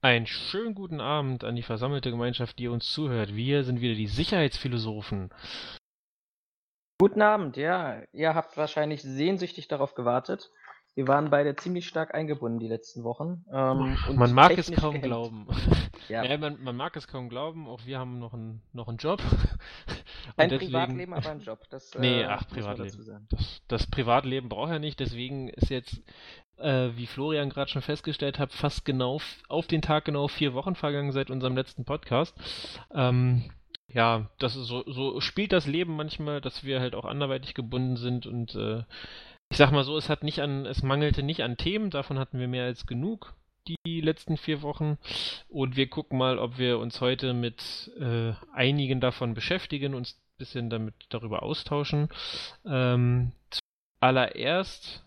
Einen schönen guten Abend an die versammelte Gemeinschaft, die uns zuhört. Wir sind wieder die Sicherheitsphilosophen. Guten Abend, ja. Ihr habt wahrscheinlich sehnsüchtig darauf gewartet. Wir waren beide ziemlich stark eingebunden die letzten Wochen. Ähm, man mag es kaum gehängt. glauben. Ja. ja man, man, mag es kaum glauben. Auch wir haben noch einen, noch einen Job. Ein deswegen... Privatleben, aber ein Job. Das, nee, äh, ach, Privatleben. Das, das, Privatleben braucht er nicht. Deswegen ist jetzt, äh, wie Florian gerade schon festgestellt hat, fast genau auf den Tag genau vier Wochen vergangen seit unserem letzten Podcast. Ähm, ja, das ist so, so spielt das Leben manchmal, dass wir halt auch anderweitig gebunden sind und äh, ich sag mal so, es hat nicht an, es mangelte nicht an Themen, davon hatten wir mehr als genug die letzten vier Wochen und wir gucken mal, ob wir uns heute mit äh, einigen davon beschäftigen, uns ein bisschen damit darüber austauschen. Ähm, allererst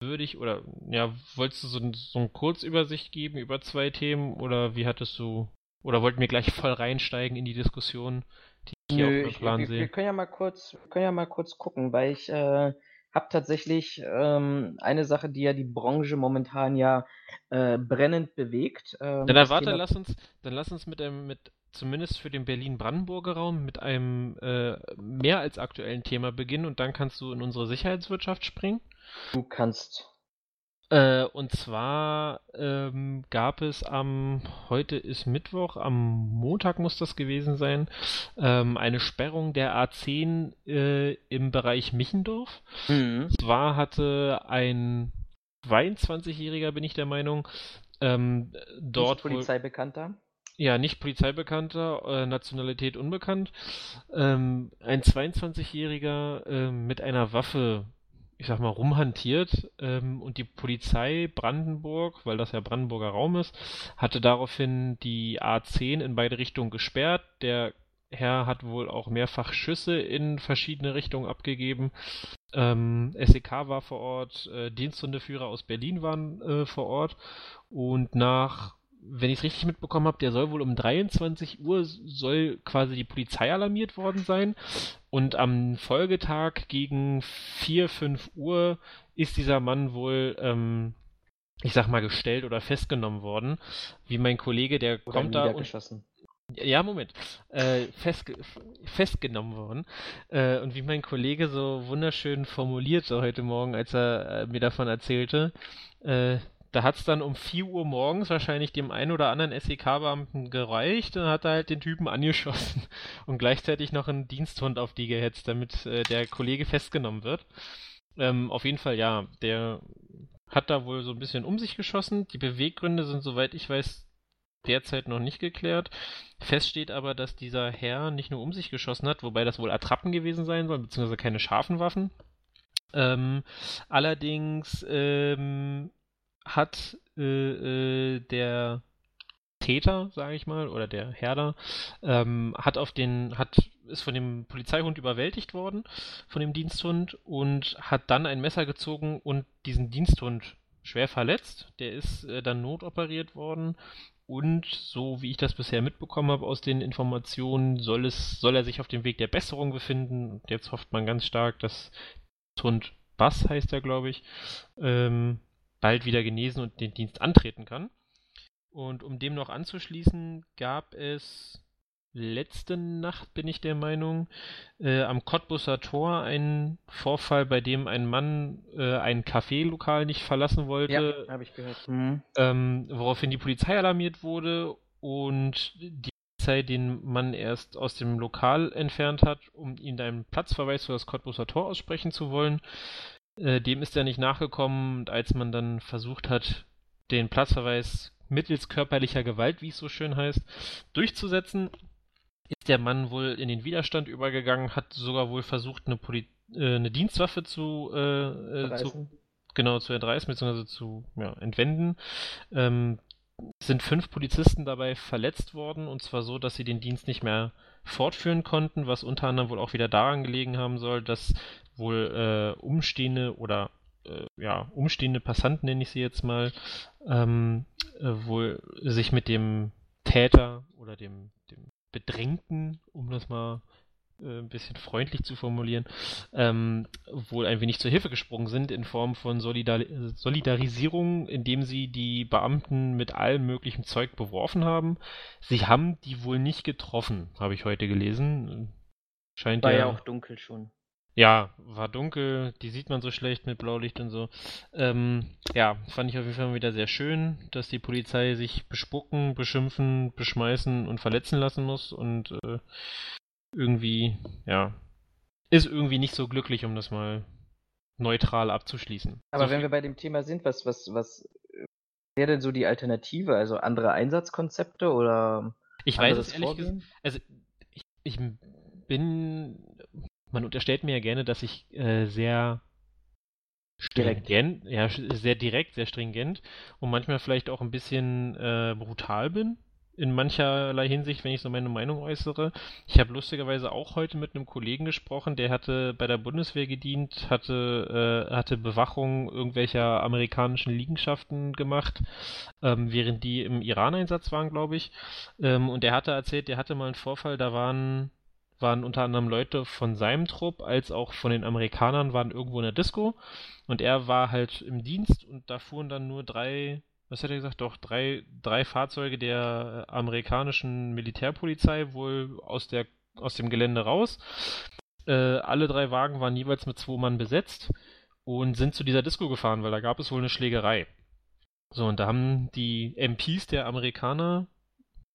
würde ich, oder ja, wolltest du so, so eine Kurzübersicht geben über zwei Themen oder wie hattest du, oder wollten wir gleich voll reinsteigen in die Diskussion, die ich hier Nö, auf dem Plan ich, sehe? Wir können ja mal kurz, wir können ja mal kurz gucken, weil ich äh, habe tatsächlich ähm, eine Sache, die ja die Branche momentan ja äh, brennend bewegt. Ähm, dann warte, lass uns, dann lass uns mit dem, mit zumindest für den Berlin-Brandenburger Raum mit einem äh, mehr als aktuellen Thema beginnen und dann kannst du in unsere Sicherheitswirtschaft springen. Du kannst. Äh, und zwar ähm, gab es am, heute ist Mittwoch, am Montag muss das gewesen sein, ähm, eine Sperrung der A10 äh, im Bereich Michendorf. Mhm. Zwar hatte ein 22-Jähriger, bin ich der Meinung, ähm, dort. Nicht Polizeibekannter? Ja, nicht Polizeibekannter, äh, Nationalität unbekannt. Ähm, ein 22-Jähriger äh, mit einer Waffe ich sag mal, rumhantiert ähm, und die Polizei Brandenburg, weil das ja Brandenburger Raum ist, hatte daraufhin die A10 in beide Richtungen gesperrt. Der Herr hat wohl auch mehrfach Schüsse in verschiedene Richtungen abgegeben. Ähm, SEK war vor Ort, äh, Diensthundeführer aus Berlin waren äh, vor Ort und nach wenn ich es richtig mitbekommen habe, der soll wohl um 23 Uhr soll quasi die Polizei alarmiert worden sein. Und am Folgetag gegen 4, 5 Uhr ist dieser Mann wohl, ähm, ich sag mal, gestellt oder festgenommen worden. Wie mein Kollege, der oder kommt da und. Ja, Moment. Äh, festge festgenommen worden. Äh, und wie mein Kollege so wunderschön formulierte heute Morgen, als er äh, mir davon erzählte, äh, da hat es dann um 4 Uhr morgens wahrscheinlich dem einen oder anderen SEK-Beamten gereicht und hat er halt den Typen angeschossen und gleichzeitig noch einen Diensthund auf die gehetzt, damit äh, der Kollege festgenommen wird. Ähm, auf jeden Fall, ja, der hat da wohl so ein bisschen um sich geschossen. Die Beweggründe sind, soweit ich weiß, derzeit noch nicht geklärt. Fest steht aber, dass dieser Herr nicht nur um sich geschossen hat, wobei das wohl Attrappen gewesen sein sollen, beziehungsweise keine scharfen Waffen. Ähm, allerdings ähm, hat äh, äh, der Täter, sage ich mal, oder der Herder, ähm, hat auf den, hat, ist von dem Polizeihund überwältigt worden, von dem Diensthund, und hat dann ein Messer gezogen und diesen Diensthund schwer verletzt. Der ist äh, dann notoperiert worden und so wie ich das bisher mitbekommen habe aus den Informationen, soll es, soll er sich auf dem Weg der Besserung befinden. Und jetzt hofft man ganz stark, dass Hund Bass heißt er, glaube ich, ähm, bald wieder genesen und den Dienst antreten kann. Und um dem noch anzuschließen, gab es letzte Nacht, bin ich der Meinung, äh, am Cottbusser Tor einen Vorfall, bei dem ein Mann äh, ein Kaffeelokal nicht verlassen wollte. Ja, habe ich gehört. Mhm. Ähm, woraufhin die Polizei alarmiert wurde und die Polizei den Mann erst aus dem Lokal entfernt hat, um ihm einen Platzverweis für das Cottbusser Tor aussprechen zu wollen. Äh, dem ist er nicht nachgekommen und als man dann versucht hat, den Platzverweis mittels körperlicher Gewalt, wie es so schön heißt, durchzusetzen, ist der Mann wohl in den Widerstand übergegangen, hat sogar wohl versucht, eine, Poli äh, eine Dienstwaffe zu, äh, äh zu, genau zu entreißen bzw. zu ja, entwenden. Ähm, sind fünf Polizisten dabei verletzt worden und zwar so, dass sie den Dienst nicht mehr fortführen konnten, was unter anderem wohl auch wieder daran gelegen haben soll, dass wohl äh, umstehende oder äh, ja, umstehende Passanten, nenne ich sie jetzt mal, ähm, äh, wohl sich mit dem Täter oder dem, dem Bedrängten, um das mal äh, ein bisschen freundlich zu formulieren, ähm, wohl ein wenig zur Hilfe gesprungen sind in Form von Solidar Solidarisierung, indem sie die Beamten mit allem möglichen Zeug beworfen haben. Sie haben die wohl nicht getroffen, habe ich heute gelesen. Scheint War ja, ja auch dunkel schon. Ja, war dunkel, die sieht man so schlecht mit Blaulicht und so. Ähm, ja, fand ich auf jeden Fall wieder sehr schön, dass die Polizei sich bespucken, beschimpfen, beschmeißen und verletzen lassen muss und äh, irgendwie, ja, ist irgendwie nicht so glücklich, um das mal neutral abzuschließen. Aber so wenn wir bei dem Thema sind, was, was, was wäre denn so die Alternative? Also andere Einsatzkonzepte oder ich weiß es ehrlich gesagt, also ich, ich bin man unterstellt mir ja gerne, dass ich äh, sehr stringent, ja, sehr direkt, sehr stringent und manchmal vielleicht auch ein bisschen äh, brutal bin. In mancherlei Hinsicht, wenn ich so meine Meinung äußere. Ich habe lustigerweise auch heute mit einem Kollegen gesprochen, der hatte bei der Bundeswehr gedient, hatte, äh, hatte Bewachung irgendwelcher amerikanischen Liegenschaften gemacht, ähm, während die im Iran-Einsatz waren, glaube ich. Ähm, und der hatte erzählt, der hatte mal einen Vorfall, da waren waren unter anderem Leute von seinem Trupp als auch von den Amerikanern waren irgendwo in der Disco und er war halt im Dienst und da fuhren dann nur drei, was hat er gesagt, doch drei, drei Fahrzeuge der amerikanischen Militärpolizei wohl aus der aus dem Gelände raus. Äh, alle drei Wagen waren jeweils mit zwei Mann besetzt und sind zu dieser Disco gefahren, weil da gab es wohl eine Schlägerei. So, und da haben die MPs der Amerikaner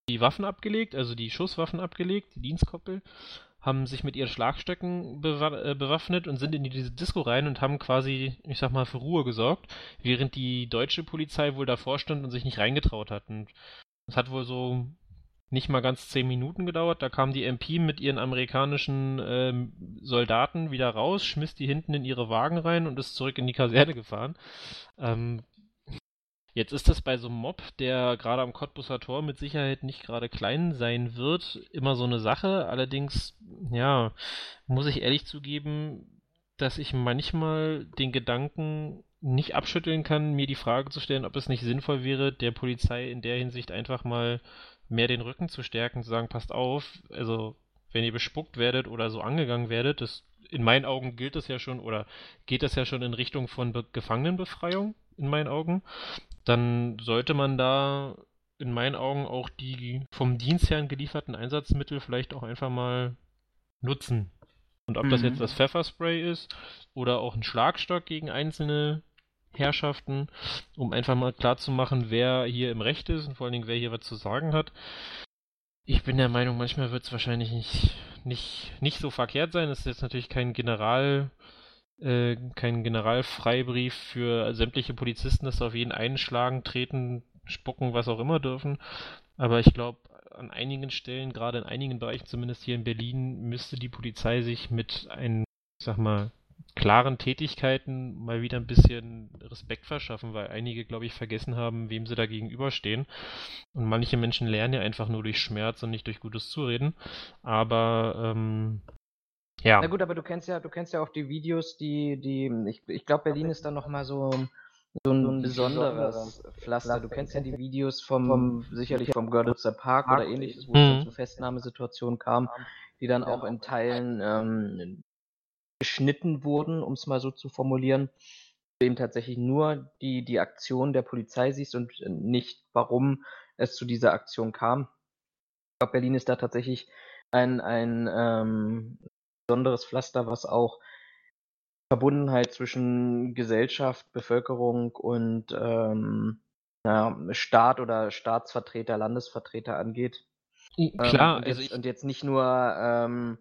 die Waffen abgelegt, also die Schusswaffen abgelegt, die Dienstkoppel, haben sich mit ihren Schlagstöcken äh, bewaffnet und sind in diese Disco rein und haben quasi, ich sag mal, für Ruhe gesorgt, während die deutsche Polizei wohl davor stand und sich nicht reingetraut hat. Und es hat wohl so nicht mal ganz zehn Minuten gedauert. Da kam die MP mit ihren amerikanischen ähm, Soldaten wieder raus, schmiss die hinten in ihre Wagen rein und ist zurück in die Kaserne gefahren. Ähm, Jetzt ist das bei so einem Mob, der gerade am Cottbusser Tor mit Sicherheit nicht gerade klein sein wird, immer so eine Sache. Allerdings, ja, muss ich ehrlich zugeben, dass ich manchmal den Gedanken nicht abschütteln kann, mir die Frage zu stellen, ob es nicht sinnvoll wäre, der Polizei in der Hinsicht einfach mal mehr den Rücken zu stärken, zu sagen, passt auf, also wenn ihr bespuckt werdet oder so angegangen werdet, das in meinen Augen gilt das ja schon oder geht das ja schon in Richtung von Be Gefangenenbefreiung in meinen Augen dann sollte man da in meinen Augen auch die vom Dienstherrn gelieferten Einsatzmittel vielleicht auch einfach mal nutzen. Und ob mhm. das jetzt das Pfefferspray ist oder auch ein Schlagstock gegen einzelne Herrschaften, um einfach mal klarzumachen, wer hier im Recht ist und vor allen Dingen, wer hier was zu sagen hat. Ich bin der Meinung, manchmal wird es wahrscheinlich nicht, nicht, nicht so verkehrt sein. Es ist jetzt natürlich kein General, äh, kein Generalfreibrief für sämtliche Polizisten, dass sie auf jeden einschlagen, treten, spucken, was auch immer dürfen. Aber ich glaube, an einigen Stellen, gerade in einigen Bereichen, zumindest hier in Berlin, müsste die Polizei sich mit ein, sag mal, klaren Tätigkeiten mal wieder ein bisschen Respekt verschaffen, weil einige, glaube ich, vergessen haben, wem sie da gegenüberstehen. Und manche Menschen lernen ja einfach nur durch Schmerz und nicht durch gutes Zureden. Aber ähm, ja. Na gut, aber du kennst ja, du kennst ja auch die Videos, die, die, ich, ich glaube, Berlin ist da nochmal so, so ein, so ein besonderes Pflaster. Du kennst ja die Videos vom, vom sicherlich vom Görlitzer Park oder ähnliches, wo es mhm. zu Festnahmesituationen kam, die dann auch in Teilen ähm, geschnitten wurden, um es mal so zu formulieren. Eben tatsächlich nur die, die Aktion der Polizei siehst und nicht, warum es zu dieser Aktion kam. Ich glaube, Berlin ist da tatsächlich ein, ein ähm, besonderes Pflaster, was auch Verbundenheit zwischen Gesellschaft, Bevölkerung und ähm, ja, Staat oder Staatsvertreter, Landesvertreter angeht. Klar, ähm, und, also jetzt, und jetzt nicht nur ähm,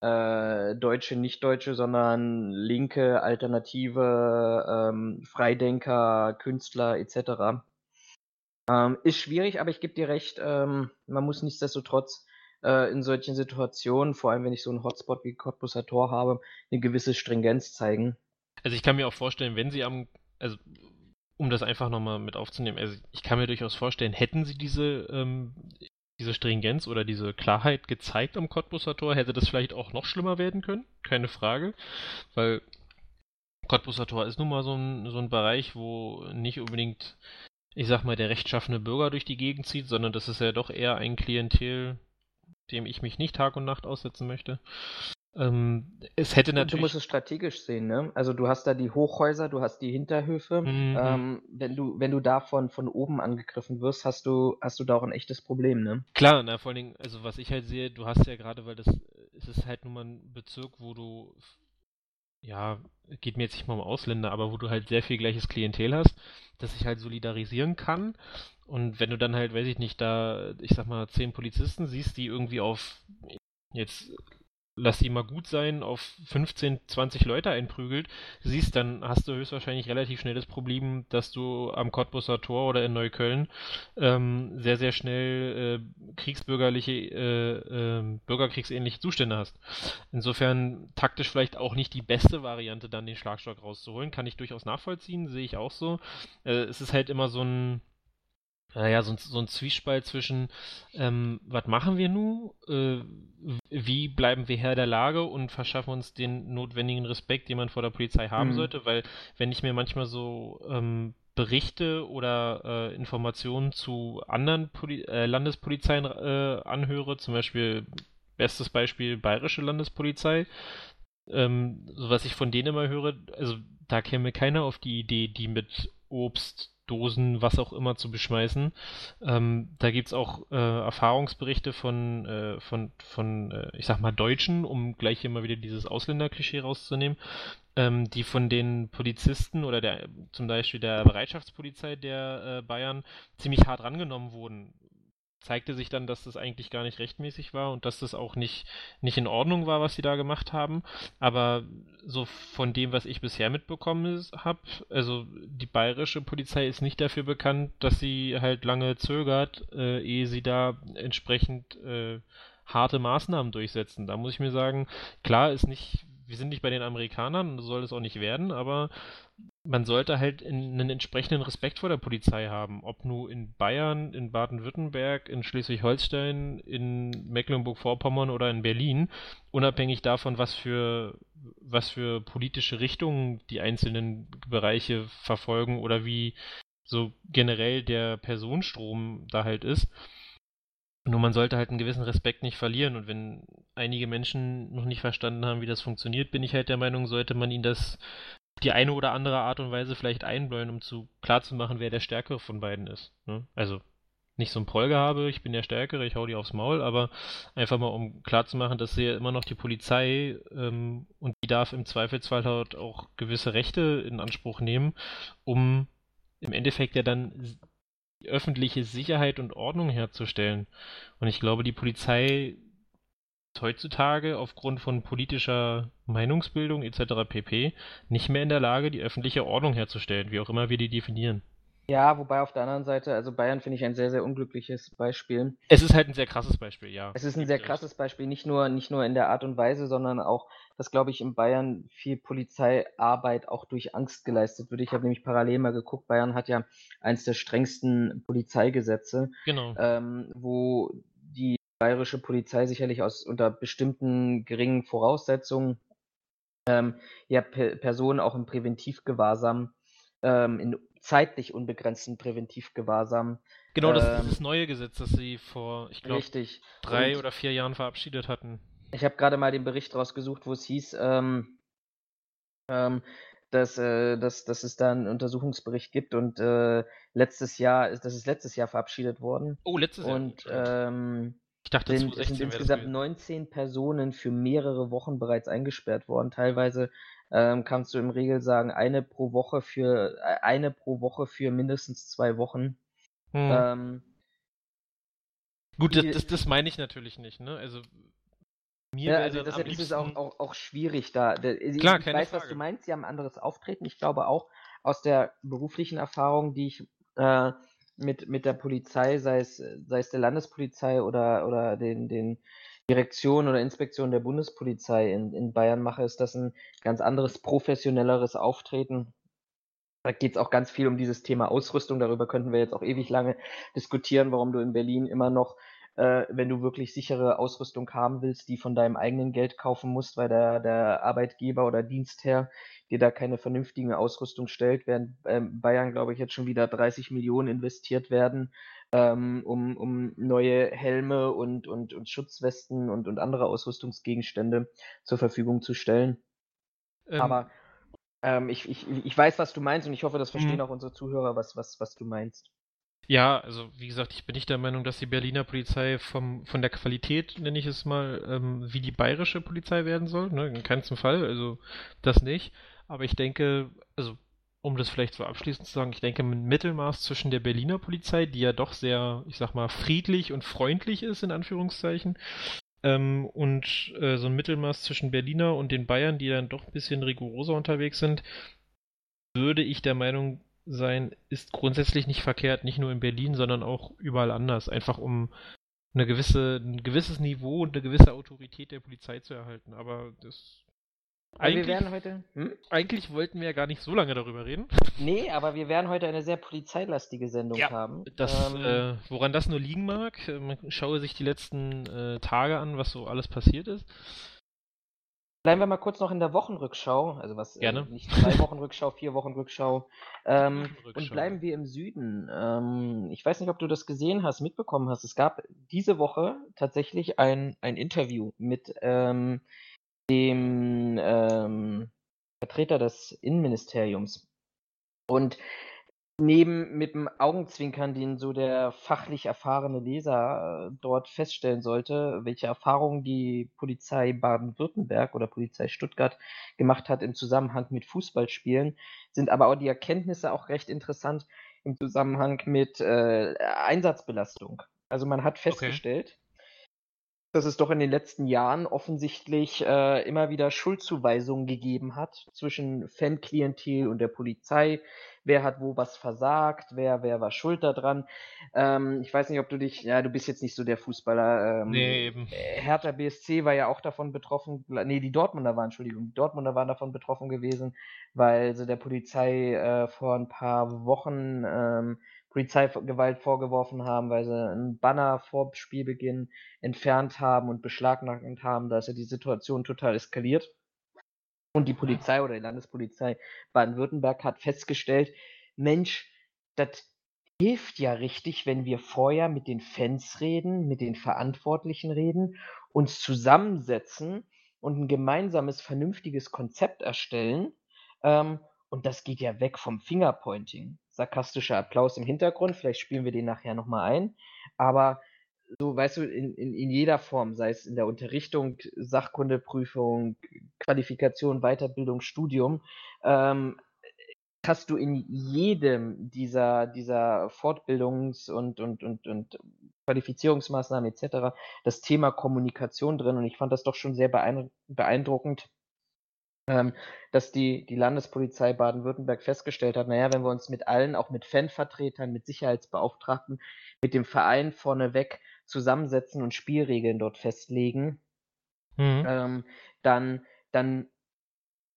äh, Deutsche, Nicht-Deutsche, sondern Linke, Alternative, ähm, Freidenker, Künstler etc. Ähm, ist schwierig, aber ich gebe dir recht, ähm, man muss nichtsdestotrotz äh, in solchen Situationen, vor allem wenn ich so einen Hotspot wie Cottbusser Tor habe, eine gewisse Stringenz zeigen. Also ich kann mir auch vorstellen, wenn sie am, also um das einfach nochmal mit aufzunehmen, also ich kann mir durchaus vorstellen, hätten sie diese, ähm, diese Stringenz oder diese Klarheit gezeigt am Cottbusser Tor, hätte das vielleicht auch noch schlimmer werden können, keine Frage, weil Cottbusser Tor ist nun mal so ein, so ein Bereich, wo nicht unbedingt, ich sag mal, der rechtschaffene Bürger durch die Gegend zieht, sondern das ist ja doch eher ein Klientel, dem ich mich nicht Tag und Nacht aussetzen möchte. Ähm, es hätte natürlich. Du musst es strategisch sehen, ne? Also du hast da die Hochhäuser, du hast die Hinterhöfe. Mhm. Ähm, wenn du, wenn du davon von oben angegriffen wirst, hast du, hast du da auch ein echtes Problem, ne? Klar, na vor allen Dingen, also was ich halt sehe, du hast ja gerade, weil das es ist halt nun mal ein Bezirk, wo du ja, geht mir jetzt nicht mal um Ausländer, aber wo du halt sehr viel gleiches Klientel hast, das sich halt solidarisieren kann. Und wenn du dann halt, weiß ich nicht, da, ich sag mal, zehn Polizisten siehst, die irgendwie auf jetzt lass sie mal gut sein, auf 15, 20 Leute einprügelt, siehst, dann hast du höchstwahrscheinlich relativ schnell das Problem, dass du am Cottbusser Tor oder in Neukölln ähm, sehr, sehr schnell äh, kriegsbürgerliche, äh, äh, bürgerkriegsähnliche Zustände hast. Insofern taktisch vielleicht auch nicht die beste Variante, dann den Schlagstock rauszuholen. Kann ich durchaus nachvollziehen, sehe ich auch so. Äh, es ist halt immer so ein naja, so, so ein Zwiespalt zwischen, ähm, was machen wir nun, äh, wie bleiben wir Herr der Lage und verschaffen uns den notwendigen Respekt, den man vor der Polizei haben mhm. sollte, weil wenn ich mir manchmal so ähm, Berichte oder äh, Informationen zu anderen Poli äh, Landespolizeien äh, anhöre, zum Beispiel, bestes Beispiel Bayerische Landespolizei, ähm, so was ich von denen immer höre, also da käme keiner auf die Idee, die mit Obst Dosen, was auch immer zu beschmeißen. Ähm, da gibt es auch äh, Erfahrungsberichte von, äh, von, von äh, ich sag mal, Deutschen, um gleich immer wieder dieses Ausländerklischee rauszunehmen, ähm, die von den Polizisten oder der, zum Beispiel der Bereitschaftspolizei der äh, Bayern ziemlich hart rangenommen wurden zeigte sich dann, dass das eigentlich gar nicht rechtmäßig war und dass das auch nicht, nicht in Ordnung war, was sie da gemacht haben. Aber so von dem, was ich bisher mitbekommen habe, also die bayerische Polizei ist nicht dafür bekannt, dass sie halt lange zögert, äh, ehe sie da entsprechend äh, harte Maßnahmen durchsetzen. Da muss ich mir sagen, klar ist nicht wir sind nicht bei den Amerikanern soll es auch nicht werden, aber man sollte halt einen entsprechenden Respekt vor der Polizei haben. Ob nur in Bayern, in Baden-Württemberg, in Schleswig-Holstein, in Mecklenburg-Vorpommern oder in Berlin, unabhängig davon, was für, was für politische Richtungen die einzelnen Bereiche verfolgen oder wie so generell der Personenstrom da halt ist. Nur man sollte halt einen gewissen Respekt nicht verlieren. Und wenn einige Menschen noch nicht verstanden haben, wie das funktioniert, bin ich halt der Meinung, sollte man ihnen das die eine oder andere Art und Weise vielleicht einbläuen, um zu klarzumachen, wer der Stärkere von beiden ist. Ne? Also nicht so ein Prollgehabe, ich bin der Stärkere, ich hau die aufs Maul, aber einfach mal um klarzumachen, dass sie ja immer noch die Polizei ähm, und die darf im Zweifelsfall halt auch gewisse Rechte in Anspruch nehmen, um im Endeffekt ja dann die öffentliche Sicherheit und Ordnung herzustellen. Und ich glaube, die Polizei heutzutage aufgrund von politischer Meinungsbildung etc. pp. nicht mehr in der Lage, die öffentliche Ordnung herzustellen, wie auch immer wir die definieren. Ja, wobei auf der anderen Seite, also Bayern finde ich ein sehr, sehr unglückliches Beispiel. Es ist halt ein sehr krasses Beispiel, ja. Es ist ein sehr krasses Beispiel, nicht nur, nicht nur in der Art und Weise, sondern auch, dass, glaube ich, in Bayern viel Polizeiarbeit auch durch Angst geleistet wird. Ich habe nämlich parallel mal geguckt, Bayern hat ja eins der strengsten Polizeigesetze, genau. ähm, wo bayerische Polizei sicherlich aus unter bestimmten geringen Voraussetzungen ähm, ja Pe Personen auch im Präventivgewahrsam, ähm, in zeitlich unbegrenzten Präventivgewahrsam. Genau, das ist ähm, dieses neue Gesetz, das sie vor, ich glaube, drei Und oder vier Jahren verabschiedet hatten. Ich habe gerade mal den Bericht rausgesucht, wo es hieß, ähm, ähm, dass, äh, dass, dass es da einen Untersuchungsbericht gibt und äh, letztes Jahr, das ist letztes Jahr verabschiedet worden. Oh, letztes Jahr. Und ähm, ich dachte, sind, es sind insgesamt 19 Personen für mehrere Wochen bereits eingesperrt worden. Teilweise ähm, kannst du im Regel sagen, eine pro Woche für äh, eine pro Woche für mindestens zwei Wochen. Hm. Ähm, Gut, das, das, das, meine ich natürlich nicht, ne? Also mir ja, also das, ist auch, auch, auch schwierig da. Ich, Klar, ich weiß, Frage. was du meinst, sie haben ein anderes Auftreten. Ich glaube auch aus der beruflichen Erfahrung, die ich äh, mit, mit der Polizei, sei es, sei es der Landespolizei oder, oder den, den Direktionen oder Inspektionen der Bundespolizei in, in Bayern mache, ist das ein ganz anderes, professionelleres Auftreten. Da geht es auch ganz viel um dieses Thema Ausrüstung. Darüber könnten wir jetzt auch ewig lange diskutieren, warum du in Berlin immer noch äh, wenn du wirklich sichere Ausrüstung haben willst, die von deinem eigenen Geld kaufen musst, weil der, der Arbeitgeber oder Dienstherr dir da keine vernünftige Ausrüstung stellt, während ähm, Bayern, glaube ich, jetzt schon wieder 30 Millionen investiert werden, ähm, um, um neue Helme und, und, und Schutzwesten und, und andere Ausrüstungsgegenstände zur Verfügung zu stellen. Ähm, Aber ähm, ich, ich, ich weiß, was du meinst und ich hoffe, das verstehen mhm. auch unsere Zuhörer, was, was, was du meinst. Ja, also wie gesagt, ich bin nicht der Meinung, dass die Berliner Polizei vom, von der Qualität, nenne ich es mal, ähm, wie die bayerische Polizei werden soll. Ne? In keinem Fall, also das nicht. Aber ich denke, also um das vielleicht so abschließend zu sagen, ich denke, ein Mittelmaß zwischen der Berliner Polizei, die ja doch sehr, ich sag mal, friedlich und freundlich ist, in Anführungszeichen, ähm, und äh, so ein Mittelmaß zwischen Berliner und den Bayern, die dann doch ein bisschen rigoroser unterwegs sind, würde ich der Meinung sein, ist grundsätzlich nicht verkehrt, nicht nur in Berlin, sondern auch überall anders, einfach um eine gewisse, ein gewisses Niveau und eine gewisse Autorität der Polizei zu erhalten. Aber das eigentlich, wir werden heute. Hm? Eigentlich wollten wir ja gar nicht so lange darüber reden. Nee, aber wir werden heute eine sehr polizeilastige Sendung ja, haben. Das, ähm, äh, woran das nur liegen mag, äh, man schaue sich die letzten äh, Tage an, was so alles passiert ist. Bleiben wir mal kurz noch in der Wochenrückschau, also was äh, Gerne. Äh, nicht zwei Wochen Rückschau, vier Wochen Rückschau. Ähm. Und bleiben wir im Süden. Ähm, ich weiß nicht, ob du das gesehen hast, mitbekommen hast. Es gab diese Woche tatsächlich ein, ein Interview mit ähm, dem ähm, Vertreter des Innenministeriums. Und neben mit dem Augenzwinkern, den so der fachlich erfahrene Leser äh, dort feststellen sollte, welche Erfahrungen die Polizei Baden-Württemberg oder Polizei Stuttgart gemacht hat im Zusammenhang mit Fußballspielen, sind aber auch die Erkenntnisse auch recht interessant im Zusammenhang mit äh, Einsatzbelastung. Also man hat festgestellt, dass es doch in den letzten Jahren offensichtlich äh, immer wieder Schuldzuweisungen gegeben hat zwischen Fanklientel und der Polizei. Wer hat wo was versagt, wer, wer war schuld daran. Ähm, ich weiß nicht, ob du dich, ja, du bist jetzt nicht so der Fußballer. Ähm, nee, eben. Hertha BSC war ja auch davon betroffen, nee, die Dortmunder waren, Entschuldigung, die Dortmunder waren davon betroffen gewesen, weil sie der Polizei äh, vor ein paar Wochen ähm, Polizeigewalt vorgeworfen haben, weil sie einen Banner vor Spielbeginn entfernt haben und beschlagnahmt haben. Da ist ja die Situation total eskaliert. Und die Polizei oder die Landespolizei Baden-Württemberg hat festgestellt, Mensch, das hilft ja richtig, wenn wir vorher mit den Fans reden, mit den Verantwortlichen reden, uns zusammensetzen und ein gemeinsames, vernünftiges Konzept erstellen. Ähm, und das geht ja weg vom Fingerpointing sarkastischer Applaus im Hintergrund. Vielleicht spielen wir den nachher nochmal ein. Aber so, weißt du, in, in, in jeder Form, sei es in der Unterrichtung, Sachkundeprüfung, Qualifikation, Weiterbildung, Studium, ähm, hast du in jedem dieser, dieser Fortbildungs- und, und, und, und Qualifizierungsmaßnahmen etc. das Thema Kommunikation drin. Und ich fand das doch schon sehr beeindruckend, ähm, dass die, die Landespolizei Baden-Württemberg festgestellt hat, naja, wenn wir uns mit allen, auch mit Fanvertretern, mit Sicherheitsbeauftragten, mit dem Verein vorneweg zusammensetzen und Spielregeln dort festlegen, mhm. ähm, dann, dann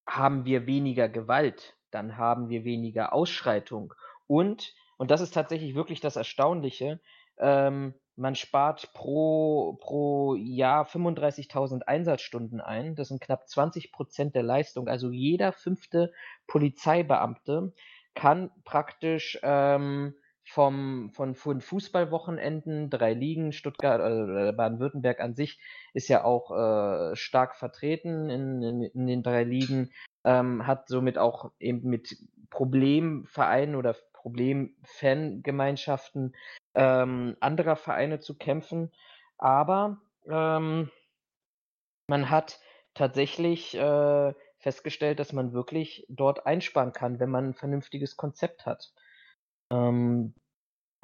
haben wir weniger Gewalt, dann haben wir weniger Ausschreitung und, und das ist tatsächlich wirklich das Erstaunliche, ähm, man spart pro, pro Jahr 35.000 Einsatzstunden ein. Das sind knapp 20 Prozent der Leistung. Also jeder fünfte Polizeibeamte kann praktisch ähm, vom, von, von Fußballwochenenden, drei Ligen, Stuttgart oder äh, Baden-Württemberg an sich ist ja auch äh, stark vertreten in, in, in, den drei Ligen, ähm, hat somit auch eben mit Problemvereinen oder Problem-Fangemeinschaften ähm, anderer Vereine zu kämpfen. Aber ähm, man hat tatsächlich äh, festgestellt, dass man wirklich dort einsparen kann, wenn man ein vernünftiges Konzept hat. Ähm,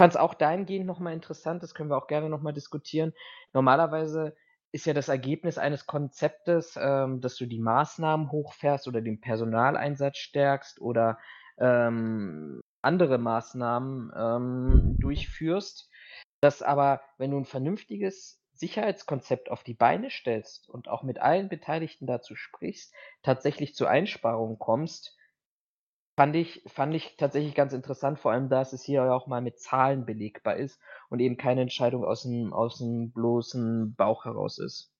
fand es auch dahingehend nochmal interessant, das können wir auch gerne nochmal diskutieren. Normalerweise ist ja das Ergebnis eines Konzeptes, ähm, dass du die Maßnahmen hochfährst oder den Personaleinsatz stärkst oder ähm, andere Maßnahmen ähm, durchführst, dass aber, wenn du ein vernünftiges Sicherheitskonzept auf die Beine stellst und auch mit allen Beteiligten dazu sprichst, tatsächlich zu Einsparungen kommst, Fand ich, fand ich tatsächlich ganz interessant, vor allem, dass es hier auch mal mit Zahlen belegbar ist und eben keine Entscheidung aus dem, aus dem bloßen Bauch heraus ist.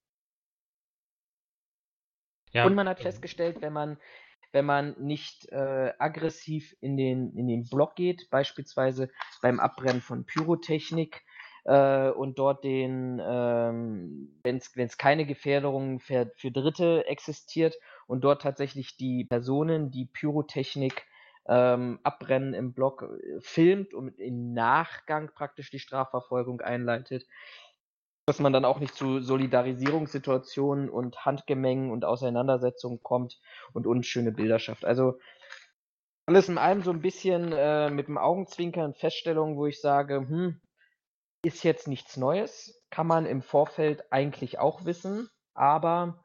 Ja. Und man hat festgestellt, wenn man, wenn man nicht äh, aggressiv in den, in den Block geht, beispielsweise beim Abbrennen von Pyrotechnik, äh, und dort den, ähm, wenn es keine Gefährdung für, für Dritte existiert und dort tatsächlich die Personen, die Pyrotechnik ähm, abbrennen im Block, äh, filmt und im Nachgang praktisch die Strafverfolgung einleitet, dass man dann auch nicht zu Solidarisierungssituationen und Handgemengen und Auseinandersetzungen kommt und unschöne Bilder schafft. Also alles in allem so ein bisschen äh, mit dem Augenzwinkern Feststellungen, wo ich sage, hm, ist jetzt nichts Neues, kann man im Vorfeld eigentlich auch wissen, aber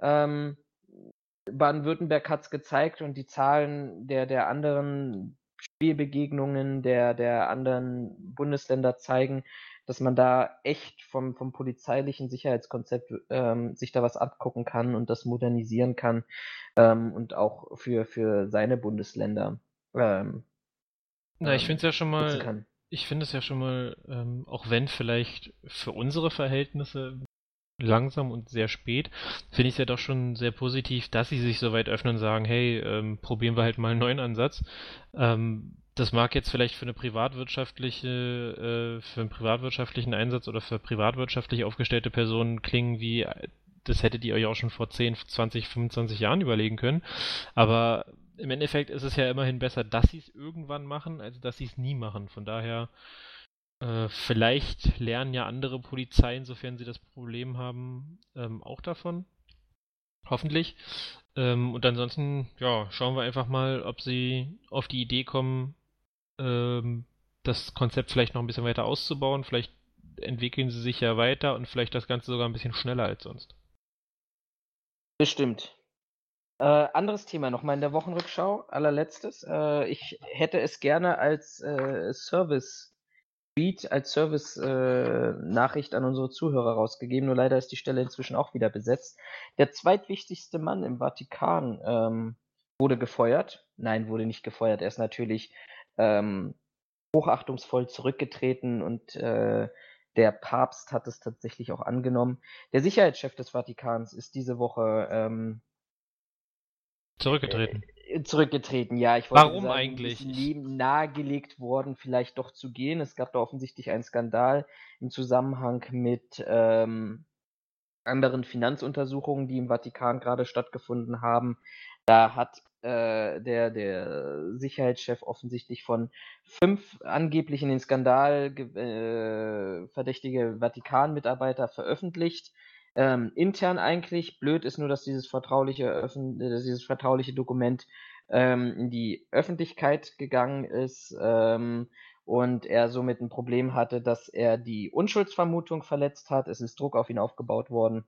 ähm, Baden-Württemberg hat es gezeigt und die Zahlen der, der anderen Spielbegegnungen der, der anderen Bundesländer zeigen, dass man da echt vom, vom polizeilichen Sicherheitskonzept ähm, sich da was abgucken kann und das modernisieren kann ähm, und auch für, für seine Bundesländer. Ähm, Na, ich finde es ja schon mal, ich finde es ja schon mal, ähm, auch wenn vielleicht für unsere Verhältnisse langsam und sehr spät, finde ich es ja doch schon sehr positiv, dass sie sich so weit öffnen und sagen, hey, ähm, probieren wir halt mal einen neuen Ansatz. Ähm, das mag jetzt vielleicht für eine privatwirtschaftliche, äh, für einen privatwirtschaftlichen Einsatz oder für privatwirtschaftlich aufgestellte Personen klingen wie, das hättet ihr euch auch schon vor 10, 20, 25 Jahren überlegen können. Aber im Endeffekt ist es ja immerhin besser, dass sie es irgendwann machen, als dass sie es nie machen. Von daher äh, vielleicht lernen ja andere Polizeien, sofern sie das Problem haben, ähm, auch davon. Hoffentlich. Ähm, und ansonsten, ja, schauen wir einfach mal, ob sie auf die Idee kommen, ähm, das Konzept vielleicht noch ein bisschen weiter auszubauen. Vielleicht entwickeln sie sich ja weiter und vielleicht das Ganze sogar ein bisschen schneller als sonst. Bestimmt. Äh, anderes Thema nochmal in der Wochenrückschau, allerletztes. Äh, ich hätte es gerne als äh, Service Tweet als Service-Nachricht äh, an unsere Zuhörer rausgegeben, nur leider ist die Stelle inzwischen auch wieder besetzt. Der zweitwichtigste Mann im Vatikan ähm, wurde gefeuert. Nein, wurde nicht gefeuert. Er ist natürlich ähm, hochachtungsvoll zurückgetreten und äh, der Papst hat es tatsächlich auch angenommen. Der Sicherheitschef des Vatikans ist diese Woche ähm, zurückgetreten. Äh, zurückgetreten, ja. Ich Warum sagen, eigentlich? Leben nahegelegt worden, vielleicht doch zu gehen. Es gab da offensichtlich einen Skandal im Zusammenhang mit ähm, anderen Finanzuntersuchungen, die im Vatikan gerade stattgefunden haben. Da hat äh, der, der Sicherheitschef offensichtlich von fünf angeblich in den Skandal äh, verdächtige Vatikan-Mitarbeiter veröffentlicht ähm, intern eigentlich. Blöd ist nur, dass dieses vertrauliche, Öffn äh, dieses vertrauliche Dokument ähm, in die Öffentlichkeit gegangen ist ähm, und er somit ein Problem hatte, dass er die Unschuldsvermutung verletzt hat. Es ist Druck auf ihn aufgebaut worden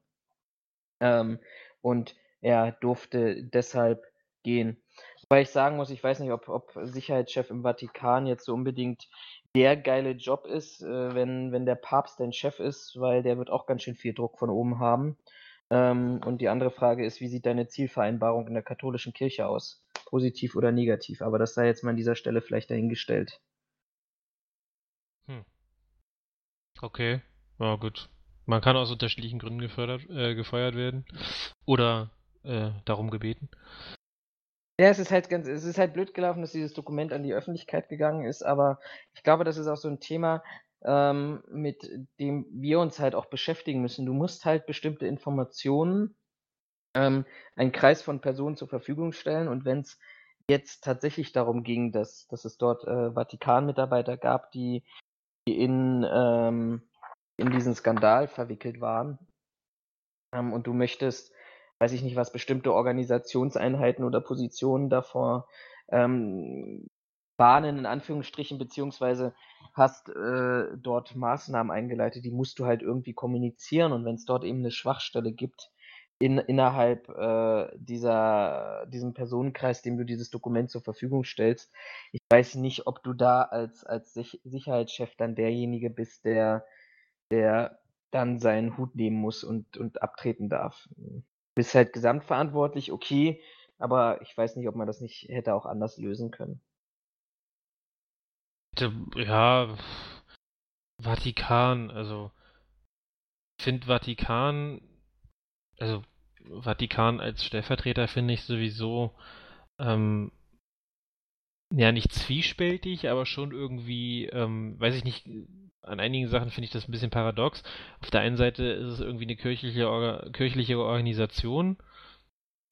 ähm, und er durfte deshalb gehen. Weil ich sagen muss, ich weiß nicht, ob, ob Sicherheitschef im Vatikan jetzt so unbedingt der geile Job ist, äh, wenn, wenn der Papst dein Chef ist, weil der wird auch ganz schön viel Druck von oben haben. Ähm, und die andere Frage ist, wie sieht deine Zielvereinbarung in der katholischen Kirche aus? Positiv oder negativ? Aber das sei jetzt mal an dieser Stelle vielleicht dahingestellt. Hm. Okay, ja gut. Man kann aus unterschiedlichen Gründen gefördert, äh, gefeuert werden oder äh, darum gebeten. Ja, es ist halt ganz, es ist halt blöd gelaufen, dass dieses Dokument an die Öffentlichkeit gegangen ist, aber ich glaube, das ist auch so ein Thema, ähm, mit dem wir uns halt auch beschäftigen müssen. Du musst halt bestimmte Informationen ähm, einen Kreis von Personen zur Verfügung stellen und wenn es jetzt tatsächlich darum ging, dass, dass es dort äh, Vatikan-Mitarbeiter gab, die, die in, ähm, in diesen Skandal verwickelt waren ähm, und du möchtest weiß ich nicht was, bestimmte Organisationseinheiten oder Positionen davor ähm, warnen, in Anführungsstrichen, beziehungsweise hast äh, dort Maßnahmen eingeleitet, die musst du halt irgendwie kommunizieren und wenn es dort eben eine Schwachstelle gibt, in, innerhalb äh, dieser, diesem Personenkreis, dem du dieses Dokument zur Verfügung stellst. Ich weiß nicht, ob du da als, als Sicherheitschef dann derjenige bist, der, der dann seinen Hut nehmen muss und, und abtreten darf bist halt gesamtverantwortlich, okay, aber ich weiß nicht, ob man das nicht hätte auch anders lösen können. Ja, Vatikan, also finde Vatikan, also Vatikan als Stellvertreter finde ich sowieso ähm, ja nicht zwiespältig, aber schon irgendwie, ähm, weiß ich nicht, an einigen Sachen finde ich das ein bisschen paradox. Auf der einen Seite ist es irgendwie eine kirchliche, Orga kirchliche Organisation,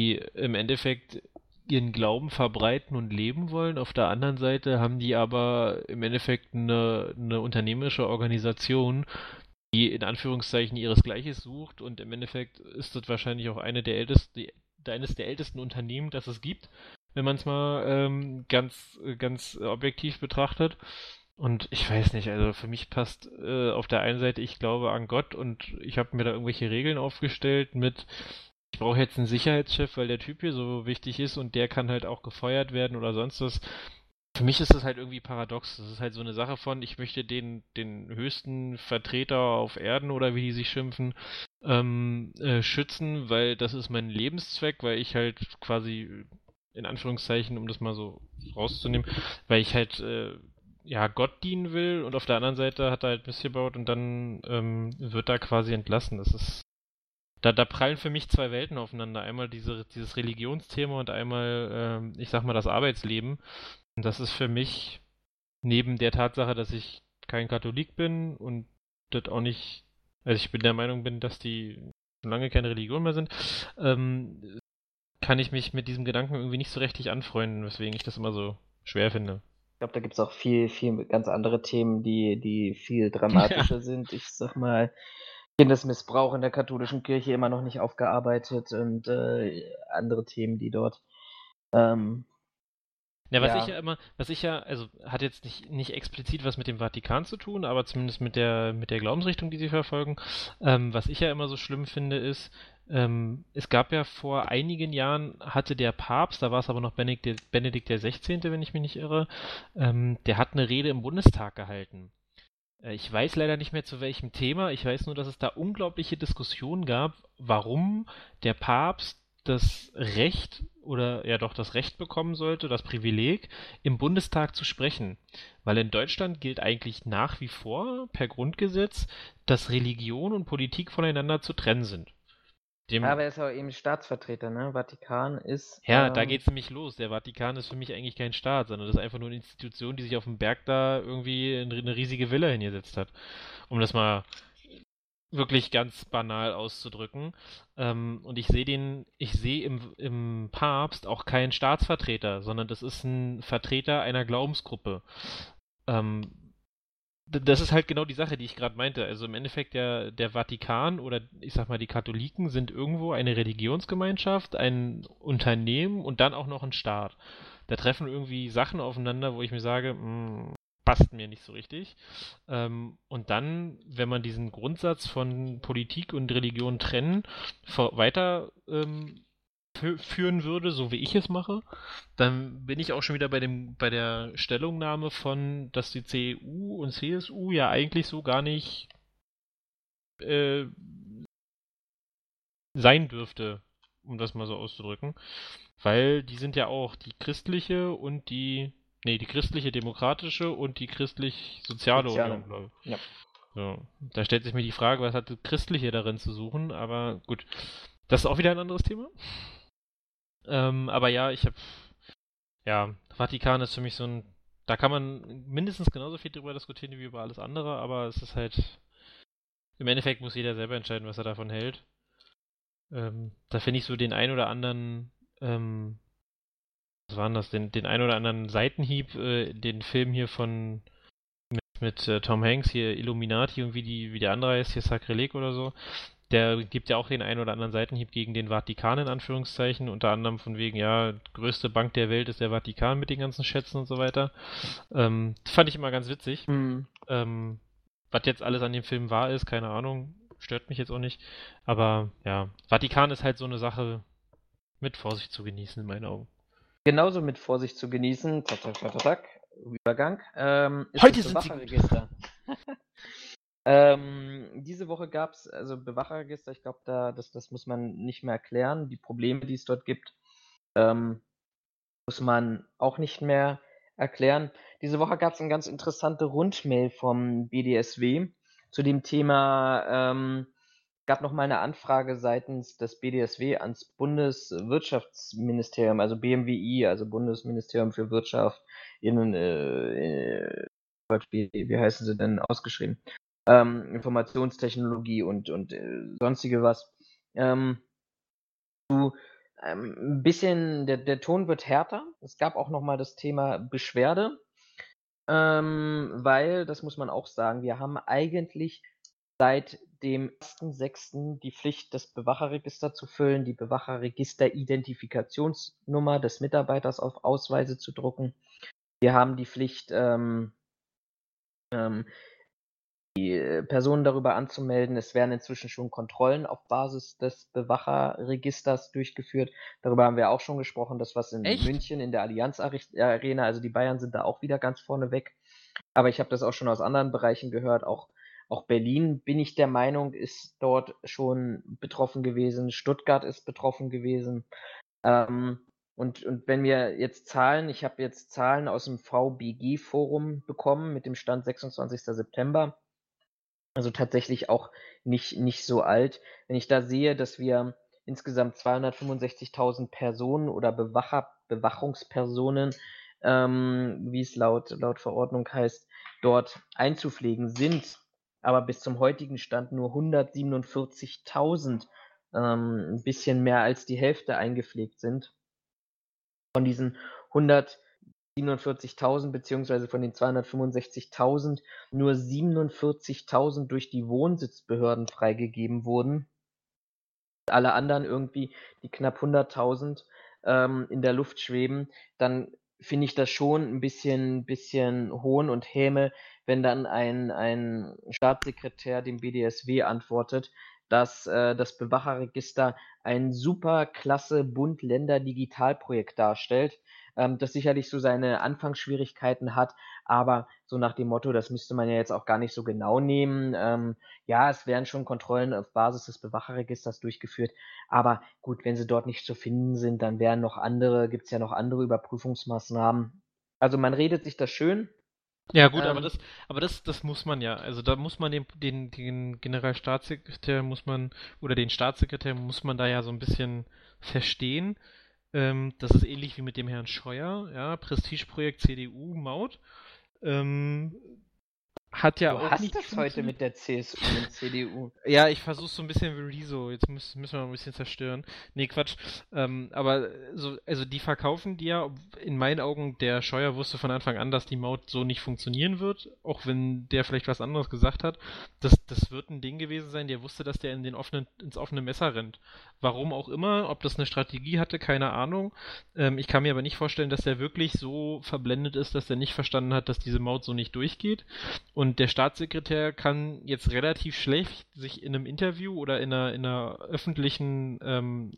die im Endeffekt ihren Glauben verbreiten und leben wollen. Auf der anderen Seite haben die aber im Endeffekt eine, eine unternehmerische Organisation, die in Anführungszeichen ihresgleiches sucht und im Endeffekt ist das wahrscheinlich auch eine der ältesten, eines der ältesten Unternehmen, das es gibt, wenn man es mal ähm, ganz, ganz objektiv betrachtet. Und ich weiß nicht, also für mich passt äh, auf der einen Seite, ich glaube an Gott und ich habe mir da irgendwelche Regeln aufgestellt mit, ich brauche jetzt einen Sicherheitschef, weil der Typ hier so wichtig ist und der kann halt auch gefeuert werden oder sonst was. Für mich ist das halt irgendwie paradox. Das ist halt so eine Sache von, ich möchte den, den höchsten Vertreter auf Erden oder wie die sich schimpfen, ähm, äh, schützen, weil das ist mein Lebenszweck, weil ich halt quasi, in Anführungszeichen, um das mal so rauszunehmen, weil ich halt äh, ja, Gott dienen will und auf der anderen Seite hat er halt Mist gebaut und dann ähm, wird er quasi entlassen. Das ist. Da, da prallen für mich zwei Welten aufeinander. Einmal diese, dieses Religionsthema und einmal, ähm, ich sag mal, das Arbeitsleben. Und das ist für mich, neben der Tatsache, dass ich kein Katholik bin und das auch nicht, also ich bin der Meinung bin, dass die schon lange keine Religion mehr sind, ähm, kann ich mich mit diesem Gedanken irgendwie nicht so richtig anfreunden, weswegen ich das immer so schwer finde. Ich glaube, da gibt es auch viel, viel ganz andere Themen, die, die viel dramatischer ja. sind. Ich sag mal, Kindesmissbrauch in der katholischen Kirche immer noch nicht aufgearbeitet und äh, andere Themen, die dort. Ähm, ja, was ja. ich ja immer, was ich ja, also hat jetzt nicht, nicht explizit was mit dem Vatikan zu tun, aber zumindest mit der, mit der Glaubensrichtung, die sie verfolgen. Ähm, was ich ja immer so schlimm finde, ist, ähm, es gab ja vor einigen Jahren, hatte der Papst, da war es aber noch Benedikt, Benedikt XVI., wenn ich mich nicht irre, ähm, der hat eine Rede im Bundestag gehalten. Äh, ich weiß leider nicht mehr zu welchem Thema, ich weiß nur, dass es da unglaubliche Diskussionen gab, warum der Papst das Recht oder ja doch das Recht bekommen sollte, das Privileg, im Bundestag zu sprechen. Weil in Deutschland gilt eigentlich nach wie vor per Grundgesetz, dass Religion und Politik voneinander zu trennen sind. Dem, Aber er ist auch eben Staatsvertreter, ne? Vatikan ist. Ja, ähm, da geht's nämlich los. Der Vatikan ist für mich eigentlich kein Staat, sondern das ist einfach nur eine Institution, die sich auf dem Berg da irgendwie eine riesige Villa hingesetzt hat. Um das mal wirklich ganz banal auszudrücken. Ähm, und ich sehe den, ich sehe im, im Papst auch keinen Staatsvertreter, sondern das ist ein Vertreter einer Glaubensgruppe. Ähm, das ist halt genau die Sache, die ich gerade meinte. Also im Endeffekt der, der Vatikan oder ich sag mal die Katholiken sind irgendwo eine Religionsgemeinschaft, ein Unternehmen und dann auch noch ein Staat. Da treffen irgendwie Sachen aufeinander, wo ich mir sage, mh, hm, passt mir nicht so richtig. Ähm, und dann, wenn man diesen Grundsatz von Politik und Religion trennen, weiter ähm, führen würde, so wie ich es mache, dann bin ich auch schon wieder bei dem bei der Stellungnahme von, dass die CDU und CSU ja eigentlich so gar nicht äh, sein dürfte, um das mal so auszudrücken, weil die sind ja auch die christliche und die nee, die christliche demokratische und die christlich-soziale Union, glaube ich. Ja. So. Da stellt sich mir die Frage, was hat das Christliche darin zu suchen, aber gut. Das ist auch wieder ein anderes Thema. Ähm, aber ja, ich habe, ja, Vatikan ist für mich so ein, da kann man mindestens genauso viel drüber diskutieren wie über alles andere, aber es ist halt, im Endeffekt muss jeder selber entscheiden, was er davon hält. Ähm, da finde ich so den ein oder anderen, ähm, was war das, den, den ein oder anderen Seitenhieb, äh, den Film hier von mit, mit äh, Tom Hanks, hier Illuminati und wie die, wie der andere heißt, hier Sacrilege oder so, der gibt ja auch den einen oder anderen Seitenhieb gegen den Vatikan in Anführungszeichen, unter anderem von wegen, ja, größte Bank der Welt ist der Vatikan mit den ganzen Schätzen und so weiter. Ähm, fand ich immer ganz witzig. Mhm. Ähm, was jetzt alles an dem Film wahr ist, keine Ahnung, stört mich jetzt auch nicht. Aber ja, Vatikan ist halt so eine Sache mit Vorsicht zu genießen in meinen Augen. Genauso mit Vorsicht zu genießen, zack, zack, zack, zack, Übergang, ähm, ist Heute das Bewacherregister. Ähm, diese Woche gab es, also Bewacherregister, ich glaube, da, das, das muss man nicht mehr erklären, die Probleme, die es dort gibt. Ähm, muss man auch nicht mehr erklären. Diese Woche gab es eine ganz interessante Rundmail vom BDSW zu dem Thema, ähm, gab noch mal eine Anfrage seitens des BDSW ans Bundeswirtschaftsministerium, also BMWI, also Bundesministerium für Wirtschaft, in, äh, wie heißen sie denn ausgeschrieben? Ähm, Informationstechnologie und, und äh, sonstige was. Ähm, zu ähm, ein bisschen, der, der Ton wird härter. Es gab auch noch mal das Thema Beschwerde, ähm, weil, das muss man auch sagen, wir haben eigentlich seit dem 1.6. die Pflicht, das Bewacherregister zu füllen, die Bewacherregister-Identifikationsnummer des Mitarbeiters auf Ausweise zu drucken. Wir haben die Pflicht, ähm, ähm, die äh, Personen darüber anzumelden. Es werden inzwischen schon Kontrollen auf Basis des Bewacherregisters durchgeführt. Darüber haben wir auch schon gesprochen, das was in Echt? München in der Allianz Arena, also die Bayern sind da auch wieder ganz vorne weg. Aber ich habe das auch schon aus anderen Bereichen gehört, auch auch Berlin, bin ich der Meinung, ist dort schon betroffen gewesen. Stuttgart ist betroffen gewesen. Ähm, und, und wenn wir jetzt Zahlen, ich habe jetzt Zahlen aus dem VBG-Forum bekommen mit dem Stand 26. September. Also tatsächlich auch nicht, nicht so alt. Wenn ich da sehe, dass wir insgesamt 265.000 Personen oder Bewacher, Bewachungspersonen, ähm, wie es laut, laut Verordnung heißt, dort einzupflegen sind, aber bis zum heutigen Stand nur 147.000, ähm, ein bisschen mehr als die Hälfte eingepflegt sind. Von diesen 147.000 beziehungsweise von den 265.000 nur 47.000 durch die Wohnsitzbehörden freigegeben wurden. Alle anderen irgendwie, die knapp 100.000 ähm, in der Luft schweben, dann finde ich das schon ein bisschen, bisschen Hohn und Häme, wenn dann ein, ein Staatssekretär dem BDSW antwortet, dass äh, das Bewacherregister ein super klasse Bund-Länder-Digitalprojekt darstellt, ähm, das sicherlich so seine Anfangsschwierigkeiten hat, aber so nach dem Motto, das müsste man ja jetzt auch gar nicht so genau nehmen. Ähm, ja, es werden schon Kontrollen auf Basis des Bewacherregisters durchgeführt, aber gut, wenn sie dort nicht zu finden sind, dann wären noch andere, gibt es ja noch andere Überprüfungsmaßnahmen. Also man redet sich das schön, ja gut, ähm, aber das, aber das, das muss man ja. Also da muss man den, den, den Generalstaatssekretär muss man oder den Staatssekretär muss man da ja so ein bisschen verstehen. Ähm, das ist ähnlich wie mit dem Herrn Scheuer, ja, Prestigeprojekt CDU Maut. Ähm, hat ja du auch hast nicht das heute mit der CSU und CDU. Ja, ich versuche so ein bisschen wie Rezo. Jetzt müssen, müssen wir mal ein bisschen zerstören. Nee, Quatsch. Ähm, aber so, also die verkaufen die ja, in meinen Augen, der Scheuer wusste von Anfang an, dass die Maut so nicht funktionieren wird, auch wenn der vielleicht was anderes gesagt hat. Das, das wird ein Ding gewesen sein, der wusste, dass der in den offenen, ins offene Messer rennt. Warum auch immer, ob das eine Strategie hatte, keine Ahnung. Ähm, ich kann mir aber nicht vorstellen, dass der wirklich so verblendet ist, dass er nicht verstanden hat, dass diese Maut so nicht durchgeht. Und der Staatssekretär kann jetzt relativ schlecht sich in einem Interview oder in einer, in einer öffentlichen ähm,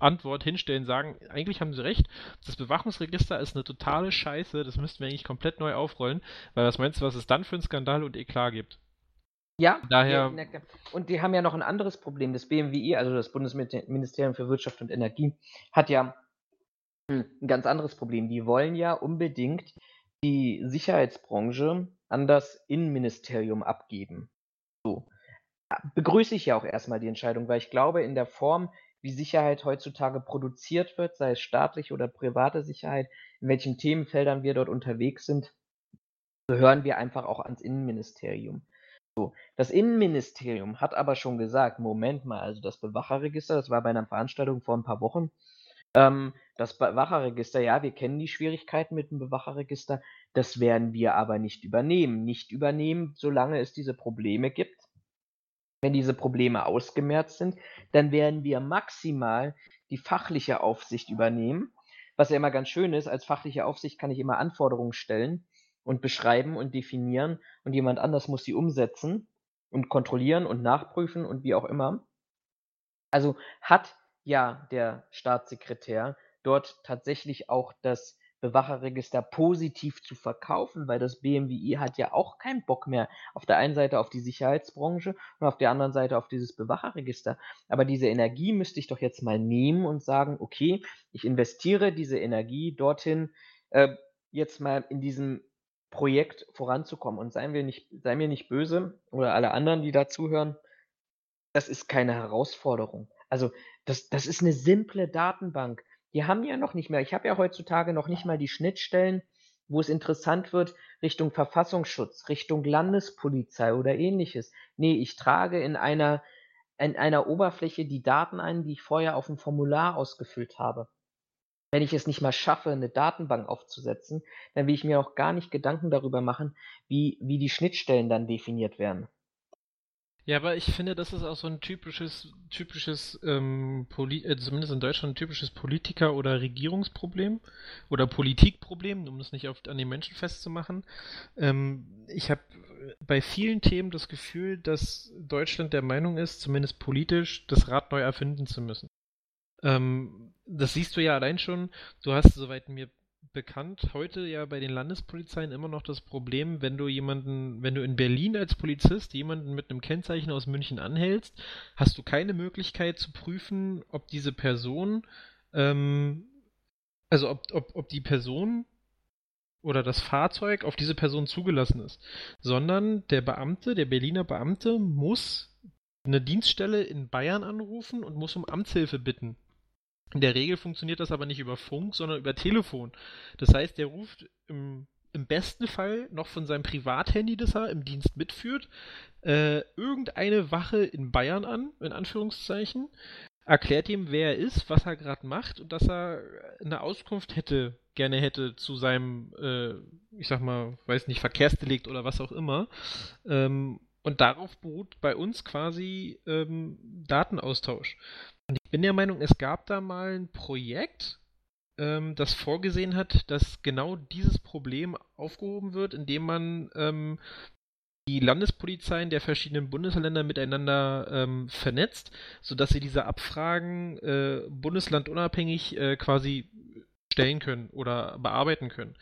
Antwort hinstellen, sagen, eigentlich haben sie recht, das Bewachungsregister ist eine totale Scheiße, das müssten wir eigentlich komplett neu aufrollen, weil was meinst du, was es dann für einen Skandal und Eklat gibt? Ja, daher. und die haben ja noch ein anderes Problem. Das BMWI, also das Bundesministerium für Wirtschaft und Energie, hat ja ein ganz anderes Problem. Die wollen ja unbedingt die Sicherheitsbranche an das Innenministerium abgeben. So. Begrüße ich ja auch erstmal die Entscheidung, weil ich glaube, in der Form, wie Sicherheit heutzutage produziert wird, sei es staatliche oder private Sicherheit, in welchen Themenfeldern wir dort unterwegs sind, gehören wir einfach auch ans Innenministerium. So, das Innenministerium hat aber schon gesagt, Moment mal, also das Bewacherregister, das war bei einer Veranstaltung vor ein paar Wochen, ähm, das Bewacherregister, ja, wir kennen die Schwierigkeiten mit dem Bewacherregister, das werden wir aber nicht übernehmen. Nicht übernehmen, solange es diese Probleme gibt. Wenn diese Probleme ausgemerzt sind, dann werden wir maximal die fachliche Aufsicht übernehmen. Was ja immer ganz schön ist, als fachliche Aufsicht kann ich immer Anforderungen stellen und beschreiben und definieren und jemand anders muss sie umsetzen und kontrollieren und nachprüfen und wie auch immer. Also hat ja der Staatssekretär dort tatsächlich auch das Bewacherregister positiv zu verkaufen, weil das BMWI hat ja auch keinen Bock mehr auf der einen Seite auf die Sicherheitsbranche und auf der anderen Seite auf dieses Bewacherregister. Aber diese Energie müsste ich doch jetzt mal nehmen und sagen, okay, ich investiere diese Energie dorthin, äh, jetzt mal in diesem Projekt voranzukommen. Und seien wir nicht, sei mir nicht böse oder alle anderen, die da zuhören, das ist keine Herausforderung. Also das, das ist eine simple Datenbank. Die haben ja noch nicht mehr, ich habe ja heutzutage noch nicht mal die Schnittstellen, wo es interessant wird, Richtung Verfassungsschutz, Richtung Landespolizei oder ähnliches. Nee, ich trage in einer, in einer Oberfläche die Daten ein, die ich vorher auf dem Formular ausgefüllt habe. Wenn ich es nicht mal schaffe, eine Datenbank aufzusetzen, dann will ich mir auch gar nicht Gedanken darüber machen, wie, wie die Schnittstellen dann definiert werden. Ja, aber ich finde, das ist auch so ein typisches, typisches, ähm, Poli äh, zumindest in Deutschland ein typisches Politiker- oder Regierungsproblem oder Politikproblem, um das nicht oft an den Menschen festzumachen. Ähm, ich habe bei vielen Themen das Gefühl, dass Deutschland der Meinung ist, zumindest politisch, das Rad neu erfinden zu müssen. Ähm, das siehst du ja allein schon. Du hast, soweit mir bekannt heute ja bei den Landespolizeien immer noch das Problem, wenn du jemanden, wenn du in Berlin als Polizist jemanden mit einem Kennzeichen aus München anhältst, hast du keine Möglichkeit zu prüfen, ob diese Person, ähm, also ob, ob, ob die Person oder das Fahrzeug auf diese Person zugelassen ist, sondern der Beamte, der Berliner Beamte muss eine Dienststelle in Bayern anrufen und muss um Amtshilfe bitten. In der Regel funktioniert das aber nicht über Funk, sondern über Telefon. Das heißt, der ruft im, im besten Fall noch von seinem Privathandy, das er im Dienst mitführt, äh, irgendeine Wache in Bayern an, in Anführungszeichen, erklärt ihm, wer er ist, was er gerade macht und dass er eine Auskunft hätte, gerne hätte zu seinem, äh, ich sag mal, weiß nicht, Verkehrsdelikt oder was auch immer. Ähm, und darauf beruht bei uns quasi ähm, Datenaustausch. Und ich bin der Meinung, es gab da mal ein Projekt, ähm, das vorgesehen hat, dass genau dieses Problem aufgehoben wird, indem man ähm, die Landespolizeien der verschiedenen Bundesländer miteinander ähm, vernetzt, sodass sie diese Abfragen äh, bundeslandunabhängig äh, quasi stellen können oder bearbeiten können.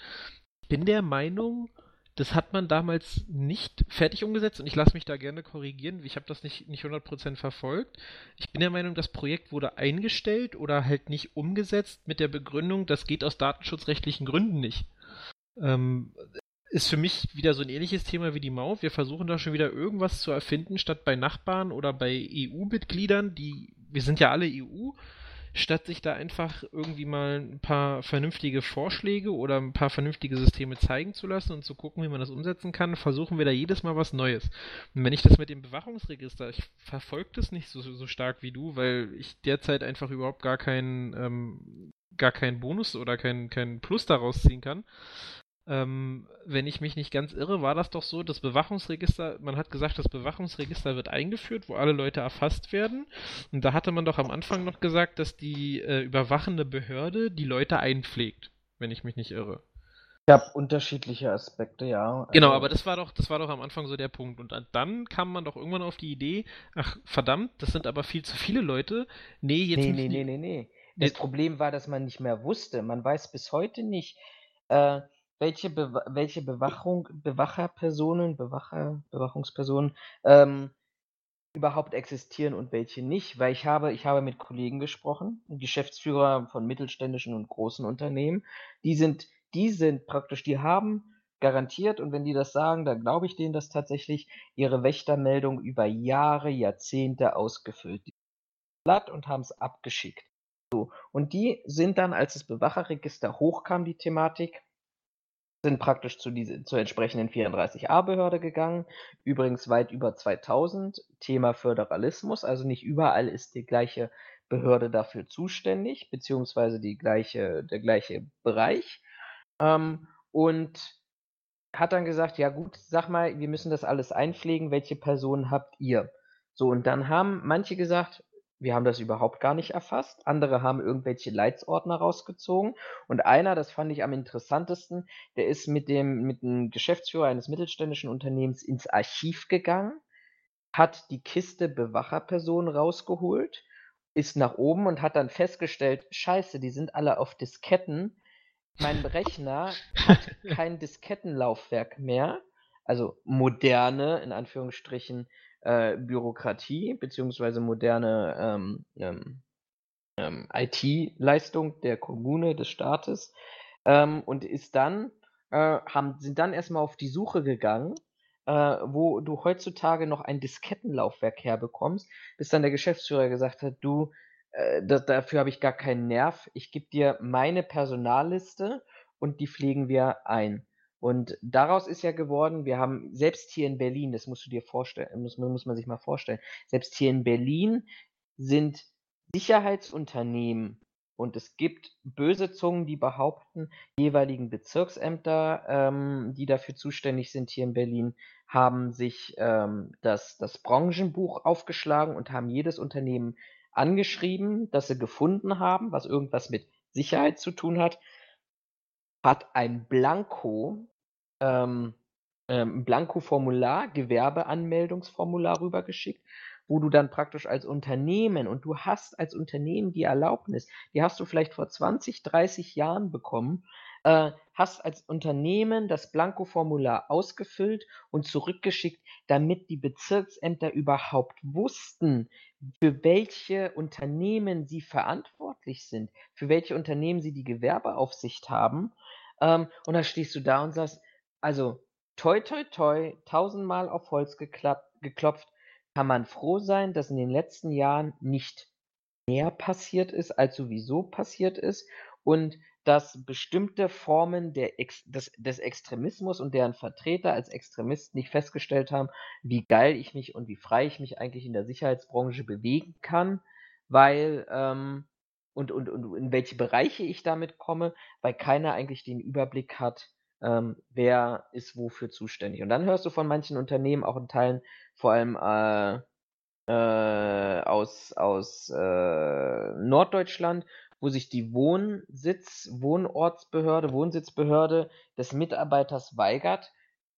Ich bin der Meinung, das hat man damals nicht fertig umgesetzt und ich lasse mich da gerne korrigieren. Ich habe das nicht, nicht 100% verfolgt. Ich bin der Meinung, das Projekt wurde eingestellt oder halt nicht umgesetzt mit der Begründung, das geht aus datenschutzrechtlichen Gründen nicht. Ähm, ist für mich wieder so ein ähnliches Thema wie die Maut. Wir versuchen da schon wieder irgendwas zu erfinden, statt bei Nachbarn oder bei EU-Mitgliedern, die, wir sind ja alle EU, statt sich da einfach irgendwie mal ein paar vernünftige Vorschläge oder ein paar vernünftige Systeme zeigen zu lassen und zu gucken, wie man das umsetzen kann, versuchen wir da jedes Mal was Neues. Und wenn ich das mit dem Bewachungsregister, ich verfolge das nicht so, so stark wie du, weil ich derzeit einfach überhaupt gar keinen ähm, gar keinen Bonus oder keinen kein Plus daraus ziehen kann. Ähm, wenn ich mich nicht ganz irre, war das doch so, das Bewachungsregister, man hat gesagt, das Bewachungsregister wird eingeführt, wo alle Leute erfasst werden. Und da hatte man doch am Anfang noch gesagt, dass die äh, überwachende Behörde die Leute einpflegt, wenn ich mich nicht irre. Ich habe unterschiedliche Aspekte, ja. Genau, also aber das war doch, das war doch am Anfang so der Punkt. Und dann kam man doch irgendwann auf die Idee, ach verdammt, das sind aber viel zu viele Leute. Nee, jetzt nee, nee, nee, nee, nee. Das Problem war, dass man nicht mehr wusste. Man weiß bis heute nicht, äh, welche, Bewa welche Bewachung, Bewacherpersonen, Bewacher, Bewachungspersonen ähm, überhaupt existieren und welche nicht, weil ich habe, ich habe mit Kollegen gesprochen, Geschäftsführer von mittelständischen und großen Unternehmen, die sind, die sind praktisch, die haben garantiert, und wenn die das sagen, dann glaube ich denen das tatsächlich, ihre Wächtermeldung über Jahre, Jahrzehnte ausgefüllt. Die Blatt und haben es abgeschickt. So. Und die sind dann, als das Bewacherregister hochkam, die Thematik, sind praktisch zu diese, zur entsprechenden 34a-Behörde gegangen. Übrigens weit über 2000. Thema Föderalismus, also nicht überall ist die gleiche Behörde dafür zuständig, beziehungsweise die gleiche, der gleiche Bereich. Ähm, und hat dann gesagt, ja gut, sag mal, wir müssen das alles einpflegen, welche Personen habt ihr? So, und dann haben manche gesagt, wir haben das überhaupt gar nicht erfasst. Andere haben irgendwelche Leitsordner rausgezogen. Und einer, das fand ich am interessantesten, der ist mit dem, mit dem Geschäftsführer eines mittelständischen Unternehmens ins Archiv gegangen, hat die Kiste Bewacherpersonen rausgeholt, ist nach oben und hat dann festgestellt, scheiße, die sind alle auf Disketten mein Rechner hat kein Diskettenlaufwerk mehr, also moderne, in Anführungsstrichen, äh, Bürokratie, beziehungsweise moderne ähm, ähm, ähm, IT-Leistung der Kommune, des Staates, ähm, und ist dann, äh, haben, sind dann erstmal auf die Suche gegangen, äh, wo du heutzutage noch ein Diskettenlaufwerk herbekommst, bis dann der Geschäftsführer gesagt hat, du, äh, das, dafür habe ich gar keinen Nerv, ich gebe dir meine Personalliste und die pflegen wir ein. Und daraus ist ja geworden, wir haben selbst hier in Berlin, das musst du dir vorstellen, muss, muss man sich mal vorstellen, selbst hier in Berlin sind Sicherheitsunternehmen und es gibt böse Zungen, die behaupten, die jeweiligen Bezirksämter, ähm, die dafür zuständig sind hier in Berlin, haben sich ähm, das, das Branchenbuch aufgeschlagen und haben jedes Unternehmen angeschrieben, das sie gefunden haben, was irgendwas mit Sicherheit zu tun hat, hat ein Blanko ähm, ähm, Blanko-Formular, Gewerbeanmeldungsformular rübergeschickt, wo du dann praktisch als Unternehmen und du hast als Unternehmen die Erlaubnis, die hast du vielleicht vor 20, 30 Jahren bekommen, äh, hast als Unternehmen das Blanko-Formular ausgefüllt und zurückgeschickt, damit die Bezirksämter überhaupt wussten, für welche Unternehmen sie verantwortlich sind, für welche Unternehmen sie die Gewerbeaufsicht haben. Ähm, und dann stehst du da und sagst, also, toi, toi, toi, tausendmal auf Holz geklopft, kann man froh sein, dass in den letzten Jahren nicht mehr passiert ist, als sowieso passiert ist und dass bestimmte Formen Ex des, des Extremismus und deren Vertreter als Extremisten nicht festgestellt haben, wie geil ich mich und wie frei ich mich eigentlich in der Sicherheitsbranche bewegen kann, weil ähm, und, und, und in welche Bereiche ich damit komme, weil keiner eigentlich den Überblick hat, ähm, wer ist wofür zuständig. Und dann hörst du von manchen Unternehmen, auch in Teilen, vor allem äh, äh, aus, aus äh, Norddeutschland, wo sich die Wohnsitz, Wohnortsbehörde, Wohnsitzbehörde des Mitarbeiters weigert,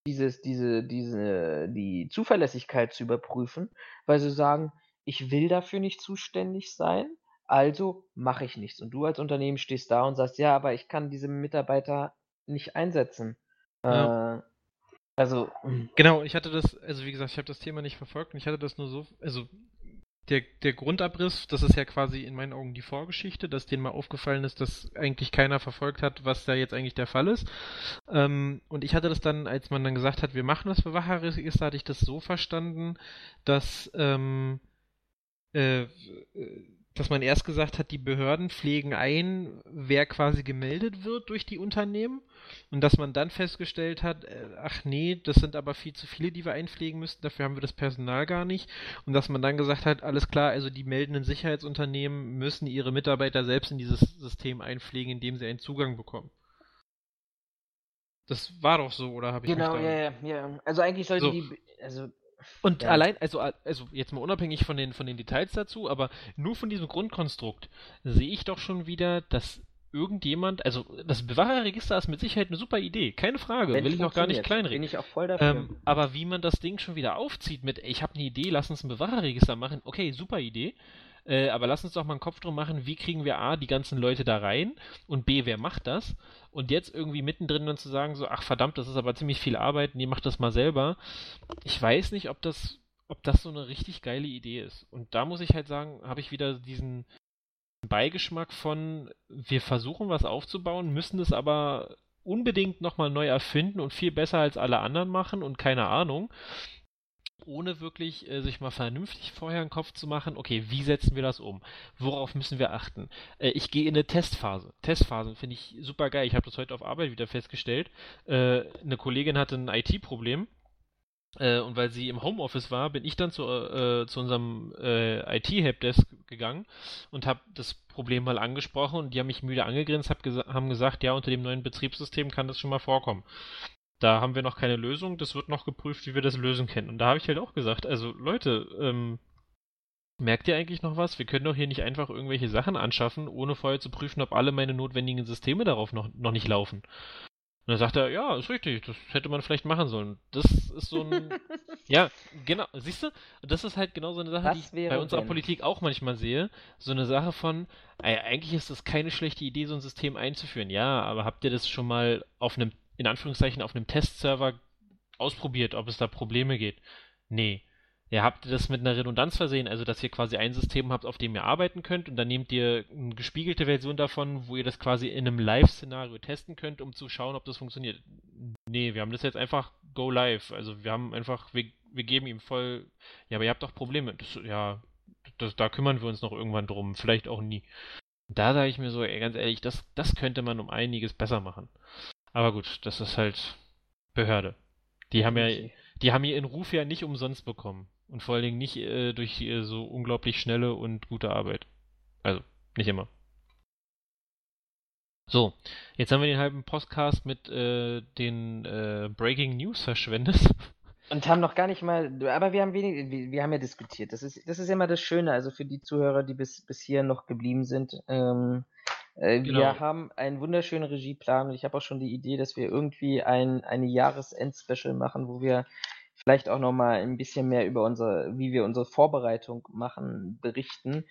dieses, diese, diese, die Zuverlässigkeit zu überprüfen, weil sie sagen, ich will dafür nicht zuständig sein, also mache ich nichts. Und du als Unternehmen stehst da und sagst, ja, aber ich kann diese Mitarbeiter nicht einsetzen. Ja. Äh, also. Genau, ich hatte das, also wie gesagt, ich habe das Thema nicht verfolgt und ich hatte das nur so, also der, der Grundabriss, das ist ja quasi in meinen Augen die Vorgeschichte, dass denen mal aufgefallen ist, dass eigentlich keiner verfolgt hat, was da jetzt eigentlich der Fall ist. Ähm, und ich hatte das dann, als man dann gesagt hat, wir machen das Bewacherregister, hatte ich das so verstanden, dass ähm, äh, dass man erst gesagt hat, die Behörden pflegen ein, wer quasi gemeldet wird durch die Unternehmen und dass man dann festgestellt hat, äh, ach nee, das sind aber viel zu viele, die wir einpflegen müssten, dafür haben wir das Personal gar nicht und dass man dann gesagt hat, alles klar, also die meldenden Sicherheitsunternehmen müssen ihre Mitarbeiter selbst in dieses System einpflegen, indem sie einen Zugang bekommen. Das war doch so, oder habe ich Genau, ja, ja, ja. Also eigentlich sollten so. die, also und ja. allein, also, also jetzt mal unabhängig von den, von den Details dazu, aber nur von diesem Grundkonstrukt sehe ich doch schon wieder, dass irgendjemand, also das Bewahrerregister ist mit Sicherheit eine super Idee, keine Frage, Wenn will ich auch gar nicht kleinreden. Bin ich auch voll dafür. Ähm, aber wie man das Ding schon wieder aufzieht mit, ey, ich habe eine Idee, lass uns ein Bewahrerregister machen, okay, super Idee. Äh, aber lass uns doch mal einen Kopf drum machen, wie kriegen wir A, die ganzen Leute da rein und B, wer macht das? Und jetzt irgendwie mittendrin dann zu sagen, so, ach verdammt, das ist aber ziemlich viel Arbeit, nee, mach das mal selber. Ich weiß nicht, ob das, ob das so eine richtig geile Idee ist. Und da muss ich halt sagen, habe ich wieder diesen Beigeschmack von, wir versuchen was aufzubauen, müssen es aber unbedingt nochmal neu erfinden und viel besser als alle anderen machen und keine Ahnung ohne wirklich äh, sich mal vernünftig vorher einen Kopf zu machen, okay, wie setzen wir das um? Worauf müssen wir achten? Äh, ich gehe in eine Testphase. Testphasen finde ich super geil. Ich habe das heute auf Arbeit wieder festgestellt. Äh, eine Kollegin hatte ein IT-Problem. Äh, und weil sie im Homeoffice war, bin ich dann zu, äh, zu unserem äh, IT-Helpdesk gegangen und habe das Problem mal angesprochen und die haben mich müde angegrinst, hab gesa haben gesagt, ja, unter dem neuen Betriebssystem kann das schon mal vorkommen da haben wir noch keine Lösung, das wird noch geprüft, wie wir das lösen können. Und da habe ich halt auch gesagt, also Leute, ähm, merkt ihr eigentlich noch was? Wir können doch hier nicht einfach irgendwelche Sachen anschaffen, ohne vorher zu prüfen, ob alle meine notwendigen Systeme darauf noch, noch nicht laufen. Und dann sagt er, ja, ist richtig, das hätte man vielleicht machen sollen. Das ist so ein. ja, genau, siehst du? Das ist halt genau so eine Sache, Was die ich bei unserer wenn? Politik auch manchmal sehe. So eine Sache von, eigentlich ist das keine schlechte Idee, so ein System einzuführen. Ja, aber habt ihr das schon mal auf einem, in Anführungszeichen, auf einem Testserver ausprobiert, ob es da Probleme geht? Nee. Ja, habt ihr das mit einer Redundanz versehen, also dass ihr quasi ein System habt, auf dem ihr arbeiten könnt und dann nehmt ihr eine gespiegelte Version davon, wo ihr das quasi in einem Live-Szenario testen könnt, um zu schauen, ob das funktioniert. Nee, wir haben das jetzt einfach go live. Also wir haben einfach, wir, wir geben ihm voll, ja, aber ihr habt doch Probleme. Das, ja, das, da kümmern wir uns noch irgendwann drum, vielleicht auch nie. Da sage ich mir so, ey, ganz ehrlich, das, das könnte man um einiges besser machen. Aber gut, das ist halt Behörde. Die haben ja, die haben ihren Ruf ja nicht umsonst bekommen. Und vor allen Dingen nicht äh, durch äh, so unglaublich schnelle und gute Arbeit. Also, nicht immer. So, jetzt haben wir den halben Podcast mit äh, den äh, Breaking News verschwendet. Und haben noch gar nicht mal, aber wir haben wenig, wir, wir, haben ja diskutiert. Das ist, das ist immer das Schöne, also für die Zuhörer, die bis, bis hier noch geblieben sind. Ähm, äh, genau. Wir haben einen wunderschönen Regieplan und ich habe auch schon die Idee, dass wir irgendwie ein eine Jahresend-Special machen, wo wir vielleicht auch noch mal ein bisschen mehr über unsere, wie wir unsere Vorbereitung machen, berichten.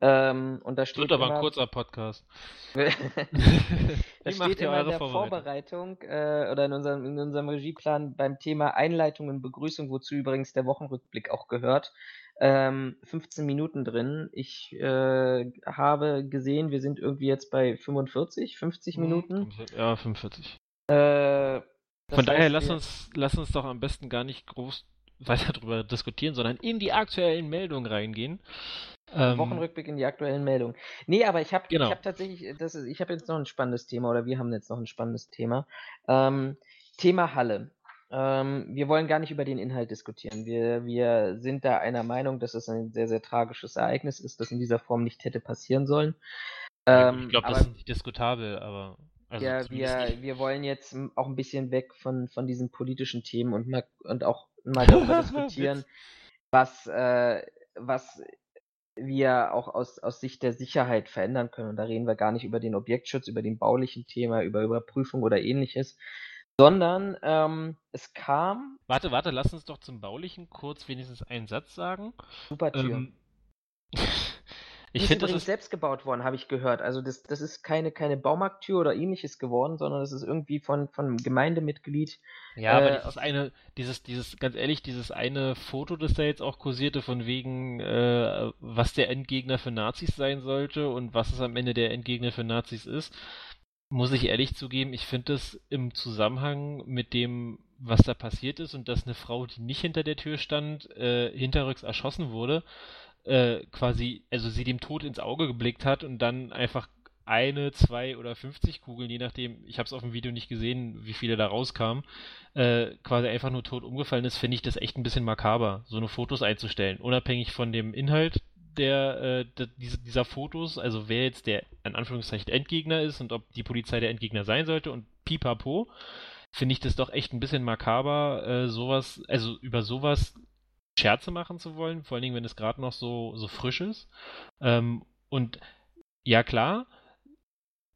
Ähm, und da steht Wird aber immer, ein kurzer Podcast. da steht immer in der Vorbereitung äh, oder in unserem, in unserem Regieplan beim Thema Einleitung und Begrüßung, wozu übrigens der Wochenrückblick auch gehört, ähm, 15 Minuten drin. Ich äh, habe gesehen, wir sind irgendwie jetzt bei 45, 50 mhm. Minuten. Ja, 45. Äh, Von daher lass uns, lass uns doch am besten gar nicht groß weiter darüber diskutieren, sondern in die aktuellen Meldungen reingehen. Ähm, Wochenrückblick in die aktuellen Meldungen. Nee, aber ich habe genau. hab tatsächlich, das ist, ich habe jetzt noch ein spannendes Thema oder wir haben jetzt noch ein spannendes Thema. Ähm, Thema Halle. Ähm, wir wollen gar nicht über den Inhalt diskutieren. Wir, wir sind da einer Meinung, dass es ein sehr, sehr tragisches Ereignis ist, das in dieser Form nicht hätte passieren sollen. Ähm, ich glaube, das ist nicht diskutabel, aber. Also ja, wir, wir wollen jetzt auch ein bisschen weg von, von diesen politischen Themen und, mal, und auch mal darüber diskutieren, was, äh, was wir auch aus, aus Sicht der Sicherheit verändern können. Und da reden wir gar nicht über den Objektschutz, über den baulichen Thema, über Überprüfung oder ähnliches, sondern ähm, es kam. Warte, warte, lass uns doch zum Baulichen kurz wenigstens einen Satz sagen. Super Tür. Ähm, ich finde, das ist selbst gebaut worden, habe ich gehört. Also das, das ist keine, keine Baumarkttür oder ähnliches geworden, sondern das ist irgendwie von, von einem Gemeindemitglied. Ja, äh, aber dieses eine, dieses, dieses, ganz ehrlich, dieses eine Foto, das da jetzt auch kursierte, von wegen, äh, was der Endgegner für Nazis sein sollte und was es am Ende der Endgegner für Nazis ist, muss ich ehrlich zugeben, ich finde es im Zusammenhang mit dem, was da passiert ist und dass eine Frau, die nicht hinter der Tür stand, äh, hinterrücks erschossen wurde, äh, quasi, also sie dem Tod ins Auge geblickt hat und dann einfach eine, zwei oder 50 Kugeln, je nachdem, ich habe es auf dem Video nicht gesehen, wie viele da rauskamen, äh, quasi einfach nur tot umgefallen ist, finde ich das echt ein bisschen makaber, so eine Fotos einzustellen, unabhängig von dem Inhalt der, äh, dieser, dieser Fotos, also wer jetzt der in Anführungszeichen Endgegner ist und ob die Polizei der Endgegner sein sollte und pipapo, finde ich das doch echt ein bisschen makaber, äh, sowas, also über sowas Scherze machen zu wollen, vor allen Dingen, wenn es gerade noch so, so frisch ist. Ähm, und ja, klar,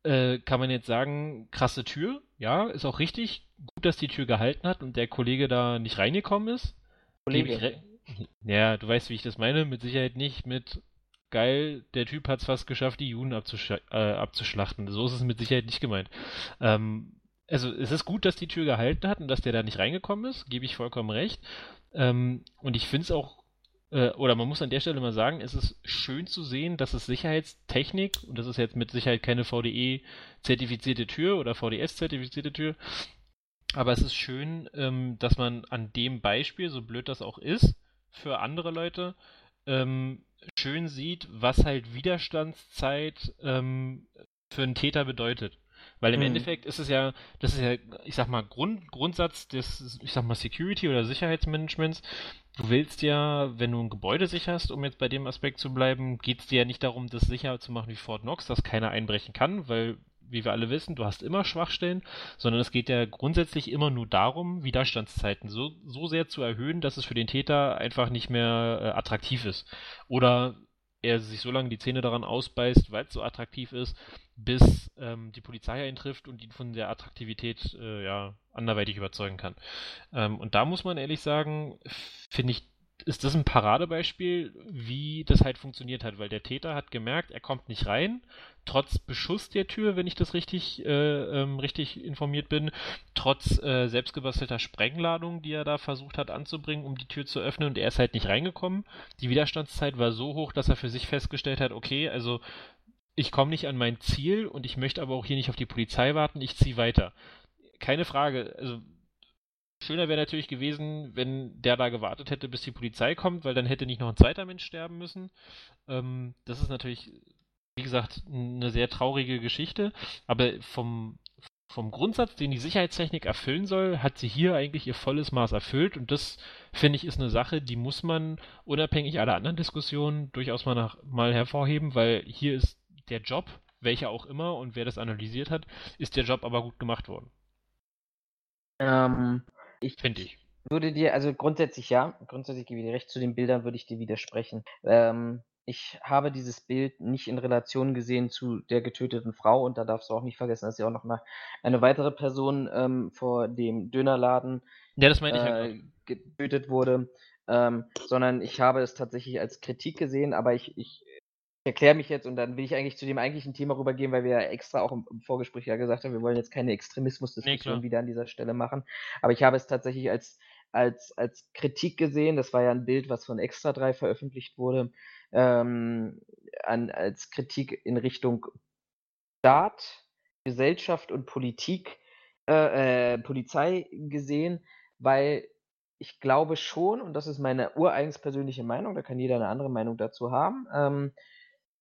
äh, kann man jetzt sagen, krasse Tür, ja, ist auch richtig. Gut, dass die Tür gehalten hat und der Kollege da nicht reingekommen ist. Kollege. Ja, du weißt, wie ich das meine. Mit Sicherheit nicht mit geil, der Typ hat es fast geschafft, die Juden abzusch äh, abzuschlachten. So ist es mit Sicherheit nicht gemeint. Ähm, also es ist gut, dass die Tür gehalten hat und dass der da nicht reingekommen ist, gebe ich vollkommen recht. Ähm, und ich finde es auch, äh, oder man muss an der Stelle mal sagen, es ist schön zu sehen, dass es Sicherheitstechnik, und das ist jetzt mit Sicherheit keine VDE-zertifizierte Tür oder VDS-zertifizierte Tür, aber es ist schön, ähm, dass man an dem Beispiel, so blöd das auch ist, für andere Leute, ähm, schön sieht, was halt Widerstandszeit ähm, für einen Täter bedeutet. Weil im mhm. Endeffekt ist es ja, das ist ja, ich sag mal, Grund, Grundsatz des, ich sag mal, Security oder Sicherheitsmanagements. Du willst ja, wenn du ein Gebäude sicherst, um jetzt bei dem Aspekt zu bleiben, geht es dir ja nicht darum, das sicher zu machen wie Fort Knox, dass keiner einbrechen kann, weil wie wir alle wissen, du hast immer Schwachstellen, sondern es geht ja grundsätzlich immer nur darum, Widerstandszeiten so, so sehr zu erhöhen, dass es für den Täter einfach nicht mehr äh, attraktiv ist. Oder er sich so lange die Zähne daran ausbeißt, weil es so attraktiv ist, bis ähm, die Polizei eintrifft und ihn von der Attraktivität äh, ja anderweitig überzeugen kann. Ähm, und da muss man ehrlich sagen, finde ich ist das ein Paradebeispiel, wie das halt funktioniert hat, weil der Täter hat gemerkt, er kommt nicht rein, trotz Beschuss der Tür, wenn ich das richtig, äh, ähm, richtig informiert bin, trotz äh, selbstgebastelter Sprengladung, die er da versucht hat anzubringen, um die Tür zu öffnen und er ist halt nicht reingekommen. Die Widerstandszeit war so hoch, dass er für sich festgestellt hat, okay, also ich komme nicht an mein Ziel und ich möchte aber auch hier nicht auf die Polizei warten, ich ziehe weiter. Keine Frage, also Schöner wäre natürlich gewesen, wenn der da gewartet hätte, bis die Polizei kommt, weil dann hätte nicht noch ein zweiter Mensch sterben müssen. Ähm, das ist natürlich, wie gesagt, eine sehr traurige Geschichte. Aber vom, vom Grundsatz, den die Sicherheitstechnik erfüllen soll, hat sie hier eigentlich ihr volles Maß erfüllt. Und das, finde ich, ist eine Sache, die muss man unabhängig aller anderen Diskussionen durchaus mal, nach, mal hervorheben, weil hier ist der Job, welcher auch immer und wer das analysiert hat, ist der Job aber gut gemacht worden. Ähm, ich finde ich. Würde dir, also grundsätzlich ja, grundsätzlich gebe ich dir recht, zu den Bildern würde ich dir widersprechen. Ähm, ich habe dieses Bild nicht in Relation gesehen zu der getöteten Frau und da darfst du auch nicht vergessen, dass ja auch noch mal eine weitere Person ähm, vor dem Dönerladen ja, das meine ich äh, getötet wurde, ähm, sondern ich habe es tatsächlich als Kritik gesehen, aber ich, ich erkläre mich jetzt und dann will ich eigentlich zu dem eigentlichen Thema rübergehen, weil wir ja extra auch im, im Vorgespräch ja gesagt haben, wir wollen jetzt keine Extremismusdiskussion nee, wieder an dieser Stelle machen. Aber ich habe es tatsächlich als, als, als Kritik gesehen. Das war ja ein Bild, was von Extra 3 veröffentlicht wurde, ähm, an, als Kritik in Richtung Staat, Gesellschaft und Politik, äh, äh, Polizei gesehen, weil ich glaube schon, und das ist meine ureigens persönliche Meinung, da kann jeder eine andere Meinung dazu haben, ähm,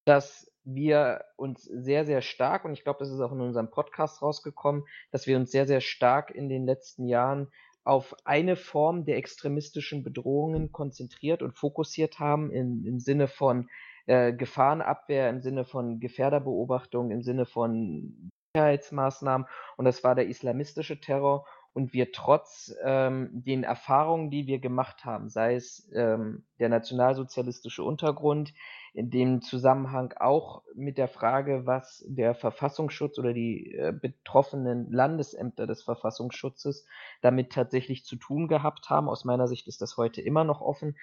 dass wir uns sehr, sehr stark, und ich glaube, das ist auch in unserem Podcast rausgekommen, dass wir uns sehr, sehr stark in den letzten Jahren auf eine Form der extremistischen Bedrohungen konzentriert und fokussiert haben, in, im Sinne von äh, Gefahrenabwehr, im Sinne von Gefährderbeobachtung, im Sinne von Sicherheitsmaßnahmen. Und das war der islamistische Terror. Und wir trotz ähm, den Erfahrungen, die wir gemacht haben, sei es ähm, der nationalsozialistische Untergrund, in dem Zusammenhang auch mit der Frage, was der Verfassungsschutz oder die äh, betroffenen Landesämter des Verfassungsschutzes damit tatsächlich zu tun gehabt haben. Aus meiner Sicht ist das heute immer noch offen.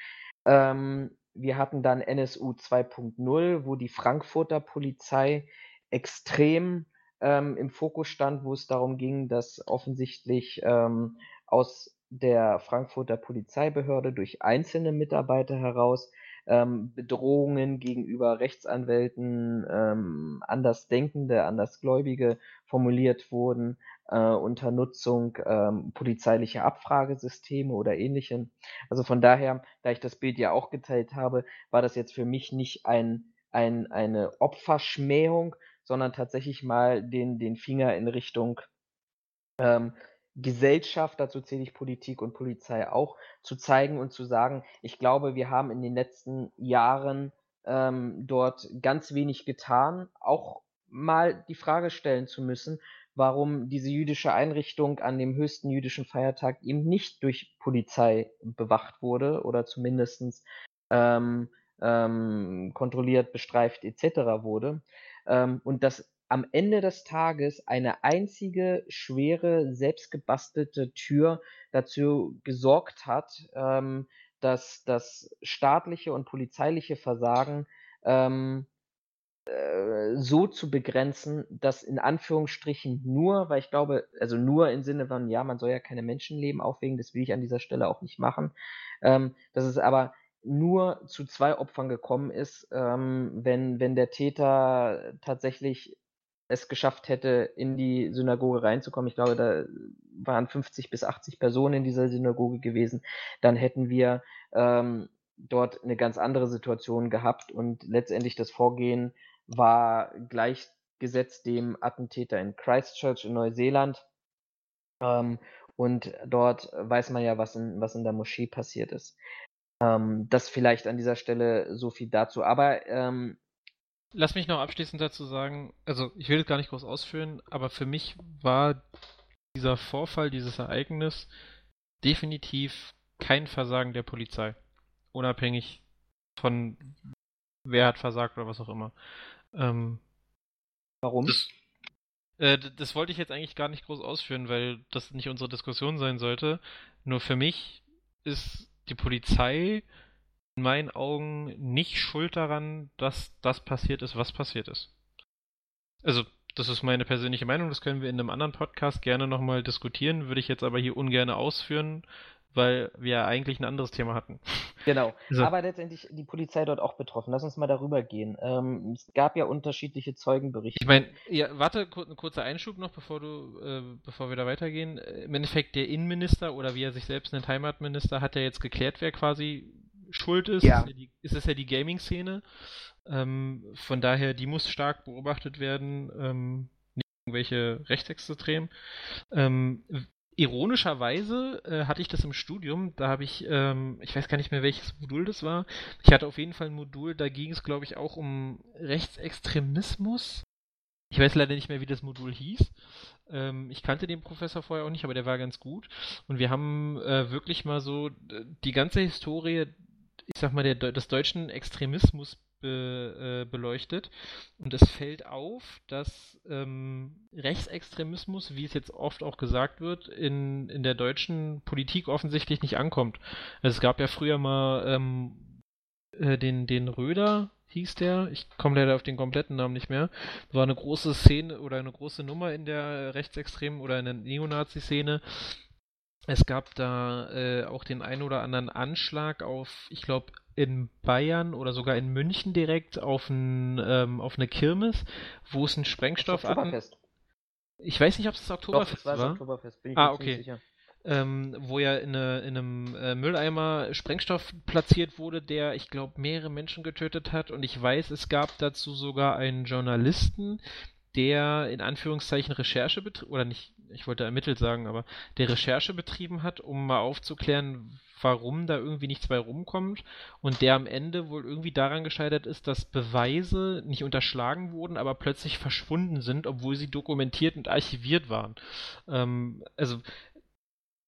Ähm, wir hatten dann NSU 2.0, wo die Frankfurter Polizei extrem ähm, im Fokus stand, wo es darum ging, dass offensichtlich ähm, aus der Frankfurter Polizeibehörde durch einzelne Mitarbeiter heraus ähm, Bedrohungen gegenüber Rechtsanwälten, ähm, Andersdenkende, Andersgläubige formuliert wurden, äh, unter Nutzung ähm, polizeilicher Abfragesysteme oder ähnlichem. Also von daher, da ich das Bild ja auch geteilt habe, war das jetzt für mich nicht ein, ein, eine Opferschmähung, sondern tatsächlich mal den, den Finger in Richtung ähm, Gesellschaft, dazu zähle ich Politik und Polizei auch, zu zeigen und zu sagen, ich glaube, wir haben in den letzten Jahren ähm, dort ganz wenig getan, auch mal die Frage stellen zu müssen, warum diese jüdische Einrichtung an dem höchsten jüdischen Feiertag eben nicht durch Polizei bewacht wurde oder zumindest ähm, ähm, kontrolliert, bestreift etc. wurde. Ähm, und dass am Ende des Tages eine einzige schwere, selbstgebastelte Tür dazu gesorgt hat, ähm, dass das staatliche und polizeiliche Versagen ähm, äh, so zu begrenzen, dass in Anführungsstrichen nur, weil ich glaube, also nur im Sinne von, ja, man soll ja keine Menschenleben aufwägen, das will ich an dieser Stelle auch nicht machen, ähm, dass es aber nur zu zwei Opfern gekommen ist, ähm, wenn, wenn der Täter tatsächlich es geschafft hätte, in die Synagoge reinzukommen. Ich glaube, da waren 50 bis 80 Personen in dieser Synagoge gewesen. Dann hätten wir ähm, dort eine ganz andere Situation gehabt und letztendlich das Vorgehen war gleichgesetzt dem Attentäter in Christchurch in Neuseeland. Ähm, und dort weiß man ja, was in, was in der Moschee passiert ist. Ähm, das vielleicht an dieser Stelle so viel dazu. Aber ähm, Lass mich noch abschließend dazu sagen, also ich will es gar nicht groß ausführen, aber für mich war dieser Vorfall, dieses Ereignis definitiv kein Versagen der Polizei. Unabhängig von wer hat versagt oder was auch immer. Ähm, Warum? Das, äh, das wollte ich jetzt eigentlich gar nicht groß ausführen, weil das nicht unsere Diskussion sein sollte. Nur für mich ist die Polizei in meinen Augen nicht schuld daran, dass das passiert ist, was passiert ist. Also, das ist meine persönliche Meinung, das können wir in einem anderen Podcast gerne nochmal diskutieren, würde ich jetzt aber hier ungern ausführen, weil wir eigentlich ein anderes Thema hatten. Genau. So. Aber letztendlich die Polizei dort auch betroffen. Lass uns mal darüber gehen. Ähm, es gab ja unterschiedliche Zeugenberichte. Ich meine, ja, warte, kur ein kurzer Einschub noch, bevor du, äh, bevor wir da weitergehen. Im Endeffekt der Innenminister oder wie er sich selbst nennt, Heimatminister, hat ja jetzt geklärt, wer quasi schuld ist. Ja. Ist es ja die Gaming-Szene. Ähm, von daher, die muss stark beobachtet werden. Ähm, nicht irgendwelche Rechtsextremen. Ähm, ironischerweise äh, hatte ich das im Studium, da habe ich, ähm, ich weiß gar nicht mehr welches Modul das war. Ich hatte auf jeden Fall ein Modul, da ging es, glaube ich, auch um Rechtsextremismus. Ich weiß leider nicht mehr, wie das Modul hieß. Ähm, ich kannte den Professor vorher auch nicht, aber der war ganz gut. Und wir haben äh, wirklich mal so die ganze Historie, ich sag mal, der, des deutschen Extremismus be, äh, beleuchtet. Und es fällt auf, dass ähm, Rechtsextremismus, wie es jetzt oft auch gesagt wird, in, in der deutschen Politik offensichtlich nicht ankommt. Also es gab ja früher mal ähm, äh, den, den Röder, hieß der. Ich komme leider auf den kompletten Namen nicht mehr. War eine große Szene oder eine große Nummer in der rechtsextremen oder in der Neonazi-Szene. Es gab da äh, auch den ein oder anderen Anschlag auf, ich glaube, in Bayern oder sogar in München direkt auf, ein, ähm, auf eine Kirmes, wo es einen Sprengstoff Oktoberfest. Ich weiß nicht, ob es das Oktoberfest Doch, das war. war. Oktoberfest, bin ich ah, okay. sicher. Ähm, wo ja in, eine, in einem äh, Mülleimer Sprengstoff platziert wurde, der, ich glaube, mehrere Menschen getötet hat. Und ich weiß, es gab dazu sogar einen Journalisten, der in Anführungszeichen Recherche betrieben, oder nicht, ich wollte ermittelt sagen, aber der Recherche betrieben hat, um mal aufzuklären, warum da irgendwie nichts bei rumkommt und der am Ende wohl irgendwie daran gescheitert ist, dass Beweise nicht unterschlagen wurden, aber plötzlich verschwunden sind, obwohl sie dokumentiert und archiviert waren. Ähm, also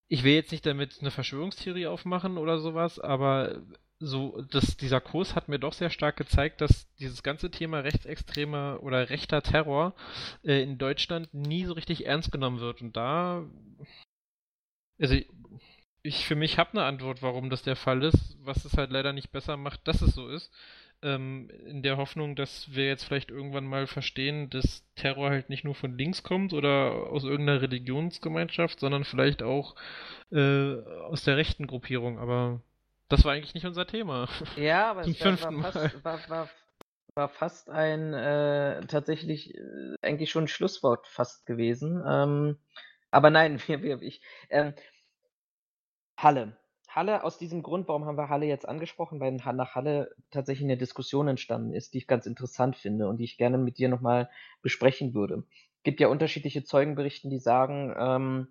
ich will jetzt nicht damit eine Verschwörungstheorie aufmachen oder sowas, aber so, das, dieser Kurs hat mir doch sehr stark gezeigt, dass dieses ganze Thema rechtsextremer oder rechter Terror äh, in Deutschland nie so richtig ernst genommen wird. Und da, also ich für mich habe eine Antwort, warum das der Fall ist, was es halt leider nicht besser macht, dass es so ist. Ähm, in der Hoffnung, dass wir jetzt vielleicht irgendwann mal verstehen, dass Terror halt nicht nur von links kommt oder aus irgendeiner Religionsgemeinschaft, sondern vielleicht auch äh, aus der rechten Gruppierung. Aber das war eigentlich nicht unser Thema. Ja, aber es war, war, fast, war, war, war, fast ein äh, tatsächlich äh, eigentlich schon ein Schlusswort fast gewesen. Ähm, aber nein, wir, wir, ich, ähm, Halle. Halle aus diesem Grund, warum haben wir Halle jetzt angesprochen? Weil nach Halle tatsächlich eine Diskussion entstanden ist, die ich ganz interessant finde und die ich gerne mit dir nochmal besprechen würde. Es gibt ja unterschiedliche Zeugenberichten, die sagen, ähm,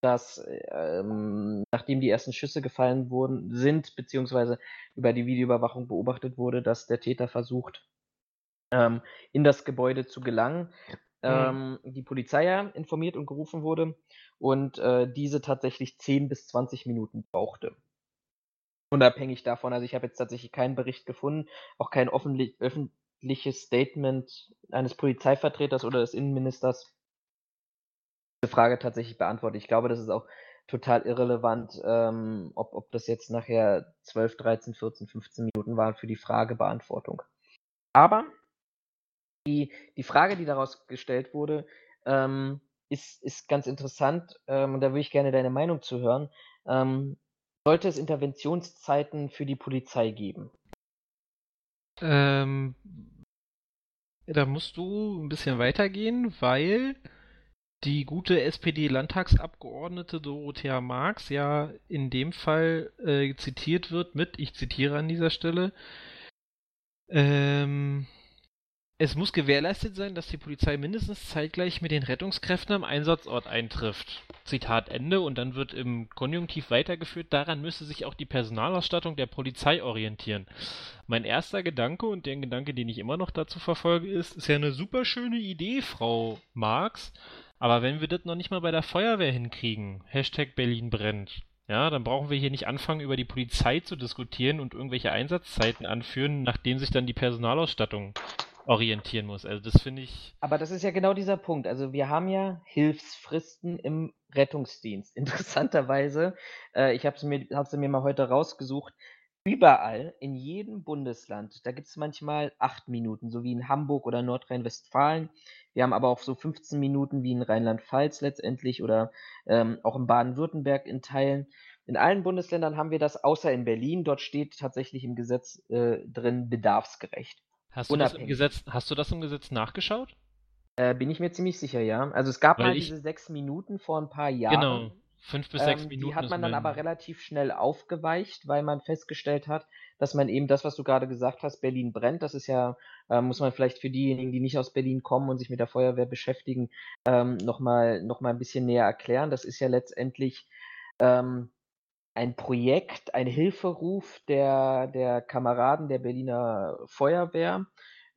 dass ähm, nachdem die ersten Schüsse gefallen wurden, sind, beziehungsweise über die Videoüberwachung beobachtet wurde, dass der Täter versucht, ähm, in das Gebäude zu gelangen. Mhm. die Polizei ja informiert und gerufen wurde und äh, diese tatsächlich 10 bis 20 Minuten brauchte. Unabhängig davon, also ich habe jetzt tatsächlich keinen Bericht gefunden, auch kein öffentliches Statement eines Polizeivertreters oder des Innenministers, Frage tatsächlich beantwortet. Ich glaube, das ist auch total irrelevant, ähm, ob, ob das jetzt nachher 12, 13, 14, 15 Minuten waren für die Fragebeantwortung. Aber die, die Frage, die daraus gestellt wurde, ähm, ist, ist ganz interessant ähm, und da würde ich gerne deine Meinung zu hören. Ähm, sollte es Interventionszeiten für die Polizei geben? Ähm, da musst du ein bisschen weitergehen, weil die gute SPD-Landtagsabgeordnete Dorothea Marx ja in dem Fall äh, zitiert wird mit, ich zitiere an dieser Stelle, ähm, es muss gewährleistet sein, dass die Polizei mindestens zeitgleich mit den Rettungskräften am Einsatzort eintrifft. Zitat Ende und dann wird im Konjunktiv weitergeführt, daran müsse sich auch die Personalausstattung der Polizei orientieren. Mein erster Gedanke und der Gedanke, den ich immer noch dazu verfolge, ist, ist ja eine super schöne Idee, Frau Marx, aber wenn wir das noch nicht mal bei der Feuerwehr hinkriegen, Hashtag Berlin brennt, Ja, dann brauchen wir hier nicht anfangen, über die Polizei zu diskutieren und irgendwelche Einsatzzeiten anführen, nachdem sich dann die Personalausstattung orientieren muss. Also das finde ich. Aber das ist ja genau dieser Punkt. Also wir haben ja Hilfsfristen im Rettungsdienst. Interessanterweise, äh, ich habe sie, mir, hab mir mal heute rausgesucht, überall in jedem Bundesland, da gibt es manchmal acht Minuten, so wie in Hamburg oder Nordrhein-Westfalen. Wir haben aber auch so 15 Minuten wie in Rheinland-Pfalz letztendlich oder ähm, auch in Baden-Württemberg in Teilen. In allen Bundesländern haben wir das, außer in Berlin. Dort steht tatsächlich im Gesetz äh, drin bedarfsgerecht. Hast du, das im Gesetz, hast du das im Gesetz nachgeschaut? Äh, bin ich mir ziemlich sicher, ja. Also es gab Weil mal ich- diese sechs Minuten vor ein paar Jahren. Genau. Fünf bis sechs Ähm, Minuten. die hat man dann aber relativ schnell aufgeweicht, weil man festgestellt hat, dass man eben das, was du gerade gesagt hast, Berlin brennt, das ist ja, äh, muss man vielleicht für diejenigen, die nicht aus Berlin kommen und sich mit der Feuerwehr beschäftigen, ähm, nochmal noch mal ein bisschen näher erklären. Das ist ja letztendlich ähm, ein Projekt, ein Hilferuf der, der Kameraden der Berliner Feuerwehr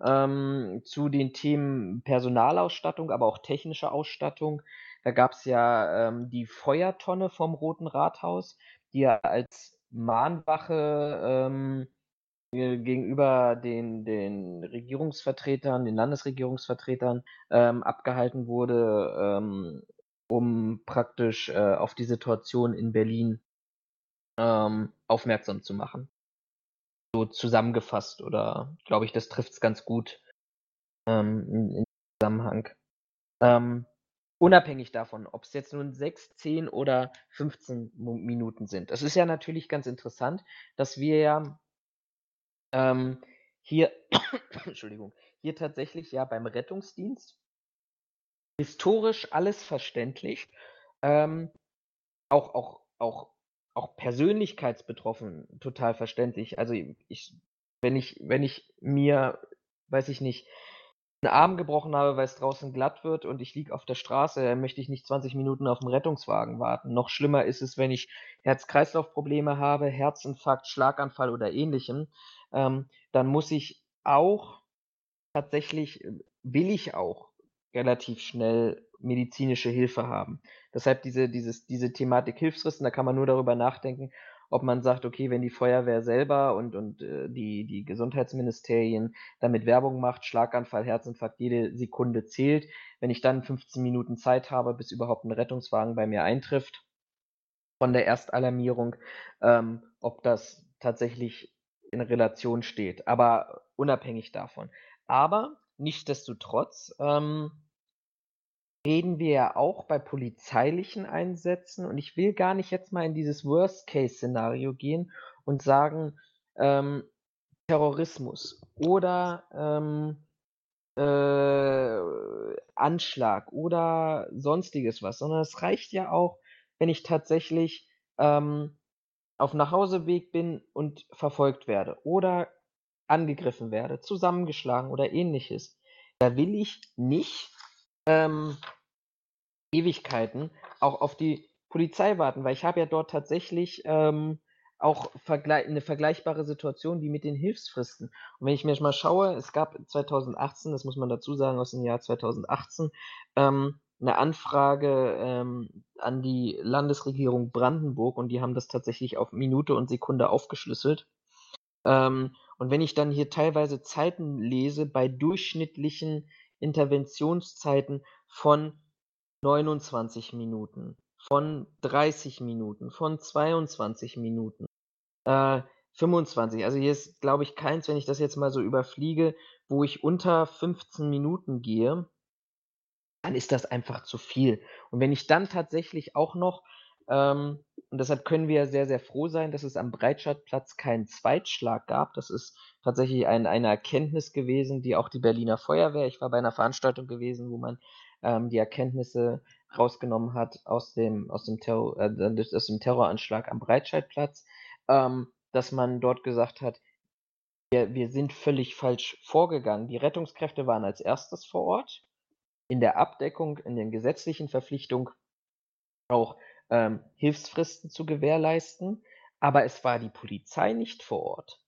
ähm, zu den Themen Personalausstattung, aber auch technische Ausstattung. Da gab es ja ähm, die Feuertonne vom Roten Rathaus, die ja als Mahnwache ähm, ge- gegenüber den, den Regierungsvertretern, den Landesregierungsvertretern ähm, abgehalten wurde, ähm, um praktisch äh, auf die Situation in Berlin ähm, aufmerksam zu machen. So zusammengefasst oder glaube ich, das trifft es ganz gut ähm, in, in Zusammenhang. Unabhängig davon, ob es jetzt nun 6, 10 oder 15 Mu- Minuten sind. Es ist ja natürlich ganz interessant, dass wir ja ähm, hier, Entschuldigung, hier tatsächlich ja beim Rettungsdienst historisch alles verständlich, ähm, auch, auch, auch, auch persönlichkeitsbetroffen total verständlich. Also ich, wenn ich, wenn ich mir, weiß ich nicht, einen Arm gebrochen habe, weil es draußen glatt wird und ich liege auf der Straße, dann möchte ich nicht 20 Minuten auf den Rettungswagen warten. Noch schlimmer ist es, wenn ich Herz-Kreislauf-Probleme habe, Herzinfarkt, Schlaganfall oder ähnlichem. Ähm, dann muss ich auch tatsächlich, äh, will ich auch relativ schnell medizinische Hilfe haben. Deshalb diese, dieses, diese Thematik Hilfsfristen, da kann man nur darüber nachdenken, ob man sagt, okay, wenn die Feuerwehr selber und, und äh, die, die Gesundheitsministerien damit Werbung macht, Schlaganfall, Herzinfarkt, jede Sekunde zählt. Wenn ich dann 15 Minuten Zeit habe, bis überhaupt ein Rettungswagen bei mir eintrifft, von der Erstalarmierung, ähm, ob das tatsächlich in Relation steht. Aber unabhängig davon. Aber nichtsdestotrotz ähm, reden wir ja auch bei polizeilichen Einsätzen und ich will gar nicht jetzt mal in dieses Worst-Case-Szenario gehen und sagen, ähm, Terrorismus oder ähm, äh, Anschlag oder sonstiges was, sondern es reicht ja auch, wenn ich tatsächlich ähm, auf Nachhauseweg bin und verfolgt werde oder angegriffen werde, zusammengeschlagen oder ähnliches. Da will ich nicht ähm, Ewigkeiten auch auf die Polizei warten, weil ich habe ja dort tatsächlich ähm, auch vergle eine vergleichbare Situation wie mit den Hilfsfristen. Und wenn ich mir mal schaue, es gab 2018, das muss man dazu sagen, aus dem Jahr 2018, ähm, eine Anfrage ähm, an die Landesregierung Brandenburg und die haben das tatsächlich auf Minute und Sekunde aufgeschlüsselt. Ähm, und wenn ich dann hier teilweise Zeiten lese bei durchschnittlichen Interventionszeiten von 29 Minuten, von 30 Minuten, von 22 Minuten, äh, 25. Also hier ist, glaube ich, keins, wenn ich das jetzt mal so überfliege, wo ich unter 15 Minuten gehe, dann ist das einfach zu viel. Und wenn ich dann tatsächlich auch noch, ähm, und deshalb können wir sehr, sehr froh sein, dass es am Breitscheidplatz keinen Zweitschlag gab. Das ist tatsächlich ein, eine Erkenntnis gewesen, die auch die Berliner Feuerwehr, ich war bei einer Veranstaltung gewesen, wo man ähm, die Erkenntnisse rausgenommen hat aus dem, aus dem, Terror, äh, aus dem Terroranschlag am Breitscheidplatz, ähm, dass man dort gesagt hat, wir, wir sind völlig falsch vorgegangen. Die Rettungskräfte waren als erstes vor Ort, in der Abdeckung, in den gesetzlichen Verpflichtungen auch ähm, Hilfsfristen zu gewährleisten, aber es war die Polizei nicht vor Ort.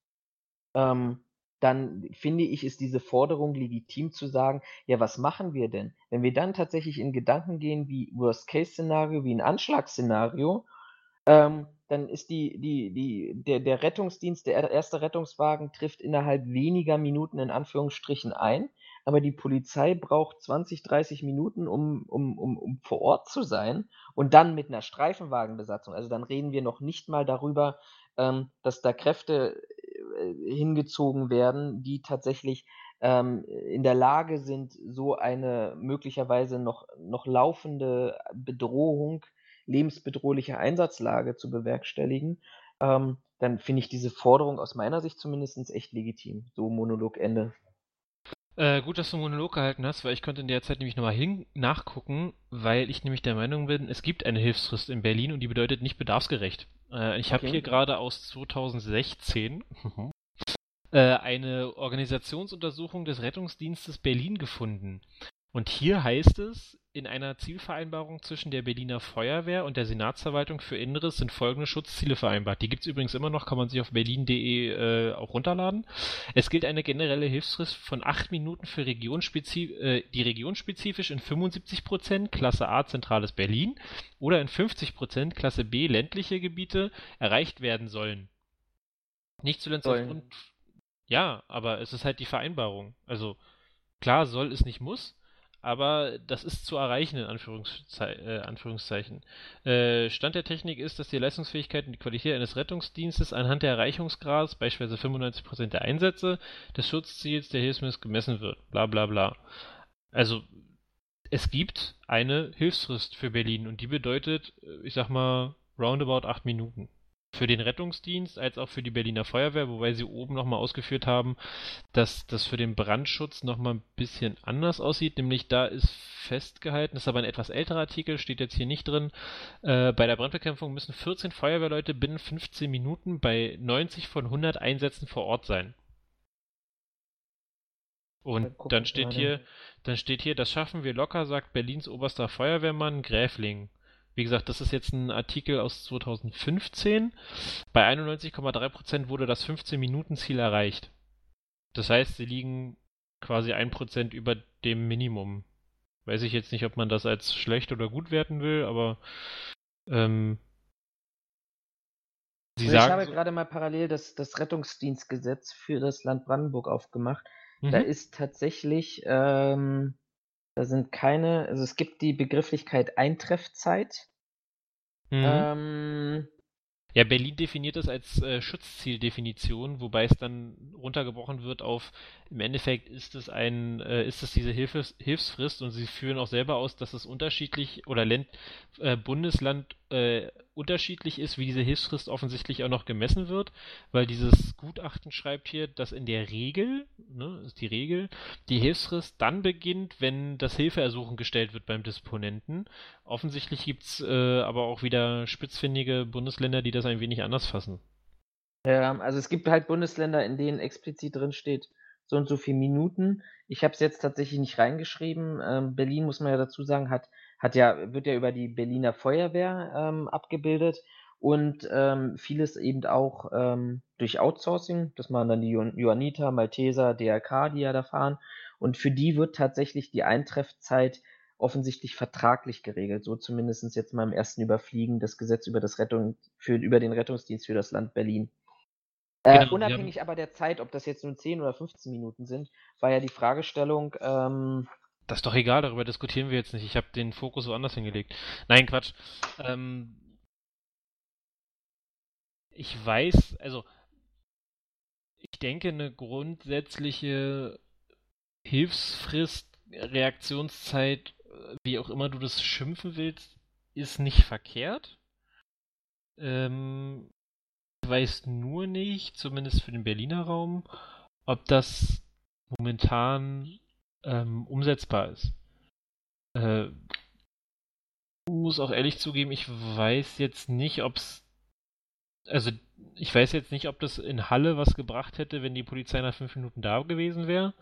Ähm, dann finde ich, ist diese Forderung legitim zu sagen, ja, was machen wir denn? Wenn wir dann tatsächlich in Gedanken gehen wie Worst-Case-Szenario, wie ein Anschlagsszenario, ähm, dann ist die, die, die, der, der Rettungsdienst, der erste Rettungswagen trifft innerhalb weniger Minuten in Anführungsstrichen ein, aber die Polizei braucht 20, 30 Minuten, um, um, um, um vor Ort zu sein und dann mit einer Streifenwagenbesatzung. Also dann reden wir noch nicht mal darüber, ähm, dass da Kräfte äh, hingezogen werden, die tatsächlich ähm, in der Lage sind, so eine möglicherweise noch, noch laufende Bedrohung, lebensbedrohliche Einsatzlage zu bewerkstelligen, ähm, dann finde ich diese Forderung aus meiner Sicht zumindest echt legitim. So Monologende. Äh, gut, dass du einen Monolog gehalten hast, weil ich konnte in der Zeit nämlich nochmal hin nachgucken, weil ich nämlich der Meinung bin, es gibt eine Hilfsfrist in Berlin und die bedeutet nicht bedarfsgerecht. Äh, ich okay. habe hier gerade aus 2016 äh, eine Organisationsuntersuchung des Rettungsdienstes Berlin gefunden. Und hier heißt es, in einer Zielvereinbarung zwischen der Berliner Feuerwehr und der Senatsverwaltung für Inneres sind folgende Schutzziele vereinbart. Die gibt es übrigens immer noch, kann man sich auf berlin.de äh, auch runterladen. Es gilt eine generelle Hilfsfrist von acht Minuten für Regionspezif äh, die regionspezifisch in 75 Prozent Klasse A zentrales Berlin oder in 50 Prozent Klasse B ländliche Gebiete erreicht werden sollen. Nicht zuletzt aufgrund. Ja, aber es ist halt die Vereinbarung. Also klar soll es nicht muss, aber das ist zu erreichen, in Anführungszei äh, Anführungszeichen. Äh, Stand der Technik ist, dass die Leistungsfähigkeit und die Qualität eines Rettungsdienstes anhand der Erreichungsgrads, beispielsweise 95% der Einsätze, des Schutzziels der Hilfsmittel gemessen wird. Bla bla bla. Also, es gibt eine Hilfsfrist für Berlin und die bedeutet, äh, ich sag mal, roundabout 8 Minuten für den Rettungsdienst als auch für die Berliner Feuerwehr, wobei sie oben nochmal ausgeführt haben, dass das für den Brandschutz nochmal ein bisschen anders aussieht, nämlich da ist festgehalten, das ist aber ein etwas älterer Artikel, steht jetzt hier nicht drin, äh, bei der Brandbekämpfung müssen 14 Feuerwehrleute binnen 15 Minuten bei 90 von 100 Einsätzen vor Ort sein. Und dann steht hier, dann steht hier, das schaffen wir locker, sagt Berlins oberster Feuerwehrmann Gräfling. Wie gesagt, das ist jetzt ein Artikel aus 2015. Bei 91,3% wurde das 15-Minuten-Ziel erreicht. Das heißt, sie liegen quasi 1% über dem Minimum. Weiß ich jetzt nicht, ob man das als schlecht oder gut werten will, aber ähm, Sie also ich habe gerade mal parallel das, das Rettungsdienstgesetz für das Land Brandenburg aufgemacht. Mhm. Da ist tatsächlich ähm, da sind keine also es gibt die Begrifflichkeit Eintreffzeit. Mhm. Ähm, ja, Berlin definiert das als äh, Schutzzieldefinition, wobei es dann runtergebrochen wird auf, im Endeffekt ist es ein, äh, ist es diese Hilfes Hilfsfrist und sie führen auch selber aus, dass es unterschiedlich oder Länd, äh, Bundesland äh, unterschiedlich ist, wie diese Hilfsfrist offensichtlich auch noch gemessen wird, weil dieses Gutachten schreibt hier, dass in der Regel, ne, ist die Regel, die Hilfsfrist dann beginnt, wenn das Hilfeersuchen gestellt wird beim Disponenten. Offensichtlich gibt es äh, aber auch wieder spitzfindige Bundesländer, die das ein wenig anders fassen. Ja, also es gibt halt Bundesländer, in denen explizit drin steht, so und so viele Minuten. Ich habe es jetzt tatsächlich nicht reingeschrieben. Ähm, Berlin, muss man ja dazu sagen, hat hat ja, wird ja über die Berliner Feuerwehr ähm, abgebildet und ähm, vieles eben auch ähm, durch Outsourcing. Das machen dann die Johanniter, Malteser, DRK, die ja da fahren. Und für die wird tatsächlich die Eintreffzeit offensichtlich vertraglich geregelt. So zumindest jetzt mal im ersten Überfliegen das Gesetz über, das Rettung, für, über den Rettungsdienst für das Land Berlin. Äh, genau, unabhängig aber der Zeit, ob das jetzt nur 10 oder 15 Minuten sind, war ja die Fragestellung, ähm, das ist doch egal, darüber diskutieren wir jetzt nicht. Ich habe den Fokus woanders hingelegt. Nein, Quatsch. Ähm, ich weiß, also ich denke, eine grundsätzliche Hilfsfrist, Reaktionszeit, wie auch immer du das schimpfen willst, ist nicht verkehrt. Ähm, ich weiß nur nicht, zumindest für den Berliner Raum, ob das momentan ähm, umsetzbar ist. Äh, muss auch ehrlich zugeben, ich weiß jetzt nicht, ob es. Also, ich weiß jetzt nicht, ob das in Halle was gebracht hätte, wenn die Polizei nach fünf Minuten da gewesen wäre.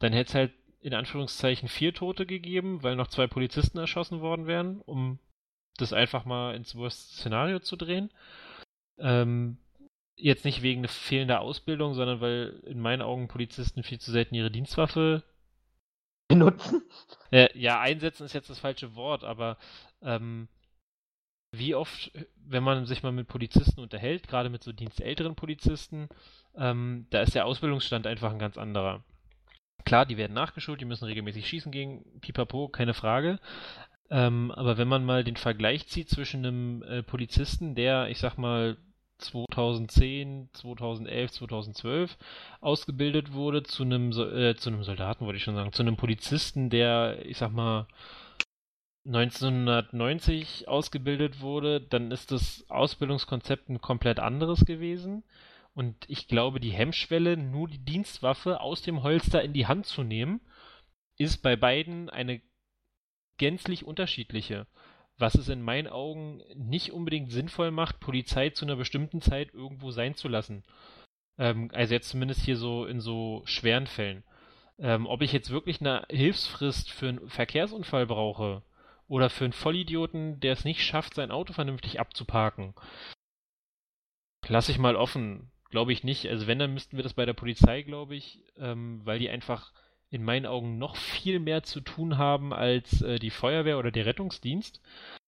Dann hätte es halt in Anführungszeichen vier Tote gegeben, weil noch zwei Polizisten erschossen worden wären, um das einfach mal ins Worst-Szenario zu drehen. Ähm, jetzt nicht wegen fehlender Ausbildung, sondern weil in meinen Augen Polizisten viel zu selten ihre Dienstwaffe benutzen? Ja, einsetzen ist jetzt das falsche Wort, aber ähm, wie oft, wenn man sich mal mit Polizisten unterhält, gerade mit so dienstälteren Polizisten, ähm, da ist der Ausbildungsstand einfach ein ganz anderer. Klar, die werden nachgeschult, die müssen regelmäßig schießen gehen, pipapo, keine Frage. Ähm, aber wenn man mal den Vergleich zieht zwischen einem äh, Polizisten, der, ich sag mal, 2010, 2011, 2012 ausgebildet wurde, zu einem, äh, zu einem Soldaten, wollte ich schon sagen, zu einem Polizisten, der, ich sag mal, 1990 ausgebildet wurde, dann ist das Ausbildungskonzept ein komplett anderes gewesen. Und ich glaube, die Hemmschwelle, nur die Dienstwaffe aus dem Holster in die Hand zu nehmen, ist bei beiden eine gänzlich unterschiedliche. Was es in meinen Augen nicht unbedingt sinnvoll macht, Polizei zu einer bestimmten Zeit irgendwo sein zu lassen. Ähm, also jetzt zumindest hier so in so schweren Fällen. Ähm, ob ich jetzt wirklich eine Hilfsfrist für einen Verkehrsunfall brauche, oder für einen Vollidioten, der es nicht schafft, sein Auto vernünftig abzuparken. Lass ich mal offen. Glaube ich nicht. Also wenn, dann müssten wir das bei der Polizei, glaube ich, ähm, weil die einfach in meinen Augen noch viel mehr zu tun haben als äh, die Feuerwehr oder der Rettungsdienst.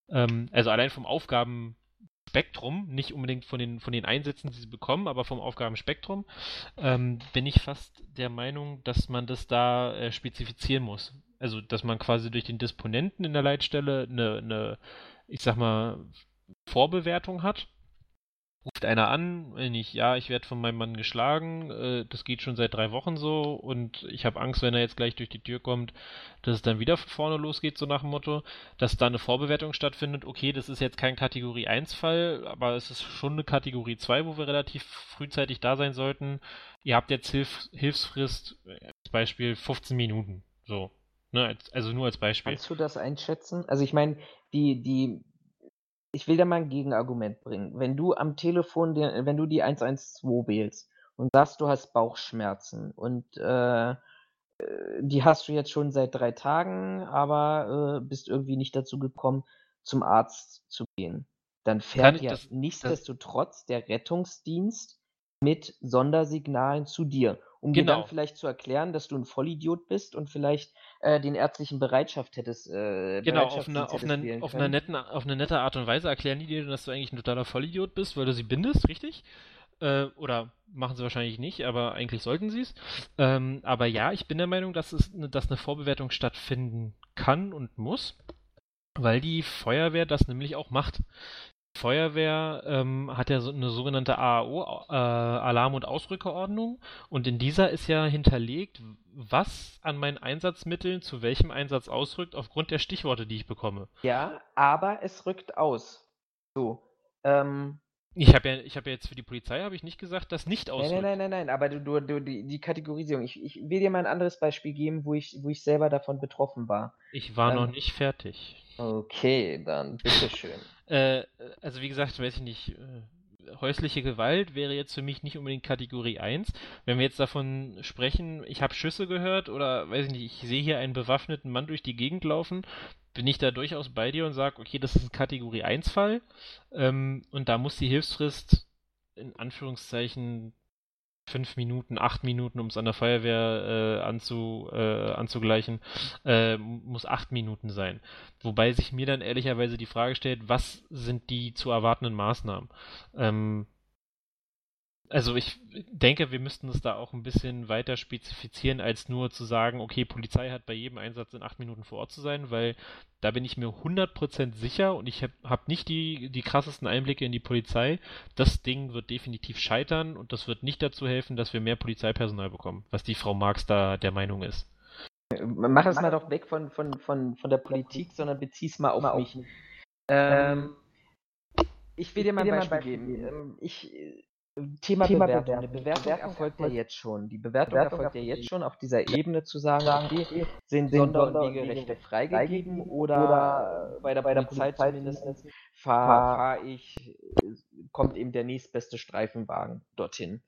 Ähm, also allein vom Aufgabenspektrum, nicht unbedingt von den, von den Einsätzen, die sie bekommen, aber vom Aufgabenspektrum, ähm, bin ich fast der Meinung, dass man das da äh, spezifizieren muss also dass man quasi durch den Disponenten in der Leitstelle eine, eine ich sag mal, Vorbewertung hat. Ruft einer an, wenn ich, ja, ich werde von meinem Mann geschlagen, äh, das geht schon seit drei Wochen so und ich habe Angst, wenn er jetzt gleich durch die Tür kommt, dass es dann wieder von vorne losgeht, so nach dem Motto, dass da eine Vorbewertung stattfindet. Okay, das ist jetzt kein Kategorie 1 Fall, aber es ist schon eine Kategorie 2, wo wir relativ frühzeitig da sein sollten. Ihr habt jetzt Hilf Hilfsfrist, als Beispiel 15 Minuten. So, Ne, also nur als Beispiel. Kannst du das einschätzen? Also ich meine, die, die, ich will da mal ein Gegenargument bringen. Wenn du am Telefon, wenn du die 112 wählst und sagst, du hast Bauchschmerzen und äh, äh, die hast du jetzt schon seit drei Tagen, aber äh, bist irgendwie nicht dazu gekommen, zum Arzt zu gehen, dann fährt ja das, nichtsdestotrotz das... der Rettungsdienst mit Sondersignalen zu dir um genau. dir dann genau. vielleicht zu erklären, dass du ein Vollidiot bist und vielleicht äh, den ärztlichen Bereitschaft hättest. Äh, genau, auf eine, auf, eine, auf, eine netten, auf eine nette Art und Weise erklären die dir, dass du eigentlich ein totaler Vollidiot bist, weil du sie bindest, richtig? Äh, oder machen sie wahrscheinlich nicht, aber eigentlich sollten sie es. Ähm, aber ja, ich bin der Meinung, dass, es, dass eine Vorbewertung stattfinden kann und muss, weil die Feuerwehr das nämlich auch macht. Feuerwehr ähm, hat ja so eine sogenannte AAO, äh, Alarm- und Ausrückerordnung, und in dieser ist ja hinterlegt, was an meinen Einsatzmitteln zu welchem Einsatz ausrückt, aufgrund der Stichworte, die ich bekomme. Ja, aber es rückt aus. So. Ähm, ich habe ja, ich ja jetzt für die Polizei habe ich nicht gesagt, dass nicht ausrückt. Nein, nein, nein, nein, nein, aber du, du, du die, die Kategorisierung. Ich, ich will dir mal ein anderes Beispiel geben, wo ich, wo ich selber davon betroffen war. Ich war ähm, noch nicht fertig. Okay, dann bitteschön. Äh, also wie gesagt, weiß ich nicht, äh, häusliche Gewalt wäre jetzt für mich nicht unbedingt Kategorie 1. Wenn wir jetzt davon sprechen, ich habe Schüsse gehört oder weiß ich nicht, ich sehe hier einen bewaffneten Mann durch die Gegend laufen, bin ich da durchaus bei dir und sage, okay, das ist ein Kategorie 1 Fall ähm, und da muss die Hilfsfrist in Anführungszeichen fünf Minuten, acht Minuten, um es an der Feuerwehr äh, anzu, äh, anzugleichen, äh, muss acht Minuten sein. Wobei sich mir dann ehrlicherweise die Frage stellt, was sind die zu erwartenden Maßnahmen? Ähm, also ich denke, wir müssten es da auch ein bisschen weiter spezifizieren, als nur zu sagen, okay, Polizei hat bei jedem Einsatz in acht Minuten vor Ort zu sein, weil da bin ich mir 100% sicher und ich habe hab nicht die, die krassesten Einblicke in die Polizei. Das Ding wird definitiv scheitern und das wird nicht dazu helfen, dass wir mehr Polizeipersonal bekommen, was die Frau Marx da der Meinung ist. Mach es mal doch weg von, von, von, von der Politik, sondern bezieh's mal auf mich. Ähm, ich will dir mal ein Beispiel geben. Ähm, ich Thema, Thema Bewertung. Bewertung. Eine Bewertung, Bewertung erfolgt ja jetzt schon. Die Bewertung, Bewertung erfolgt ja jetzt schon auf dieser Ebene zu sagen, okay, sind Sonder- und Wegerechte freigegeben oder, oder bei der, bei der Polizei, Polizei zumindest fahre fahr ich, kommt eben der nächstbeste Streifenwagen dorthin.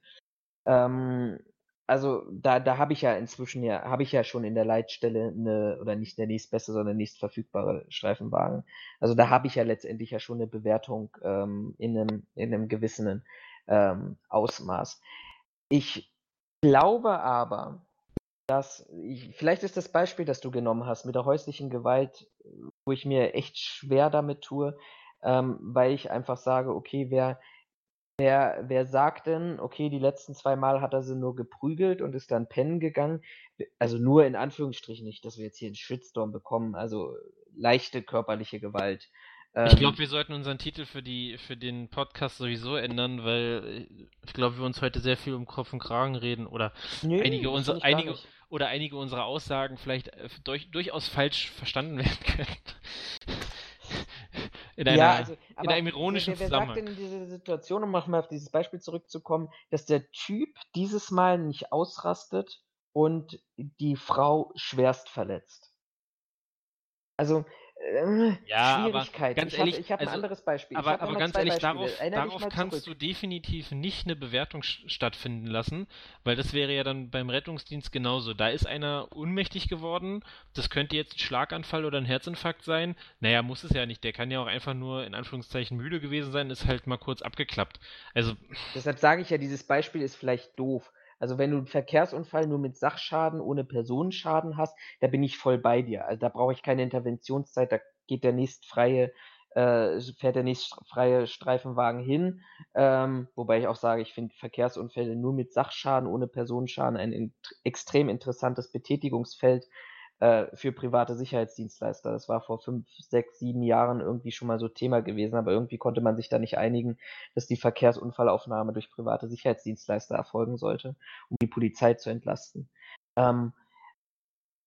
Ähm, also da, da habe ich ja inzwischen ja, habe ich ja schon in der Leitstelle eine, oder nicht der nächstbeste, sondern nächstverfügbare Streifenwagen. Also da habe ich ja letztendlich ja schon eine Bewertung ähm, in einem, in einem gewissen ähm, Ausmaß. Ich glaube aber, dass ich, vielleicht ist das Beispiel, das du genommen hast mit der häuslichen Gewalt, wo ich mir echt schwer damit tue, ähm, weil ich einfach sage, okay, wer, wer, wer sagt denn, okay, die letzten zwei Mal hat er sie nur geprügelt und ist dann pennen gegangen? Also nur in Anführungsstrichen nicht, dass wir jetzt hier einen Shitstorm bekommen, also leichte körperliche Gewalt. Ich glaube, ähm, wir sollten unseren Titel für die für den Podcast sowieso ändern, weil ich glaube, wir uns heute sehr viel um Kopf und Kragen reden oder nee, einige unserer einige oder einige unserer Aussagen vielleicht äh, durch, durchaus falsch verstanden werden können. In, einer, ja, also, in einem ironischen wer, wer Zusammenhang. Sagt denn in dieser Situation, um mal auf dieses Beispiel zurückzukommen, dass der Typ dieses Mal nicht ausrastet und die Frau schwerst verletzt? Also, äh, ja, Schwierigkeit. ganz ich ehrlich, ich habe also, ein anderes Beispiel. Aber, aber ganz ehrlich, darauf, darauf kannst zurück. du definitiv nicht eine Bewertung stattfinden lassen, weil das wäre ja dann beim Rettungsdienst genauso. Da ist einer ohnmächtig geworden, das könnte jetzt ein Schlaganfall oder ein Herzinfarkt sein. Naja, muss es ja nicht. Der kann ja auch einfach nur in Anführungszeichen müde gewesen sein, ist halt mal kurz abgeklappt. Also. Deshalb sage ich ja, dieses Beispiel ist vielleicht doof. Also wenn du einen Verkehrsunfall nur mit Sachschaden ohne Personenschaden hast, da bin ich voll bei dir. Also da brauche ich keine Interventionszeit, da geht der nächstfreie, äh, fährt der nächstfreie Streifenwagen hin. Ähm, wobei ich auch sage, ich finde Verkehrsunfälle nur mit Sachschaden ohne Personenschaden ein in extrem interessantes Betätigungsfeld äh, für private Sicherheitsdienstleister. Das war vor fünf, sechs, sieben Jahren irgendwie schon mal so Thema gewesen, aber irgendwie konnte man sich da nicht einigen, dass die Verkehrsunfallaufnahme durch private Sicherheitsdienstleister erfolgen sollte, um die Polizei zu entlasten. Ähm,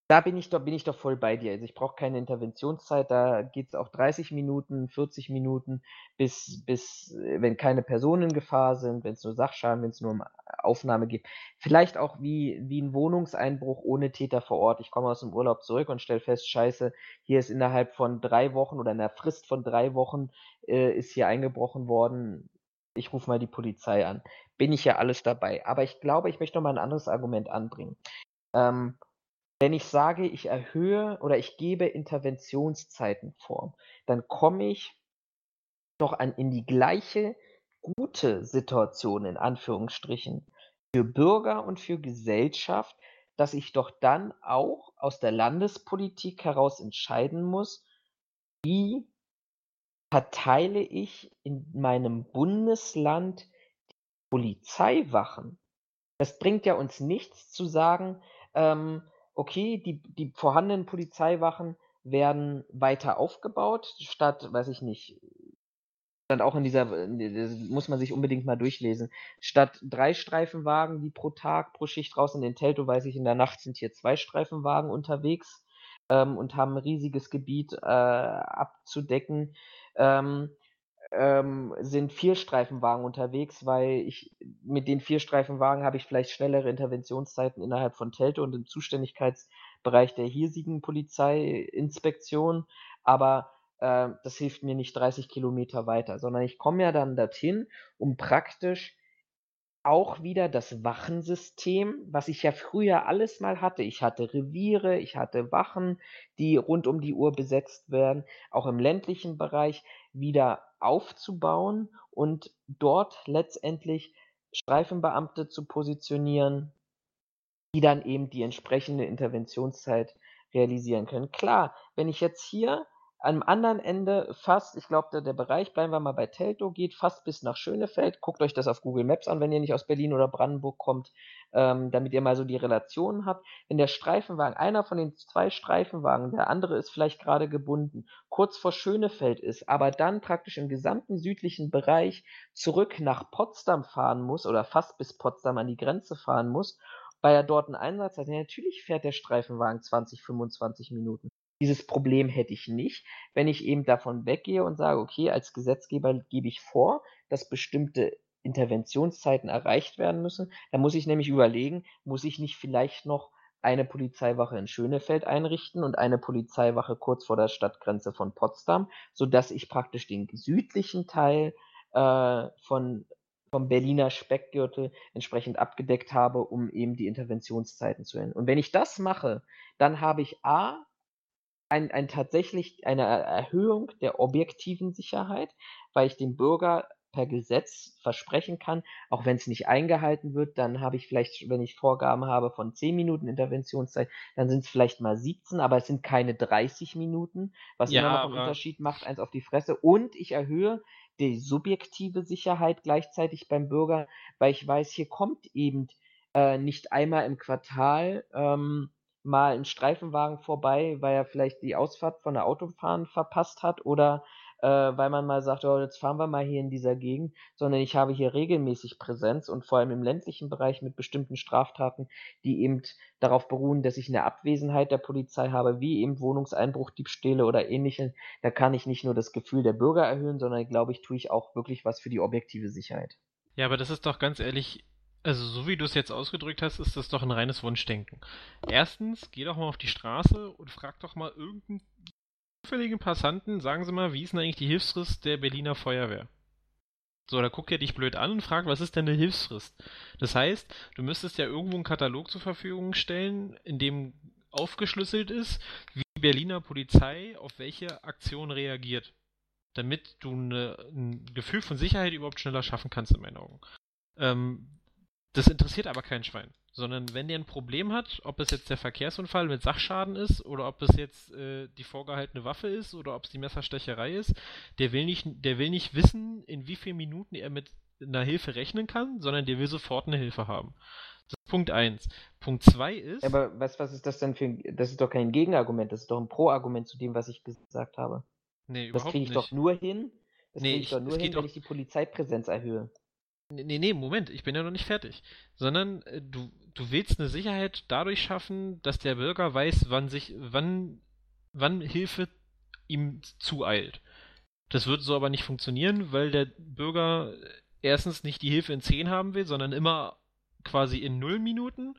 da bin ich doch, bin ich doch voll bei dir. Also ich brauche keine Interventionszeit, da geht es auch 30 Minuten, 40 Minuten, bis, bis, äh, wenn keine Personen in Gefahr sind, wenn es nur Sachschaden, wenn es nur um Aufnahme geht. Vielleicht auch wie, wie ein Wohnungseinbruch ohne Täter vor Ort. Ich komme aus dem Urlaub zurück und stelle fest, scheiße, hier ist innerhalb von drei Wochen oder in der Frist von drei Wochen äh, ist hier eingebrochen worden. Ich rufe mal die Polizei an. Bin ich ja alles dabei. Aber ich glaube, ich möchte noch mal ein anderes Argument anbringen. Ähm, wenn ich sage, ich erhöhe oder ich gebe Interventionszeiten vor, dann komme ich doch an in die gleiche gute Situation in Anführungsstrichen für Bürger und für Gesellschaft, dass ich doch dann auch aus der Landespolitik heraus entscheiden muss, wie verteile ich in meinem Bundesland die Polizeiwachen. Das bringt ja uns nichts zu sagen, ähm, okay, die, die vorhandenen Polizeiwachen werden weiter aufgebaut, statt, weiß ich nicht, stand auch in dieser, muss man sich unbedingt mal durchlesen, statt drei Streifenwagen, die pro Tag, pro Schicht raus in den Telto, weiß ich, in der Nacht sind hier zwei Streifenwagen unterwegs ähm, und haben ein riesiges Gebiet äh, abzudecken. Ähm, ähm, sind vier Streifenwagen unterwegs, weil ich mit den vier Streifenwagen habe ich vielleicht schnellere Interventionszeiten innerhalb von Telto und im Zuständigkeitsbereich der hiesigen Polizeiinspektion, aber äh, das hilft mir nicht 30 Kilometer weiter, sondern ich komme ja dann dorthin, um praktisch auch wieder das Wachensystem, was ich ja früher alles mal hatte. Ich hatte Reviere, ich hatte Wachen, die rund um die Uhr besetzt werden, auch im ländlichen Bereich wieder aufzubauen und dort letztendlich Streifenbeamte zu positionieren, die dann eben die entsprechende Interventionszeit realisieren können. Klar, wenn ich jetzt hier am anderen Ende fast, ich glaube, der, der Bereich, bleiben wir mal bei Teltow, geht fast bis nach Schönefeld. Guckt euch das auf Google Maps an, wenn ihr nicht aus Berlin oder Brandenburg kommt, ähm, damit ihr mal so die Relationen habt. Wenn der Streifenwagen, einer von den zwei Streifenwagen, der andere ist vielleicht gerade gebunden, kurz vor Schönefeld ist, aber dann praktisch im gesamten südlichen Bereich zurück nach Potsdam fahren muss oder fast bis Potsdam an die Grenze fahren muss, weil er dort einen Einsatz hat, ja, natürlich fährt der Streifenwagen 20, 25 Minuten. Dieses Problem hätte ich nicht, wenn ich eben davon weggehe und sage, okay, als Gesetzgeber gebe ich vor, dass bestimmte Interventionszeiten erreicht werden müssen. Da muss ich nämlich überlegen, muss ich nicht vielleicht noch eine Polizeiwache in Schönefeld einrichten und eine Polizeiwache kurz vor der Stadtgrenze von Potsdam, sodass ich praktisch den südlichen Teil äh, von, vom Berliner Speckgürtel entsprechend abgedeckt habe, um eben die Interventionszeiten zu ändern. Und wenn ich das mache, dann habe ich A, ein, ein tatsächlich eine Erhöhung der objektiven Sicherheit, weil ich dem Bürger per Gesetz versprechen kann, auch wenn es nicht eingehalten wird, dann habe ich vielleicht, wenn ich Vorgaben habe von 10 Minuten Interventionszeit, dann sind es vielleicht mal 17, aber es sind keine 30 Minuten, was ja, immer noch einen Unterschied macht, eins auf die Fresse. Und ich erhöhe die subjektive Sicherheit gleichzeitig beim Bürger, weil ich weiß, hier kommt eben äh, nicht einmal im Quartal ähm, mal ein Streifenwagen vorbei, weil er vielleicht die Ausfahrt von der Autobahn verpasst hat oder äh, weil man mal sagt, oh, jetzt fahren wir mal hier in dieser Gegend, sondern ich habe hier regelmäßig Präsenz und vor allem im ländlichen Bereich mit bestimmten Straftaten, die eben darauf beruhen, dass ich eine Abwesenheit der Polizei habe, wie eben Wohnungseinbruch, Diebstähle oder ähnliche. Da kann ich nicht nur das Gefühl der Bürger erhöhen, sondern glaube ich, tue ich auch wirklich was für die objektive Sicherheit. Ja, aber das ist doch ganz ehrlich also so wie du es jetzt ausgedrückt hast, ist das doch ein reines Wunschdenken. Erstens, geh doch mal auf die Straße und frag doch mal irgendeinen zufälligen Passanten, sagen Sie mal, wie ist denn eigentlich die Hilfsfrist der Berliner Feuerwehr? So, da guckt er dich blöd an und fragt, was ist denn eine Hilfsfrist? Das heißt, du müsstest ja irgendwo einen Katalog zur Verfügung stellen, in dem aufgeschlüsselt ist, wie die Berliner Polizei auf welche Aktion reagiert. Damit du eine, ein Gefühl von Sicherheit überhaupt schneller schaffen kannst, in meinen Augen. Ähm, das interessiert aber kein Schwein. Sondern wenn der ein Problem hat, ob es jetzt der Verkehrsunfall mit Sachschaden ist oder ob es jetzt äh, die vorgehaltene Waffe ist oder ob es die Messerstecherei ist, der will nicht, der will nicht wissen, in wie vielen Minuten er mit einer Hilfe rechnen kann, sondern der will sofort eine Hilfe haben. Das ist Punkt 1. Punkt 2 ist. Aber was, was ist das denn für ein. Das ist doch kein Gegenargument, das ist doch ein Pro-Argument zu dem, was ich gesagt habe. Nee, überhaupt das kriege ich nicht. doch nur hin. Das nee, kriege ich, doch nur hin, wenn ich die Polizeipräsenz erhöhe. Nee, nee, Moment, ich bin ja noch nicht fertig. Sondern äh, du, du willst eine Sicherheit dadurch schaffen, dass der Bürger weiß, wann sich, wann, wann Hilfe ihm zueilt. Das wird so aber nicht funktionieren, weil der Bürger erstens nicht die Hilfe in 10 haben will, sondern immer quasi in 0 Minuten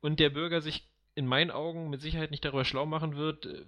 und der Bürger sich in meinen Augen mit Sicherheit nicht darüber schlau machen wird, äh,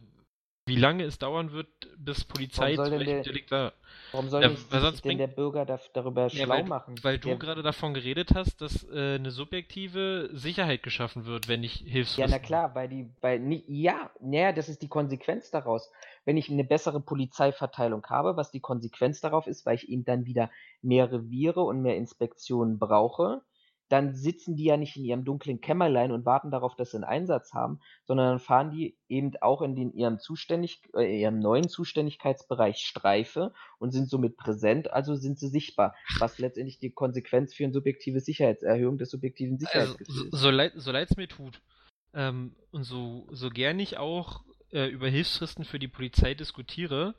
wie lange es dauern wird, bis Polizei zu welchem Delikt da. Warum soll ja, sich denn der Bürger da, darüber ja, schlau weil, machen? Weil du gerade davon geredet hast, dass äh, eine subjektive Sicherheit geschaffen wird, wenn ich Hilfsfristen... Ja, na klar, weil die, weil, nie, ja, naja, das ist die Konsequenz daraus. Wenn ich eine bessere Polizeiverteilung habe, was die Konsequenz darauf ist, weil ich eben dann wieder mehr Reviere und mehr Inspektionen brauche, dann sitzen die ja nicht in ihrem dunklen Kämmerlein und warten darauf, dass sie einen Einsatz haben, sondern dann fahren die eben auch in den, ihrem, Zuständig, äh, ihrem neuen Zuständigkeitsbereich Streife und sind somit präsent, also sind sie sichtbar, was letztendlich die Konsequenz für eine subjektive Sicherheitserhöhung des subjektiven also, Sicherheitsgefühls also, so, so leid so leid's mir tut ähm, und so, so gern ich auch äh, über Hilfsfristen für die Polizei diskutiere,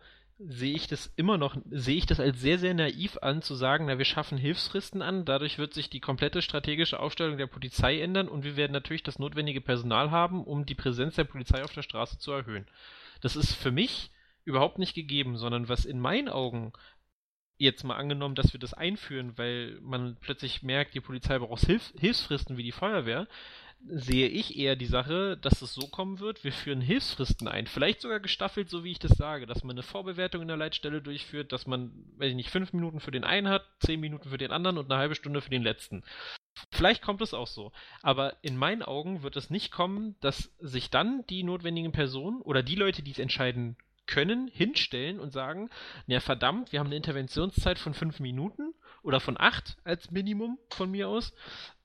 sehe ich das immer noch, sehe ich das als sehr, sehr naiv an, zu sagen, na, wir schaffen Hilfsfristen an, dadurch wird sich die komplette strategische Aufstellung der Polizei ändern und wir werden natürlich das notwendige Personal haben, um die Präsenz der Polizei auf der Straße zu erhöhen. Das ist für mich überhaupt nicht gegeben, sondern was in meinen Augen jetzt mal angenommen, dass wir das einführen, weil man plötzlich merkt, die Polizei braucht Hilf Hilfsfristen wie die Feuerwehr, sehe ich eher die Sache, dass es so kommen wird, wir führen Hilfsfristen ein. Vielleicht sogar gestaffelt, so wie ich das sage, dass man eine Vorbewertung in der Leitstelle durchführt, dass man, weiß ich nicht, fünf Minuten für den einen hat, zehn Minuten für den anderen und eine halbe Stunde für den letzten. Vielleicht kommt es auch so. Aber in meinen Augen wird es nicht kommen, dass sich dann die notwendigen Personen oder die Leute, die es entscheiden können, hinstellen und sagen, na verdammt, wir haben eine Interventionszeit von fünf Minuten oder von acht als Minimum von mir aus.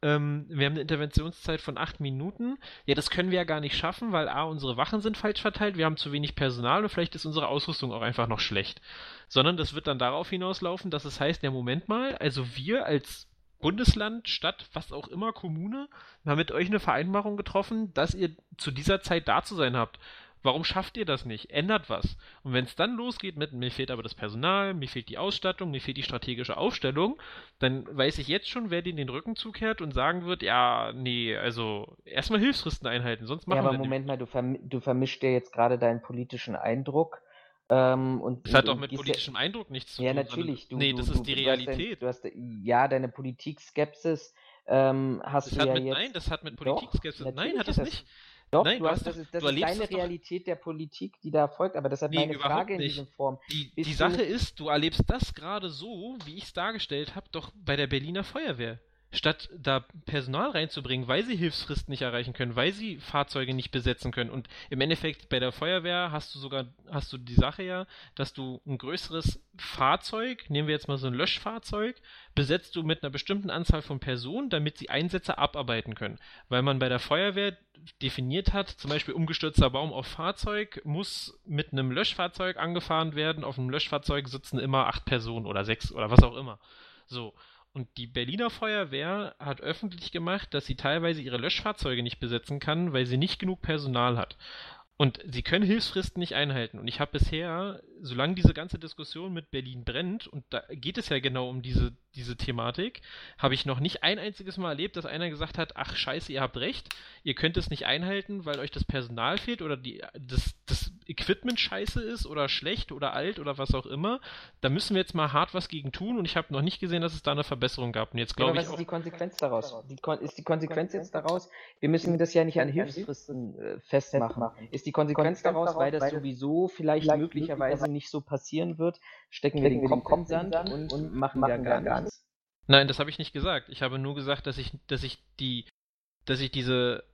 Ähm, wir haben eine Interventionszeit von acht Minuten. Ja, das können wir ja gar nicht schaffen, weil A, unsere Wachen sind falsch verteilt, wir haben zu wenig Personal und vielleicht ist unsere Ausrüstung auch einfach noch schlecht. Sondern das wird dann darauf hinauslaufen, dass es heißt, ja, Moment mal, also wir als Bundesland, Stadt, was auch immer, Kommune, haben mit euch eine Vereinbarung getroffen, dass ihr zu dieser Zeit da zu sein habt. Warum schafft ihr das nicht? Ändert was. Und wenn es dann losgeht mit, mir fehlt aber das Personal, mir fehlt die Ausstattung, mir fehlt die strategische Aufstellung, dann weiß ich jetzt schon, wer den den Rücken zukehrt und sagen wird, ja, nee, also erstmal Hilfsfristen einhalten, sonst machen wir Ja, aber Moment nicht. mal, du, verm du vermischst dir jetzt gerade deinen politischen Eindruck. Ähm, und das hat doch mit politischem ja, Eindruck nichts zu ja, tun. Ja, natürlich. Du, nee, das du, ist die Realität. Du hast, du hast ja deine Politik-Skepsis ähm, hast das du hat ja mit, jetzt... Nein, das hat mit Politik-Skepsis... Nein, hat es nicht. Doch, Nein, du hast, das ist, das ist deine Realität der Politik, die da erfolgt, aber deshalb nee, meine Frage in dieser Form. Die, die Sache ist, du erlebst das gerade so, wie ich es dargestellt habe, doch bei der Berliner Feuerwehr. Statt da Personal reinzubringen, weil sie Hilfsfristen nicht erreichen können, weil sie Fahrzeuge nicht besetzen können. Und im Endeffekt bei der Feuerwehr hast du sogar, hast du die Sache ja, dass du ein größeres Fahrzeug, nehmen wir jetzt mal so ein Löschfahrzeug, besetzt du mit einer bestimmten Anzahl von Personen, damit sie Einsätze abarbeiten können. Weil man bei der Feuerwehr definiert hat, zum Beispiel umgestürzter Baum auf Fahrzeug muss mit einem Löschfahrzeug angefahren werden. Auf einem Löschfahrzeug sitzen immer acht Personen oder sechs oder was auch immer. So. Und die Berliner Feuerwehr hat öffentlich gemacht, dass sie teilweise ihre Löschfahrzeuge nicht besetzen kann, weil sie nicht genug Personal hat. Und sie können Hilfsfristen nicht einhalten. Und ich habe bisher, solange diese ganze Diskussion mit Berlin brennt, und da geht es ja genau um diese, diese Thematik, habe ich noch nicht ein einziges Mal erlebt, dass einer gesagt hat, ach scheiße, ihr habt recht, ihr könnt es nicht einhalten, weil euch das Personal fehlt oder die, das, das Equipment scheiße ist oder schlecht oder alt oder was auch immer. Da müssen wir jetzt mal hart was gegen tun und ich habe noch nicht gesehen, dass es da eine Verbesserung gab. Und jetzt glaube ja, ich. Was ist die Konsequenz daraus? Die Kon ist die Konsequenz jetzt daraus, wir müssen das ja nicht an Hilfsfristen äh, festmachen. Ist die Konsequenz daraus, weil das sowieso vielleicht möglicherweise nicht so passieren wird, stecken wir den Kopf im Sand und, und machen da gar nichts? Nein, das habe ich nicht gesagt. Ich habe nur gesagt, dass ich, dass ich die, dass ich diese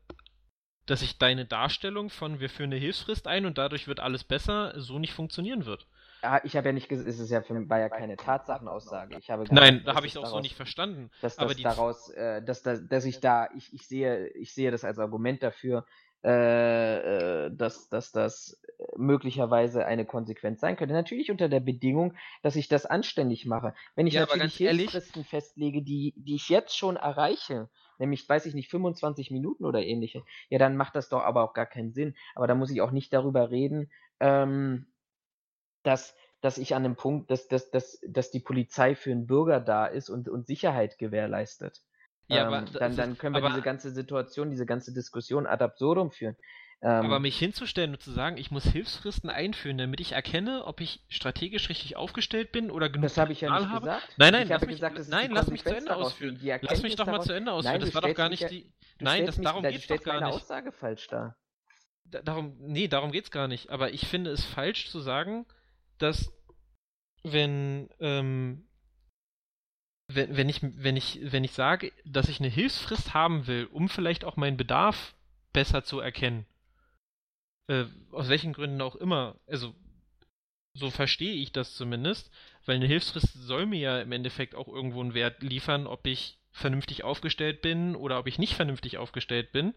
dass ich deine Darstellung von wir führen eine Hilfsfrist ein und dadurch wird alles besser so nicht funktionieren wird. Ja, ich habe ja nicht gesagt, es ist ja für, war ja keine Tatsachenaussage. Ich habe gesagt, Nein, da habe ich es auch daraus, so nicht verstanden. Dass das daraus, äh, dass, dass, dass ich da, ich, ich sehe, ich sehe das als Argument dafür, äh, äh dass, dass das möglicherweise eine Konsequenz sein könnte. Natürlich unter der Bedingung, dass ich das anständig mache. Wenn ich ja, natürlich Hilfsfristen festlege, die, die ich jetzt schon erreiche, nämlich, weiß ich nicht, 25 Minuten oder ähnliche, ja, dann macht das doch aber auch gar keinen Sinn. Aber da muss ich auch nicht darüber reden, ähm, dass, dass ich an dem Punkt, dass, dass, dass, dass die Polizei für einen Bürger da ist und, und Sicherheit gewährleistet. Ja, ähm, aber dann, dann können wir diese ganze Situation, diese ganze Diskussion ad absurdum führen. Ähm, aber mich hinzustellen und zu sagen, ich muss Hilfsfristen einführen, damit ich erkenne, ob ich strategisch richtig aufgestellt bin oder genug Das habe ich ja nicht habe. gesagt. Nein, nein, ich lass mich, gesagt, nein, lass mich zu Ende ausführen. Lass mich doch mal zu Ende ausführen. Nein, das war doch gar nicht die. Nein, das, darum geht es doch gar nicht. Aussage falsch da. Darum, nee, darum geht's gar nicht. Aber ich finde es falsch zu sagen, dass wenn ähm, wenn, wenn ich wenn ich wenn ich sage, dass ich eine Hilfsfrist haben will, um vielleicht auch meinen Bedarf besser zu erkennen, äh, aus welchen Gründen auch immer, also so verstehe ich das zumindest, weil eine Hilfsfrist soll mir ja im Endeffekt auch irgendwo einen Wert liefern, ob ich vernünftig aufgestellt bin oder ob ich nicht vernünftig aufgestellt bin,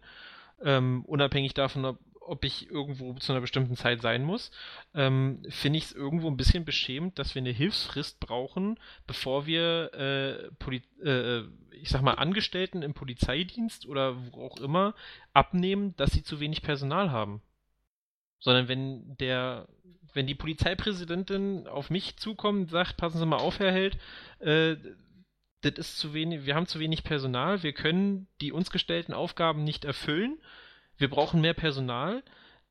ähm, unabhängig davon, ob, ob ich irgendwo zu einer bestimmten Zeit sein muss, ähm, finde ich es irgendwo ein bisschen beschämend, dass wir eine Hilfsfrist brauchen, bevor wir, äh, Poli äh, ich sag mal, Angestellten im Polizeidienst oder wo auch immer abnehmen, dass sie zu wenig Personal haben. Sondern wenn der, wenn die Polizeipräsidentin auf mich zukommt und sagt, passen Sie mal auf, Herr Held, äh, das ist zu wenig, wir haben zu wenig Personal, wir können die uns gestellten Aufgaben nicht erfüllen, wir brauchen mehr Personal,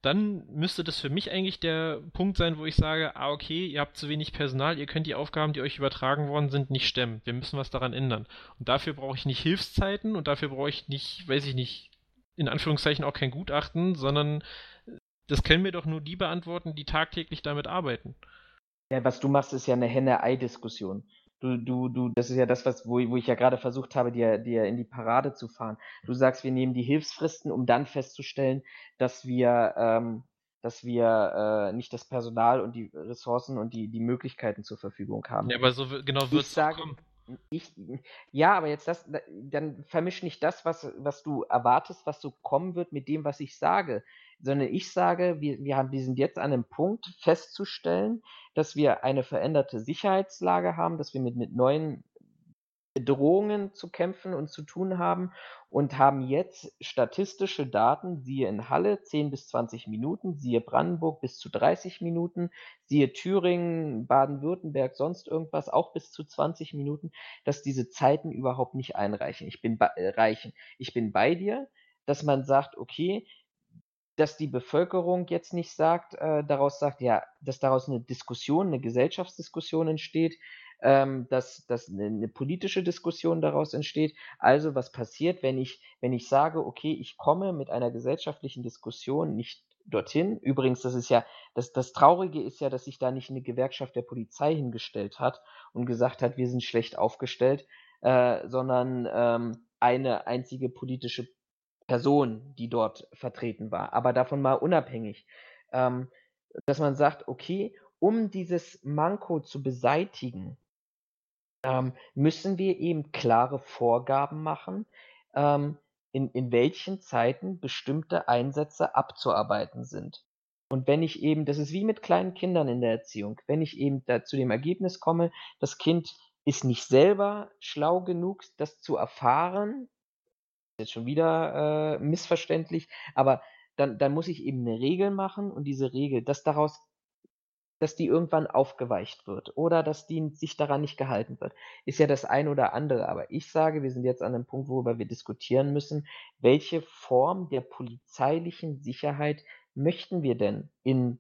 dann müsste das für mich eigentlich der Punkt sein, wo ich sage, ah, okay, ihr habt zu wenig Personal, ihr könnt die Aufgaben, die euch übertragen worden sind, nicht stemmen. Wir müssen was daran ändern. Und dafür brauche ich nicht Hilfszeiten und dafür brauche ich nicht, weiß ich nicht, in Anführungszeichen auch kein Gutachten, sondern das können mir doch nur die beantworten, die tagtäglich damit arbeiten. Ja, was du machst, ist ja eine Henne-Ei-Diskussion. Du, du, du, das ist ja das, was, wo, wo ich ja gerade versucht habe, dir, dir in die Parade zu fahren. Du sagst, wir nehmen die Hilfsfristen, um dann festzustellen, dass wir, ähm, dass wir äh, nicht das Personal und die Ressourcen und die, die Möglichkeiten zur Verfügung haben. Ja, aber so genau wird es kommen. Ich, ja, aber jetzt das, dann vermisch nicht das, was, was du erwartest, was so kommen wird, mit dem, was ich sage sondern ich sage, wir, wir, haben, wir sind jetzt an einem Punkt festzustellen, dass wir eine veränderte Sicherheitslage haben, dass wir mit, mit neuen Bedrohungen zu kämpfen und zu tun haben und haben jetzt statistische Daten, siehe in Halle 10 bis 20 Minuten, siehe Brandenburg bis zu 30 Minuten, siehe Thüringen, Baden-Württemberg, sonst irgendwas auch bis zu 20 Minuten, dass diese Zeiten überhaupt nicht einreichen. Ich bin bei, äh, reichen. Ich bin bei dir, dass man sagt, okay, dass die Bevölkerung jetzt nicht sagt, äh, daraus sagt, ja, dass daraus eine Diskussion, eine Gesellschaftsdiskussion entsteht, ähm, dass, dass eine, eine politische Diskussion daraus entsteht. Also was passiert, wenn ich, wenn ich sage, okay, ich komme mit einer gesellschaftlichen Diskussion nicht dorthin. Übrigens, das ist ja, das, das Traurige ist ja, dass sich da nicht eine Gewerkschaft der Polizei hingestellt hat und gesagt hat, wir sind schlecht aufgestellt, äh, sondern ähm, eine einzige politische Person, die dort vertreten war. Aber davon mal unabhängig, ähm, dass man sagt, okay, um dieses Manko zu beseitigen, ähm, müssen wir eben klare Vorgaben machen, ähm, in, in welchen Zeiten bestimmte Einsätze abzuarbeiten sind. Und wenn ich eben, das ist wie mit kleinen Kindern in der Erziehung, wenn ich eben da zu dem Ergebnis komme, das Kind ist nicht selber schlau genug, das zu erfahren, jetzt schon wieder äh, missverständlich, aber dann, dann muss ich eben eine Regel machen und diese Regel, dass daraus dass die irgendwann aufgeweicht wird oder dass die sich daran nicht gehalten wird, ist ja das ein oder andere. Aber ich sage, wir sind jetzt an einem Punkt, worüber wir diskutieren müssen, welche Form der polizeilichen Sicherheit möchten wir denn in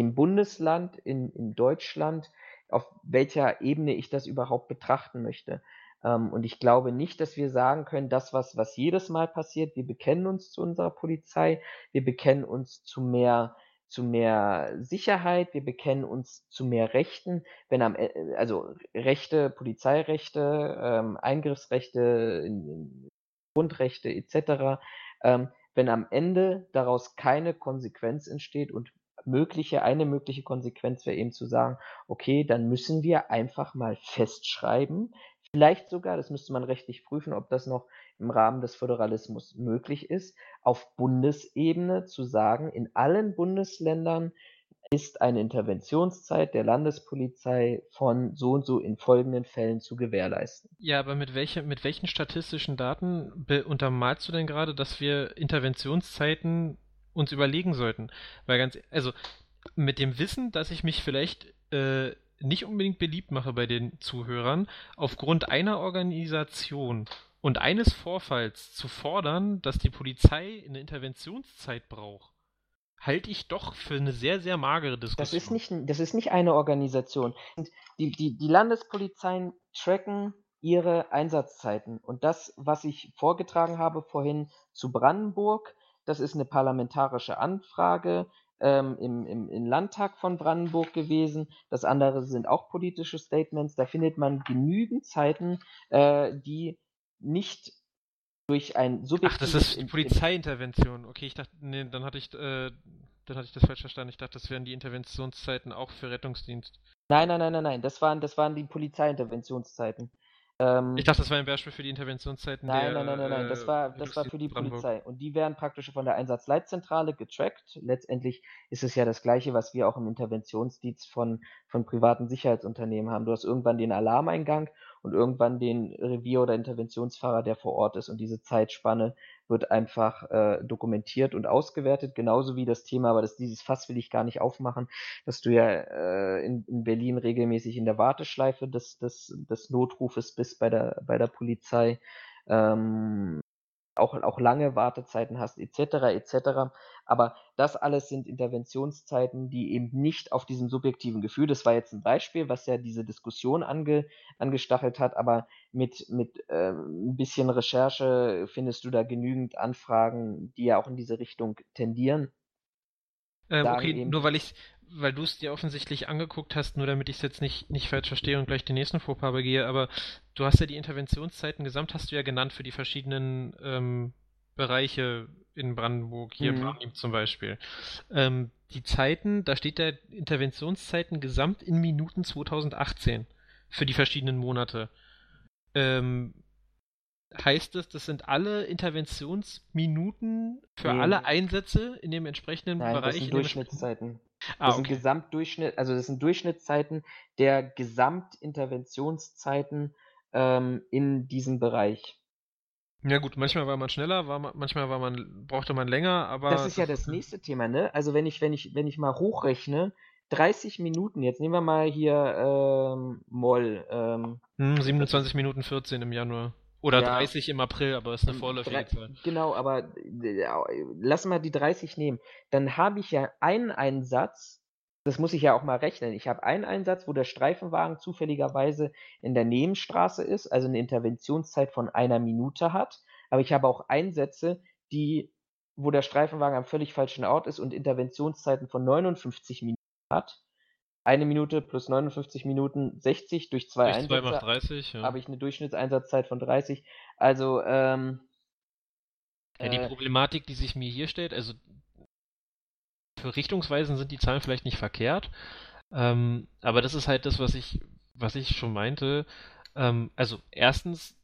dem Bundesland, in, in Deutschland, auf welcher Ebene ich das überhaupt betrachten möchte. Ähm, und ich glaube nicht, dass wir sagen können, das, was, was jedes Mal passiert, wir bekennen uns zu unserer Polizei, wir bekennen uns zu mehr zu mehr Sicherheit, wir bekennen uns zu mehr Rechten, wenn am e, also Rechte, Polizeirechte, ähm, Eingriffsrechte, in, in Grundrechte etc. Ähm, wenn am Ende daraus keine Konsequenz entsteht und mögliche, eine mögliche Konsequenz wäre eben zu sagen, okay, dann müssen wir einfach mal festschreiben, vielleicht sogar, das müsste man rechtlich prüfen, ob das noch im Rahmen des Föderalismus möglich ist, auf Bundesebene zu sagen, in allen Bundesländern ist eine Interventionszeit der Landespolizei von so und so in folgenden Fällen zu gewährleisten. Ja, aber mit, welche, mit welchen statistischen Daten untermalst du denn gerade, dass wir Interventionszeiten uns überlegen sollten? Weil ganz, also mit dem Wissen, dass ich mich vielleicht äh, nicht unbedingt beliebt mache bei den Zuhörern, aufgrund einer Organisation und eines Vorfalls zu fordern, dass die Polizei eine Interventionszeit braucht, halte ich doch für eine sehr, sehr magere Diskussion. Das ist nicht, das ist nicht eine Organisation. Die, die, die Landespolizeien tracken ihre Einsatzzeiten. Und das, was ich vorgetragen habe vorhin zu Brandenburg, das ist eine parlamentarische Anfrage ähm, im, im, im Landtag von Brandenburg gewesen. Das andere sind auch politische Statements. Da findet man genügend Zeiten, äh, die nicht durch ein subjektives... Ach, das ist Polizeiintervention. Okay, ich dachte, nee, dann hatte ich, äh, dann hatte ich das falsch verstanden. Ich dachte, das wären die Interventionszeiten auch für Rettungsdienst. Nein, nein, nein, nein, nein. Das waren, das waren die Polizeiinterventionszeiten. Ähm, ich dachte, das war ein Beispiel für die Interventionszeiten nein, der... Nein, nein, nein, nein, das war, das war für die Brandenburg. Polizei. Und die werden praktisch von der Einsatzleitzentrale getrackt. Letztendlich ist es ja das Gleiche, was wir auch im Interventionsdienst von, von privaten Sicherheitsunternehmen haben. Du hast irgendwann den Alarmeingang und irgendwann den Revier- oder Interventionsfahrer, der vor Ort ist. Und diese Zeitspanne wird einfach äh, dokumentiert und ausgewertet, genauso wie das Thema, aber das, dieses Fass will ich gar nicht aufmachen, dass du ja äh, in, in Berlin regelmäßig in der Warteschleife des, des, des Notrufes bist bei der, bei der Polizei. Auch, auch lange Wartezeiten hast, etc., etc. Aber das alles sind Interventionszeiten, die eben nicht auf diesem subjektiven Gefühl, das war jetzt ein Beispiel, was ja diese Diskussion ange, angestachelt hat, aber mit, mit äh, ein bisschen Recherche findest du da genügend Anfragen, die ja auch in diese Richtung tendieren. Ähm, okay, nur weil ich weil du es dir offensichtlich angeguckt hast, nur damit ich es jetzt nicht, nicht falsch verstehe und gleich den nächsten Fauxpas begehe, aber du hast ja die Interventionszeiten gesamt, hast du ja genannt für die verschiedenen ähm, Bereiche in Brandenburg, hier mhm. Brandenburg zum Beispiel. Ähm, die Zeiten, da steht da Interventionszeiten gesamt in Minuten 2018 für die verschiedenen Monate. Ähm, heißt es, das sind alle Interventionsminuten für nee. alle Einsätze in dem entsprechenden Nein, Bereich? Das sind Durchschnittszeiten. Ah, das okay. sind Gesamtdurchschnitt, also das sind Durchschnittszeiten der Gesamtinterventionszeiten ähm, in diesem Bereich. Ja gut, manchmal war man schneller, war man, manchmal war man, brauchte man länger, aber. Das ist ja das nächste Thema, ne? Also wenn ich, wenn ich, wenn ich mal hochrechne, 30 Minuten, jetzt nehmen wir mal hier ähm, Moll. Ähm, hm, 27 Minuten 14 im Januar. Oder ja, 30 im April, aber ist eine hm, vorläufige Zahl. Genau, aber äh, lass mal die 30 nehmen. Dann habe ich ja einen Einsatz, das muss ich ja auch mal rechnen. Ich habe einen Einsatz, wo der Streifenwagen zufälligerweise in der Nebenstraße ist, also eine Interventionszeit von einer Minute hat. Aber ich habe auch Einsätze, die, wo der Streifenwagen am völlig falschen Ort ist und Interventionszeiten von 59 Minuten hat. eine Minute plus 59 Minuten 60 durch zwei Durch Einsätze. 2 macht 30, ja. Habe ich eine Durchschnittseinsatzzeit von 30. Also, ähm, Ja, die äh, Problematik, die sich mir hier stellt, also für Richtungsweisen sind die Zahlen vielleicht nicht verkehrt, ähm, aber das ist halt das, was ich, was ich schon meinte. Ähm, also erstens,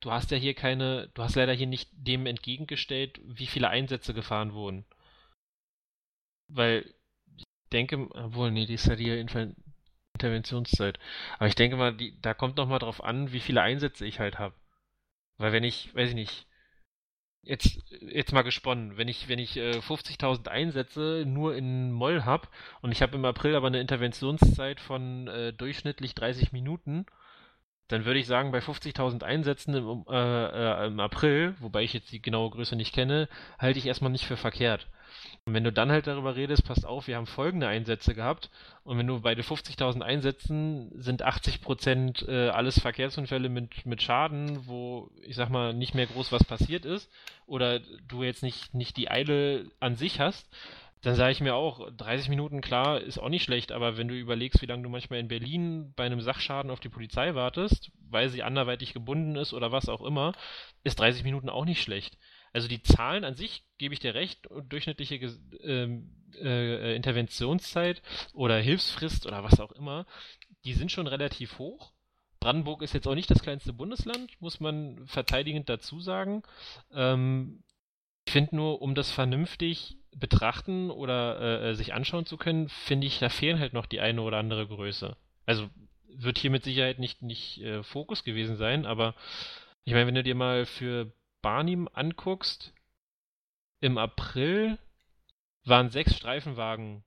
du hast ja hier keine, du hast leider hier nicht dem entgegengestellt, wie viele Einsätze gefahren wurden. Weil ich denke, obwohl, nee, die ist ja die Inter Interventionszeit. Aber ich denke mal, die, da kommt noch mal drauf an, wie viele Einsätze ich halt habe. Weil wenn ich, weiß ich nicht, jetzt, jetzt mal gesponnen, wenn ich, wenn ich äh, 50.000 Einsätze nur in Moll habe und ich habe im April aber eine Interventionszeit von äh, durchschnittlich 30 Minuten, dann würde ich sagen, bei 50.000 Einsätzen im, äh, äh, im April, wobei ich jetzt die genaue Größe nicht kenne, halte ich erstmal nicht für verkehrt. Und wenn du dann halt darüber redest, passt auf, wir haben folgende Einsätze gehabt und wenn du bei den 50.000 Einsätzen sind 80% äh, alles Verkehrsunfälle mit, mit Schaden, wo ich sag mal nicht mehr groß was passiert ist oder du jetzt nicht, nicht die Eile an sich hast, dann sage ich mir auch, 30 Minuten klar ist auch nicht schlecht, aber wenn du überlegst, wie lange du manchmal in Berlin bei einem Sachschaden auf die Polizei wartest, weil sie anderweitig gebunden ist oder was auch immer, ist 30 Minuten auch nicht schlecht. Also die Zahlen an sich, gebe ich dir recht, durchschnittliche ähm, äh, Interventionszeit oder Hilfsfrist oder was auch immer, die sind schon relativ hoch. Brandenburg ist jetzt auch nicht das kleinste Bundesland, muss man verteidigend dazu sagen. Ähm, ich finde nur, um das vernünftig betrachten oder äh, sich anschauen zu können, finde ich, da fehlen halt noch die eine oder andere Größe. Also wird hier mit Sicherheit nicht, nicht äh, Fokus gewesen sein, aber ich meine, wenn du dir mal für Barnim anguckst, im April waren sechs Streifenwagen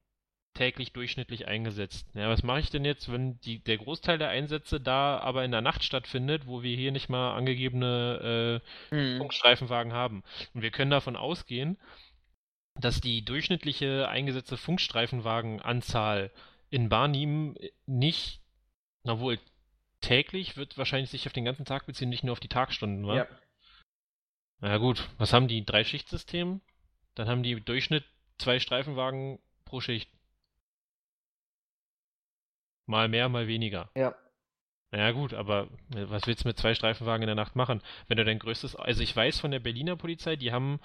täglich durchschnittlich eingesetzt. Ja, was mache ich denn jetzt, wenn die, der Großteil der Einsätze da aber in der Nacht stattfindet, wo wir hier nicht mal angegebene äh, hm. Funkstreifenwagen haben? Und wir können davon ausgehen, dass die durchschnittliche eingesetzte Funkstreifenwagenanzahl in Barnim nicht, na wohl täglich, wird wahrscheinlich sich auf den ganzen Tag beziehen, nicht nur auf die Tagstunden, wa? ja. Na gut, was haben die? Drei Schichtsystem? Dann haben die im Durchschnitt zwei Streifenwagen pro Schicht. Mal mehr, mal weniger. Ja. Naja gut, aber äh, was willst du mit zwei Streifenwagen in der Nacht machen? Wenn du dein größtes, also ich weiß von der Berliner Polizei, die haben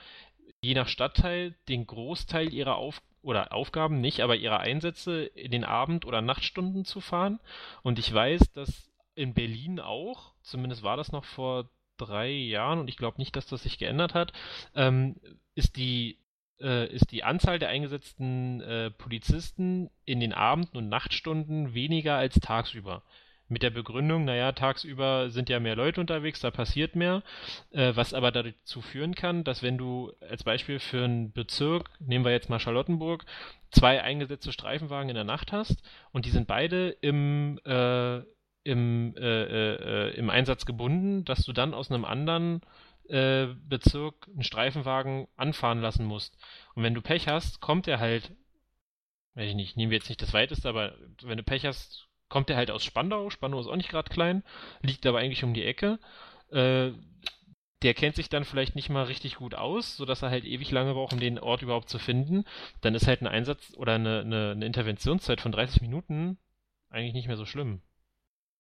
je nach Stadtteil den Großteil ihrer Auf oder Aufgaben nicht, aber ihrer Einsätze in den Abend- oder Nachtstunden zu fahren. Und ich weiß, dass in Berlin auch, zumindest war das noch vor drei Jahren und ich glaube nicht, dass das sich geändert hat, ähm, ist die äh, ist die Anzahl der eingesetzten äh, Polizisten in den Abend- und Nachtstunden weniger als tagsüber. Mit der Begründung, naja, tagsüber sind ja mehr Leute unterwegs, da passiert mehr, äh, was aber dazu führen kann, dass wenn du als Beispiel für einen Bezirk, nehmen wir jetzt mal Charlottenburg, zwei eingesetzte Streifenwagen in der Nacht hast und die sind beide im, äh, im, äh, äh, im Einsatz gebunden, dass du dann aus einem anderen äh, Bezirk einen Streifenwagen anfahren lassen musst. Und wenn du Pech hast, kommt er halt, weiß ich nicht, nehmen wir jetzt nicht das weiteste, aber wenn du Pech hast, kommt er halt aus Spandau. Spandau ist auch nicht gerade klein, liegt aber eigentlich um die Ecke. Äh, der kennt sich dann vielleicht nicht mal richtig gut aus, sodass er halt ewig lange braucht, um den Ort überhaupt zu finden. Dann ist halt ein Einsatz oder eine, eine, eine Interventionszeit von 30 Minuten eigentlich nicht mehr so schlimm.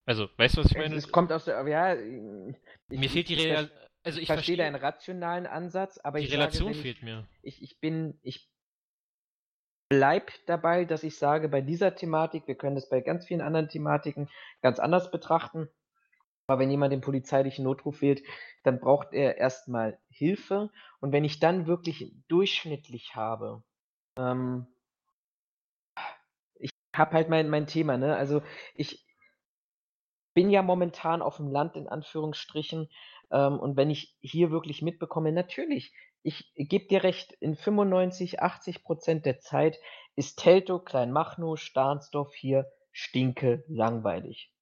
Also, weißt du, was ich meine? Es kommt aus der, ja, ich, Mir fehlt die ich, Real, also ich verstehe verstehe, deinen rationalen Ansatz, aber die ich Relation sage, fehlt mir. ich, ich, ich bin, ich bleib dabei, dass ich sage, bei dieser Thematik, wir können das bei ganz vielen anderen Thematiken ganz anders betrachten, aber wenn jemand den polizeilichen Notruf wählt, dann braucht er erstmal Hilfe und wenn ich dann wirklich durchschnittlich habe, ähm, ich habe halt mein, mein Thema, ne? Also ich bin ja momentan auf dem Land in Anführungsstrichen ähm, und wenn ich hier wirklich mitbekomme, natürlich, ich gebe dir recht, in 95, 80 Prozent der Zeit ist Teltow, Kleinmachnow, Stahnsdorf hier stinke langweilig.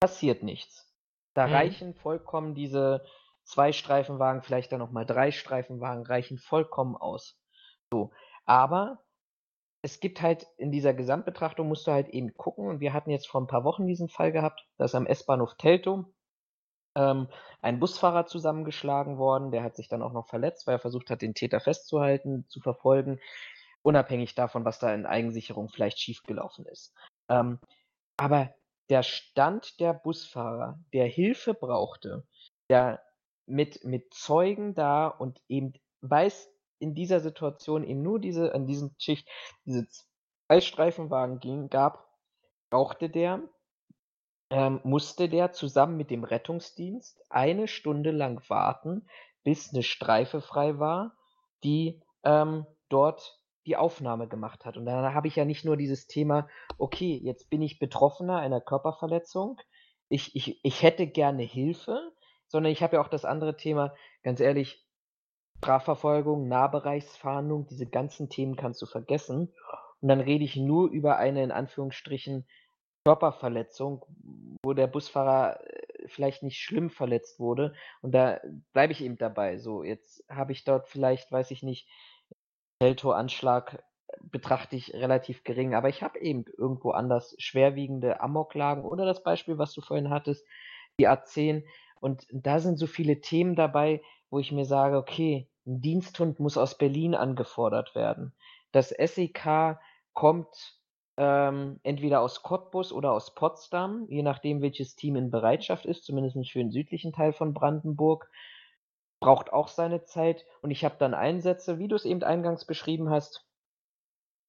Passiert nichts. Da Mhm. reichen vollkommen diese zwei Streifenwagen, vielleicht dann nochmal drei Streifenwagen, reichen vollkommen aus. So. Aber es gibt halt in dieser Gesamtbetrachtung musst du halt eben gucken, und wir hatten jetzt vor ein paar Wochen diesen Fall gehabt, da ist am S-Bahnhof Teltow ähm, ein Busfahrer zusammengeschlagen worden, der hat sich dann auch noch verletzt, weil er versucht hat, den Täter festzuhalten, zu verfolgen, unabhängig davon, was da in Eigensicherung vielleicht schiefgelaufen ist. Ähm, aber der Stand der Busfahrer, der Hilfe brauchte, der mit, mit Zeugen da und eben weiß in dieser Situation eben nur diese, an diesem Schicht, diese zwei Streifenwagen ging, gab, brauchte der, ähm, musste der zusammen mit dem Rettungsdienst eine Stunde lang warten, bis eine Streife frei war, die ähm, dort die Aufnahme gemacht hat. Und dann habe ich ja nicht nur dieses Thema, okay, jetzt bin ich Betroffener einer Körperverletzung, ich, ich, ich hätte gerne Hilfe, sondern ich habe ja auch das andere Thema, ganz ehrlich, Strafverfolgung, Nahbereichsfahndung, diese ganzen Themen kannst du vergessen. Und dann rede ich nur über eine in Anführungsstrichen Körperverletzung, wo der Busfahrer äh, vielleicht nicht schlimm verletzt wurde. Und da bleibe ich eben dabei. So, jetzt habe ich dort vielleicht, weiß ich nicht, Feldtoranschlag betrachte ich relativ gering, aber ich habe eben irgendwo anders schwerwiegende Amoklagen oder das Beispiel, was du vorhin hattest, die A10. Und da sind so viele Themen dabei, wo ich mir sage, okay, Diensthund muss aus Berlin angefordert werden. Das SEK kommt ähm, entweder aus Cottbus oder aus Potsdam, je nachdem, welches Team in Bereitschaft ist, zumindest für den südlichen Teil von Brandenburg. Braucht auch seine Zeit. Und ich habe dann Einsätze, wie du es eben eingangs beschrieben hast,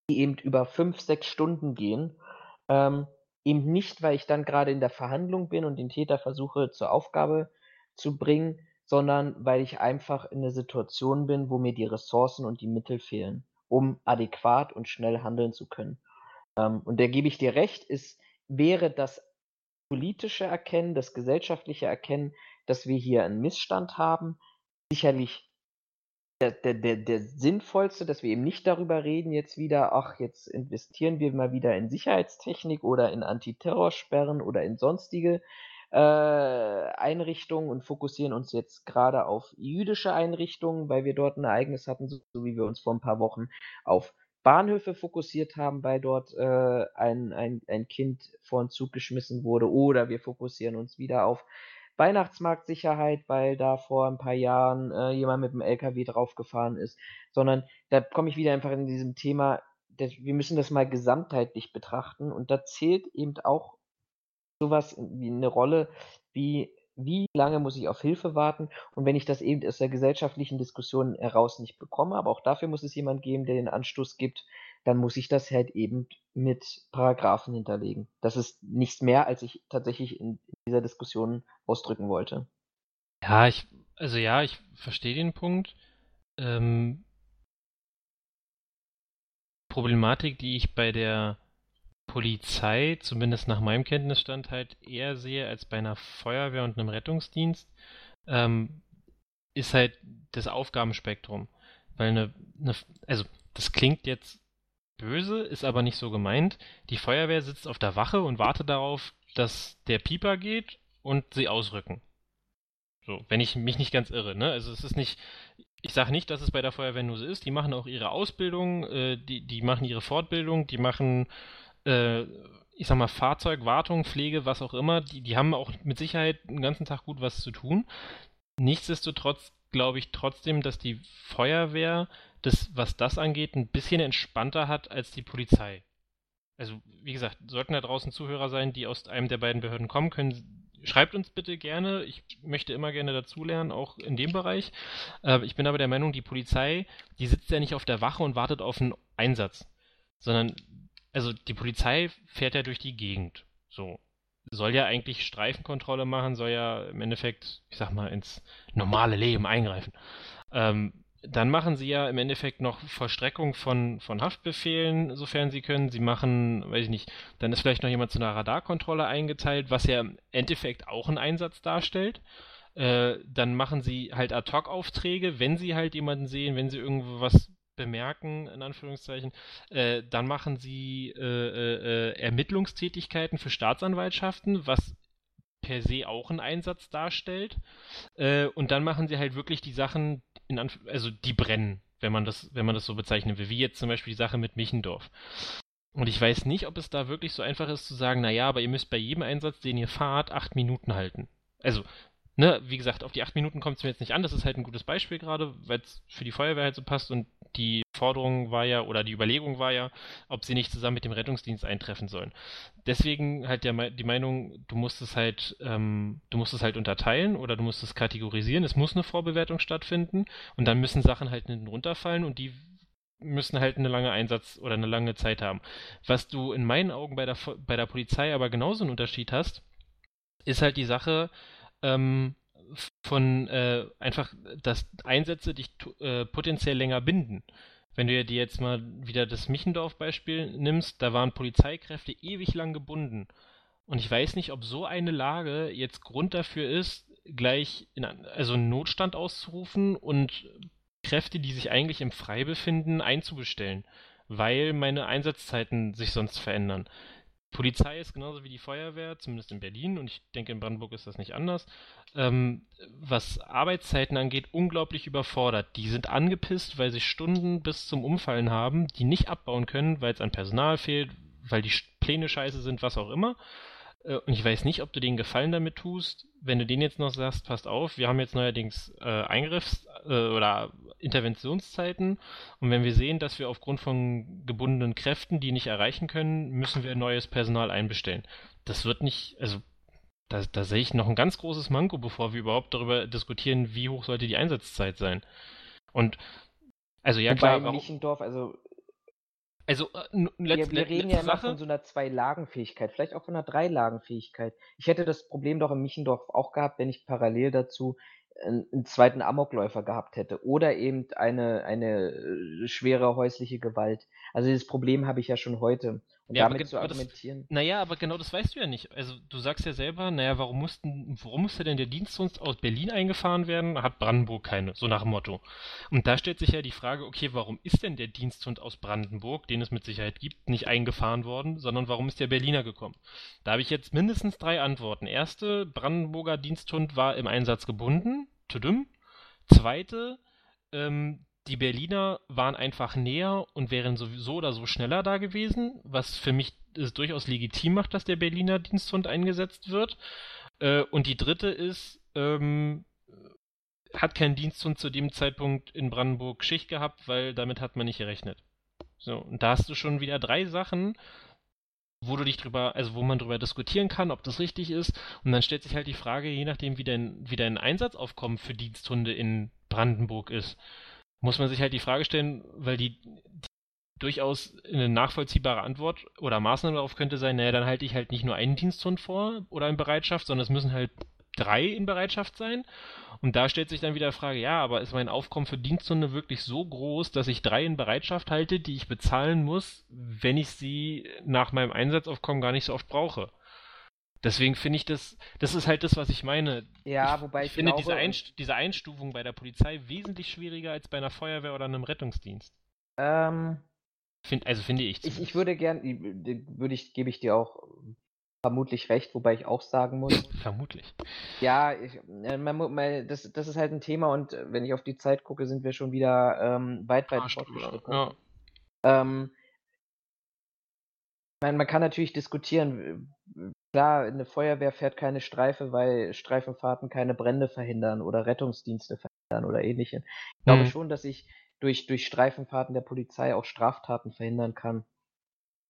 die eben über fünf, sechs Stunden gehen. Ähm, eben nicht, weil ich dann gerade in der Verhandlung bin und den Täter versuche zur Aufgabe zu bringen, sondern weil ich einfach in der Situation bin, wo mir die Ressourcen und die Mittel fehlen, um adäquat und schnell handeln zu können. Ähm, und da gebe ich dir recht, ist, wäre das politische Erkennen, das gesellschaftliche Erkennen, dass wir hier einen Missstand haben, sicherlich der, der, der, der sinnvollste, dass wir eben nicht darüber reden, jetzt wieder, ach, jetzt investieren wir mal wieder in Sicherheitstechnik oder in Antiterrorsperren oder in sonstige äh, Einrichtungen und fokussieren uns jetzt gerade auf jüdische Einrichtungen, weil wir dort ein Ereignis hatten, so, so wie wir uns vor ein paar Wochen auf Bahnhöfe fokussiert haben, weil dort äh, ein, ein, ein Kind vor den Zug geschmissen wurde, oder wir fokussieren uns wieder auf Weihnachtsmarktsicherheit, weil da vor ein paar Jahren äh, jemand mit dem LKW draufgefahren ist, sondern da komme ich wieder einfach in diesem Thema, wir müssen das mal gesamtheitlich betrachten. Und da zählt eben auch sowas wie eine Rolle wie wie lange muss ich auf Hilfe warten? Und wenn ich das eben aus der gesellschaftlichen Diskussion heraus nicht bekomme, aber auch dafür muss es jemand geben, der den Anstoß gibt, dann muss ich das halt eben mit Paragraphen hinterlegen. Das ist nichts mehr, als ich tatsächlich in dieser Diskussion ausdrücken wollte. Ja, ich, also ja, ich verstehe den Punkt. Ähm, Problematik, die ich bei der Polizei, zumindest nach meinem Kenntnisstand, halt eher sehe als bei einer Feuerwehr und einem Rettungsdienst, ähm, ist halt das Aufgabenspektrum. Weil eine, eine, also das klingt jetzt böse, ist aber nicht so gemeint. Die Feuerwehr sitzt auf der Wache und wartet darauf, dass der Pieper geht und sie ausrücken. So, wenn ich mich nicht ganz irre, ne? Also es ist nicht, ich sage nicht, dass es bei der Feuerwehr nur so ist. Die machen auch ihre Ausbildung, äh, die, die machen ihre Fortbildung, die machen äh, ich sag mal, Fahrzeug, Wartung, Pflege, was auch immer, die, die haben auch mit Sicherheit den ganzen Tag gut was zu tun. Nichtsdestotrotz glaube ich trotzdem, dass die Feuerwehr, das, was das angeht, ein bisschen entspannter hat als die Polizei. Also, wie gesagt, sollten da draußen Zuhörer sein, die aus einem der beiden Behörden kommen, können, schreibt uns bitte gerne. Ich möchte immer gerne dazulernen, auch in dem Bereich. Äh, ich bin aber der Meinung, die Polizei, die sitzt ja nicht auf der Wache und wartet auf einen Einsatz, sondern also die Polizei fährt ja durch die Gegend. So. Soll ja eigentlich Streifenkontrolle machen, soll ja im Endeffekt, ich sag mal, ins normale Leben eingreifen. Ähm, dann machen sie ja im Endeffekt noch Vollstreckung von, von Haftbefehlen, sofern sie können. Sie machen, weiß ich nicht, dann ist vielleicht noch jemand zu einer Radarkontrolle eingeteilt, was ja im Endeffekt auch einen Einsatz darstellt. Äh, dann machen sie halt Ad-Hoc-Aufträge, wenn sie halt jemanden sehen, wenn sie irgendwo was bemerken, in Anführungszeichen, äh, dann machen sie äh, äh, äh, Ermittlungstätigkeiten für Staatsanwaltschaften, was per se auch einen Einsatz darstellt. Äh, und dann machen sie halt wirklich die Sachen, also die brennen, wenn man das, wenn man das so bezeichnen will, wie jetzt zum Beispiel die Sache mit Michendorf. Und ich weiß nicht, ob es da wirklich so einfach ist zu sagen, naja, aber ihr müsst bei jedem Einsatz, den ihr fahrt, acht Minuten halten. Also, ne, wie gesagt, auf die acht Minuten kommt es mir jetzt nicht an, das ist halt ein gutes Beispiel gerade, weil es für die Feuerwehr halt so passt und die Forderung war ja, oder die Überlegung war ja, ob sie nicht zusammen mit dem Rettungsdienst eintreffen sollen. Deswegen halt der, die Meinung, du musst es halt, ähm, du musst es halt unterteilen oder du musst es kategorisieren. Es muss eine Vorbewertung stattfinden und dann müssen Sachen halt hinten runterfallen und die müssen halt eine lange Einsatz oder eine lange Zeit haben. Was du in meinen Augen bei der, bei der Polizei aber genauso einen Unterschied hast, ist halt die Sache ähm, von äh, einfach, dass Einsätze dich äh, potenziell länger binden. Wenn du dir jetzt mal wieder das Michendorf-Beispiel nimmst, da waren Polizeikräfte ewig lang gebunden. Und ich weiß nicht, ob so eine Lage jetzt Grund dafür ist, gleich in, also einen Notstand auszurufen und Kräfte, die sich eigentlich im Frei befinden, einzubestellen, weil meine Einsatzzeiten sich sonst verändern. Polizei ist genauso wie die Feuerwehr, zumindest in Berlin, und ich denke, in Brandenburg ist das nicht anders, ähm, was Arbeitszeiten angeht, unglaublich überfordert. Die sind angepisst, weil sie Stunden bis zum Umfallen haben, die nicht abbauen können, weil es an Personal fehlt, weil die Pläne scheiße sind, was auch immer. Äh, und ich weiß nicht, ob du den Gefallen damit tust, wenn du denen jetzt noch sagst, passt auf, wir haben jetzt neuerdings äh, Eingriffs- äh, oder Interventionszeiten und wenn wir sehen, dass wir aufgrund von gebundenen Kräften die nicht erreichen können, müssen wir neues Personal einbestellen. Das wird nicht, also da, da sehe ich noch ein ganz großes Manko, bevor wir überhaupt darüber diskutieren, wie hoch sollte die Einsatzzeit sein. Und also ja Wobei klar, Lichendorf, also also äh, wir, wir reden ja immer von so einer Zwei-Lagen-Fähigkeit, vielleicht auch von einer Drei-Lagen-Fähigkeit. Ich hätte das Problem doch in Michendorf auch gehabt, wenn ich parallel dazu einen, zweiten Amokläufer gehabt hätte oder eben eine, eine äh, schwere häusliche Gewalt. Also dieses Problem habe ich ja schon heute. Und ja, damit zu argumentieren. Das, naja, aber genau das weißt du ja nicht. Also du sagst ja selber, naja, warum mussten, warum musste denn der Dienstdienst aus Berlin eingefahren werden? Hat Brandenburg keine, so nach dem Motto. Und da stellt sich ja die Frage, okay, warum ist denn der Diensthund aus Brandenburg, den es mit Sicherheit gibt, nicht eingefahren worden, sondern warum ist der Berliner gekommen? Da habe ich jetzt mindestens drei Antworten. Erste, Brandenburger Diensthund war im Einsatz gebunden. Tudum. Zweite, ähm, die Berliner waren einfach näher und wären sowieso oder so schneller da gewesen, was für mich es durchaus legitim macht, dass der Berliner Diensthund eingesetzt wird. Äh, und die dritte ist, ähm, hat kein Diensthund zu dem Zeitpunkt in Brandenburg Schicht gehabt, weil damit hat man nicht gerechnet. So, und da hast du schon wieder drei Sachen, wo du dich drüber, also wo man drüber diskutieren kann, ob das richtig ist. Und dann stellt sich halt die Frage, je nachdem, wie dein, wie dein Einsatzaufkommen für Diensthunde in Brandenburg ist muss man sich halt die Frage stellen, weil die, die durchaus eine nachvollziehbare Antwort oder Maßnahme darauf könnte sein, naja, dann halte ich halt nicht nur einen Diensthund vor oder in Bereitschaft, sondern es müssen halt drei in Bereitschaft sein. Und da stellt sich dann wieder die Frage, ja, aber ist mein Aufkommen für Diensthunde wirklich so groß, dass ich drei in Bereitschaft halte, die ich bezahlen muss, wenn ich sie nach meinem Einsatzaufkommen gar nicht so oft brauche? Deswegen finde ich das, das ist halt das, was ich meine. Ja, wobei ich, ich finde glaube, diese, Einst diese Einstufung bei der Polizei wesentlich schwieriger als bei einer Feuerwehr oder einem Rettungsdienst. Ähm, Find, also finde ich. Ich, ich würde gern, würde ich, gebe ich dir auch vermutlich recht, wobei ich auch sagen muss. vermutlich. Ja, ich, äh, man, man, das, das ist halt ein Thema und äh, wenn ich auf die Zeit gucke, sind wir schon wieder ähm, weit, weit fortgeschritten. Ja. Ähm, man, man kann natürlich diskutieren, Klar, eine Feuerwehr fährt keine Streife, weil Streifenfahrten keine Brände verhindern oder Rettungsdienste verhindern oder ähnliches. Ich glaube mhm. schon, dass ich durch, durch Streifenfahrten der Polizei auch Straftaten verhindern kann.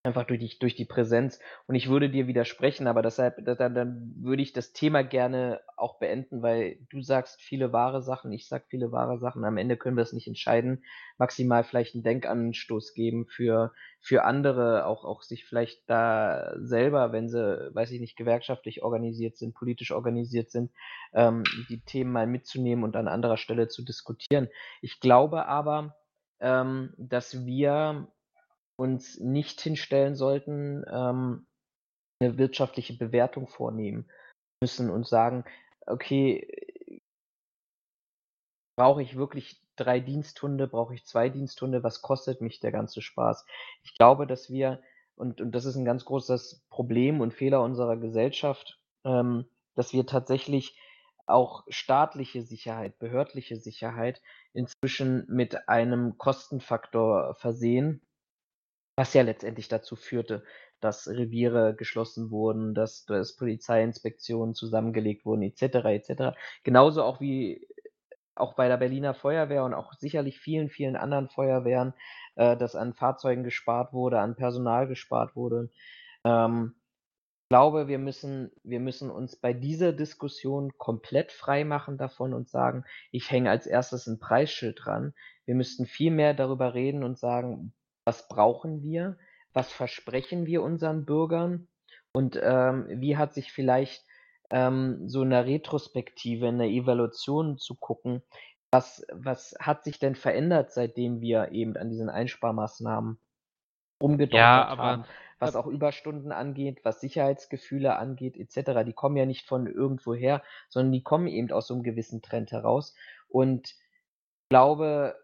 Einfach durch die, durch die Präsenz. Und ich würde dir widersprechen, aber deshalb, dann, dann würde ich das Thema gerne auch beenden, weil du sagst viele wahre Sachen, ich sag viele wahre Sachen. Am Ende können wir es nicht entscheiden. Maximal vielleicht einen Denkanstoß geben für, für andere, auch, auch sich vielleicht da selber, wenn sie, weiß ich nicht, gewerkschaftlich organisiert sind, politisch organisiert sind, ähm, die Themen mal mitzunehmen und an anderer Stelle zu diskutieren. Ich glaube aber, ähm, dass wir uns nicht hinstellen sollten, ähm, eine wirtschaftliche Bewertung vornehmen müssen und sagen, okay, brauche ich wirklich drei Diensthunde, brauche ich zwei Diensthunde, was kostet mich der ganze Spaß? Ich glaube, dass wir, und, und das ist ein ganz großes Problem und Fehler unserer Gesellschaft, ähm, dass wir tatsächlich auch staatliche Sicherheit, behördliche Sicherheit inzwischen mit einem Kostenfaktor versehen, was ja letztendlich dazu führte, dass Reviere geschlossen wurden, dass, dass Polizeiinspektionen zusammengelegt wurden, etc. etc. Genauso auch wie auch bei der Berliner Feuerwehr und auch sicherlich vielen, vielen anderen Feuerwehren, äh, dass an Fahrzeugen gespart wurde, an Personal gespart wurde. Ähm, ich glaube, wir müssen, wir müssen uns bei dieser Diskussion komplett frei machen davon und sagen, ich hänge als erstes ein Preisschild dran. Wir müssten viel mehr darüber reden und sagen, was brauchen wir, was versprechen wir unseren Bürgern und ähm, wie hat sich vielleicht ähm, so in der Retrospektive, in der Evaluation zu gucken, was, was hat sich denn verändert, seitdem wir eben an diesen Einsparmaßnahmen umgedoktert Ja, aber haben, was auch Überstunden angeht, was Sicherheitsgefühle angeht, etc. Die kommen ja nicht von irgendwoher, sondern die kommen eben aus so einem gewissen Trend heraus. Und ich glaube,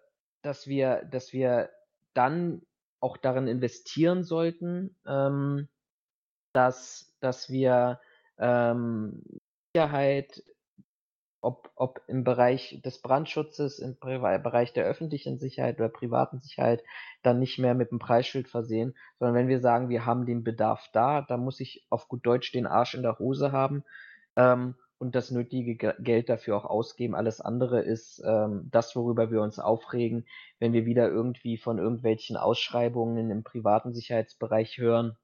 dass wir, dass wir dann auch darin investieren sollten, ähm, dass, dass wir ähm, Sicherheit, ob, ob im Bereich des Brandschutzes, im Bereich der öffentlichen Sicherheit oder privaten Sicherheit, dann nicht mehr mit dem Preisschild versehen, sondern wenn wir sagen, wir haben den Bedarf da, dann muss ich auf gut Deutsch den Arsch in der Hose haben. Ähm, und das nötige Geld dafür auch ausgeben. Alles andere ist ähm, das, worüber wir uns aufregen, wenn wir wieder irgendwie von irgendwelchen Ausschreibungen im privaten Sicherheitsbereich hören,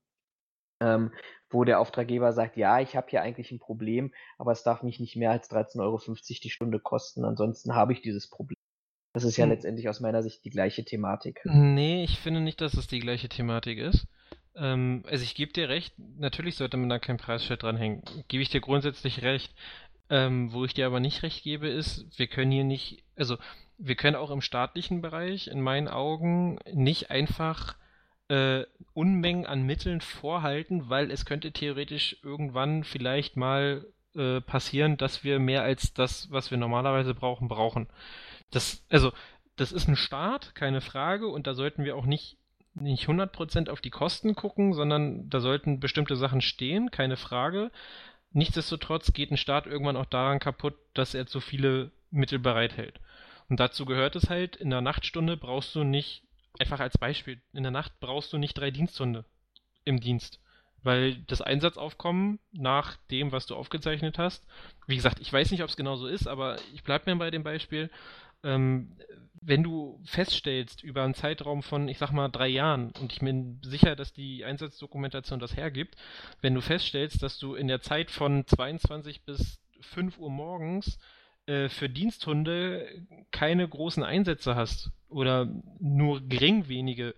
ähm, wo der Auftraggeber sagt, ja, ich habe hier eigentlich ein Problem, aber es darf mich nicht mehr als 13,50 Euro die Stunde kosten, ansonsten habe ich dieses Problem. Das ist ja hm. letztendlich aus meiner Sicht die gleiche Thematik. Nee, ich finde nicht, dass es die gleiche Thematik ist. Ähm, also ich gebe dir recht, natürlich sollte man da kein Preisschild dranhängen. Gebe ich dir grundsätzlich recht. Ähm, wo ich dir aber nicht recht gebe, ist, wir können hier nicht, also wir können auch im staatlichen Bereich in meinen Augen nicht einfach äh, Unmengen an Mitteln vorhalten, weil es könnte theoretisch irgendwann vielleicht mal äh, passieren, dass wir mehr als das, was wir normalerweise brauchen, brauchen. Das, also, das ist ein Start, keine Frage, und da sollten wir auch nicht nicht 100% auf die Kosten gucken, sondern da sollten bestimmte Sachen stehen, keine Frage. Nichtsdestotrotz geht ein Staat irgendwann auch daran kaputt, dass er zu viele Mittel bereithält. Und dazu gehört es halt, in der Nachtstunde brauchst du nicht Einfach als Beispiel, in der Nacht brauchst du nicht drei Diensthunde im Dienst. Weil das Einsatzaufkommen nach dem, was du aufgezeichnet hast, wie gesagt, ich weiß nicht, ob es genau so ist, aber ich bleibe mir bei dem Beispiel, ähm, wenn du feststellst über einen Zeitraum von, ich sag mal, drei Jahren, und ich bin sicher, dass die Einsatzdokumentation das hergibt, wenn du feststellst, dass du in der Zeit von 22 bis 5 Uhr morgens äh, für Diensthunde keine großen Einsätze hast oder nur gering wenige,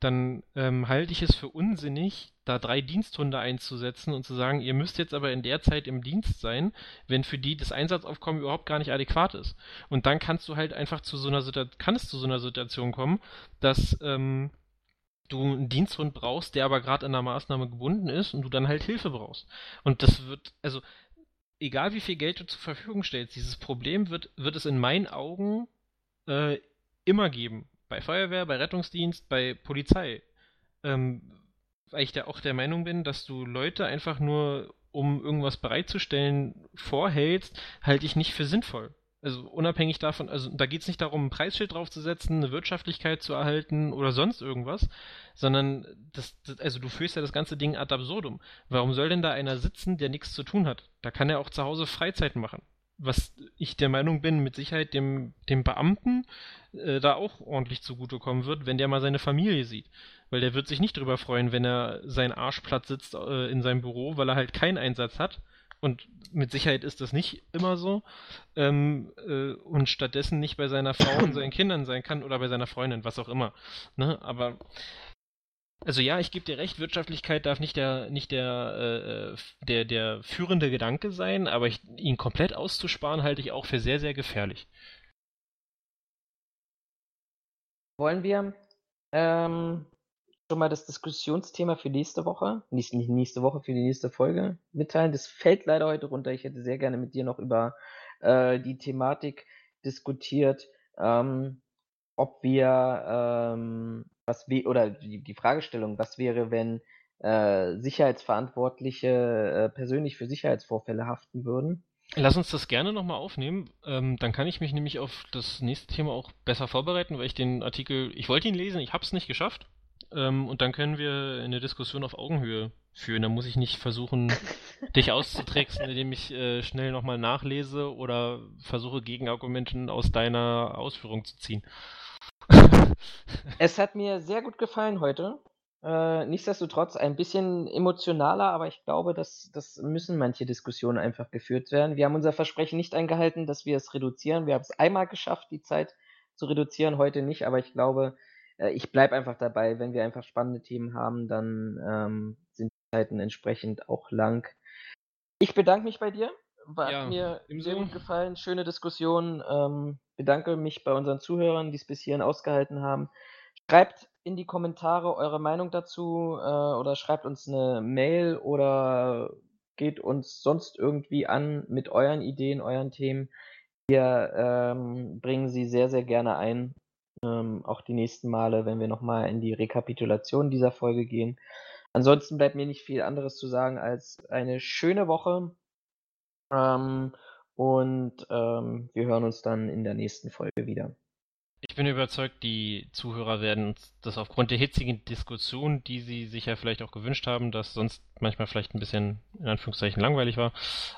dann ähm, halte ich es für unsinnig, da drei Diensthunde einzusetzen und zu sagen, ihr müsst jetzt aber in der Zeit im Dienst sein, wenn für die das Einsatzaufkommen überhaupt gar nicht adäquat ist. Und dann kannst du halt einfach zu so einer Situation, kann es zu so einer Situation kommen, dass ähm, du einen Diensthund brauchst, der aber gerade an der Maßnahme gebunden ist und du dann halt Hilfe brauchst. Und das wird, also egal wie viel Geld du zur Verfügung stellst, dieses Problem wird, wird es in meinen Augen äh, immer geben. Bei Feuerwehr, bei Rettungsdienst, bei Polizei. Ähm, weil ich da auch der Meinung bin, dass du Leute einfach nur, um irgendwas bereitzustellen, vorhältst, halte ich nicht für sinnvoll. Also unabhängig davon, also da geht es nicht darum, ein Preisschild draufzusetzen, eine Wirtschaftlichkeit zu erhalten oder sonst irgendwas, sondern das, das, also du führst ja das ganze Ding ad absurdum. Warum soll denn da einer sitzen, der nichts zu tun hat? Da kann er auch zu Hause Freizeit machen. Was ich der Meinung bin, mit Sicherheit dem, dem Beamten äh, da auch ordentlich zugutekommen wird, wenn der mal seine Familie sieht. Weil der wird sich nicht drüber freuen, wenn er seinen Arsch platt sitzt äh, in seinem Büro, weil er halt keinen Einsatz hat und mit Sicherheit ist das nicht immer so, ähm, äh, und stattdessen nicht bei seiner Frau und seinen Kindern sein kann oder bei seiner Freundin, was auch immer. Ne? Aber also ja, ich gebe dir recht, Wirtschaftlichkeit darf nicht der nicht der, äh, der der führende Gedanke sein, aber ich, ihn komplett auszusparen halte ich auch für sehr sehr gefährlich. Wollen wir ähm, schon mal das Diskussionsthema für nächste Woche, nicht, nicht nächste Woche, für die nächste Folge mitteilen. Das fällt leider heute runter. Ich hätte sehr gerne mit dir noch über äh, die Thematik diskutiert, ähm, ob wir, ähm, was wir, oder die, die Fragestellung, was wäre, wenn äh, Sicherheitsverantwortliche äh, persönlich für Sicherheitsvorfälle haften würden. Lass uns das gerne nochmal aufnehmen. Ähm, dann kann ich mich nämlich auf das nächste Thema auch besser vorbereiten, weil ich den Artikel, ich wollte ihn lesen, ich habe es nicht geschafft. Ähm, und dann können wir eine Diskussion auf Augenhöhe führen. Da muss ich nicht versuchen, dich auszutricksen, indem ich äh, schnell nochmal nachlese oder versuche, Gegenargumenten aus deiner Ausführung zu ziehen. es hat mir sehr gut gefallen heute. Äh, nichtsdestotrotz ein bisschen emotionaler, aber ich glaube, dass das müssen manche Diskussionen einfach geführt werden. Wir haben unser Versprechen nicht eingehalten, dass wir es reduzieren. Wir haben es einmal geschafft, die Zeit zu reduzieren, heute nicht, aber ich glaube, äh, ich bleibe einfach dabei, wenn wir einfach spannende Themen haben, dann ähm, sind die Zeiten entsprechend auch lang. Ich bedanke mich bei dir. War, ja, mir sehr gut gefallen. Schöne Diskussion. Ähm, bedanke mich bei unseren Zuhörern, die es bis hierhin ausgehalten haben. Schreibt in die Kommentare eure Meinung dazu äh, oder schreibt uns eine Mail oder geht uns sonst irgendwie an mit euren Ideen, euren Themen. Wir ähm, bringen sie sehr, sehr gerne ein. Ähm, auch die nächsten Male, wenn wir nochmal in die Rekapitulation dieser Folge gehen. Ansonsten bleibt mir nicht viel anderes zu sagen als eine schöne Woche. Ähm, und ähm, wir hören uns dann in der nächsten Folge wieder. Ich bin überzeugt, die Zuhörer werden uns das aufgrund der hitzigen Diskussion, die sie sich ja vielleicht auch gewünscht haben, dass sonst manchmal vielleicht ein bisschen in Anführungszeichen langweilig war,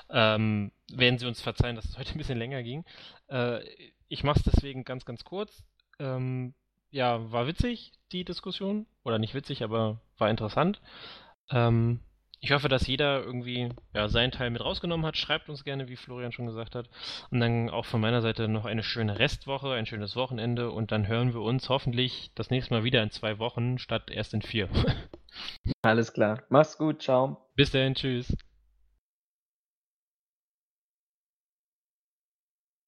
ähm, werden sie uns verzeihen, dass es heute ein bisschen länger ging. Äh, ich mache es deswegen ganz, ganz kurz. Ähm, ja, war witzig, die Diskussion. Oder nicht witzig, aber war interessant. Ähm, ich hoffe, dass jeder irgendwie ja, seinen Teil mit rausgenommen hat. Schreibt uns gerne, wie Florian schon gesagt hat. Und dann auch von meiner Seite noch eine schöne Restwoche, ein schönes Wochenende. Und dann hören wir uns hoffentlich das nächste Mal wieder in zwei Wochen statt erst in vier. Alles klar. Mach's gut. Ciao. Bis dahin. Tschüss.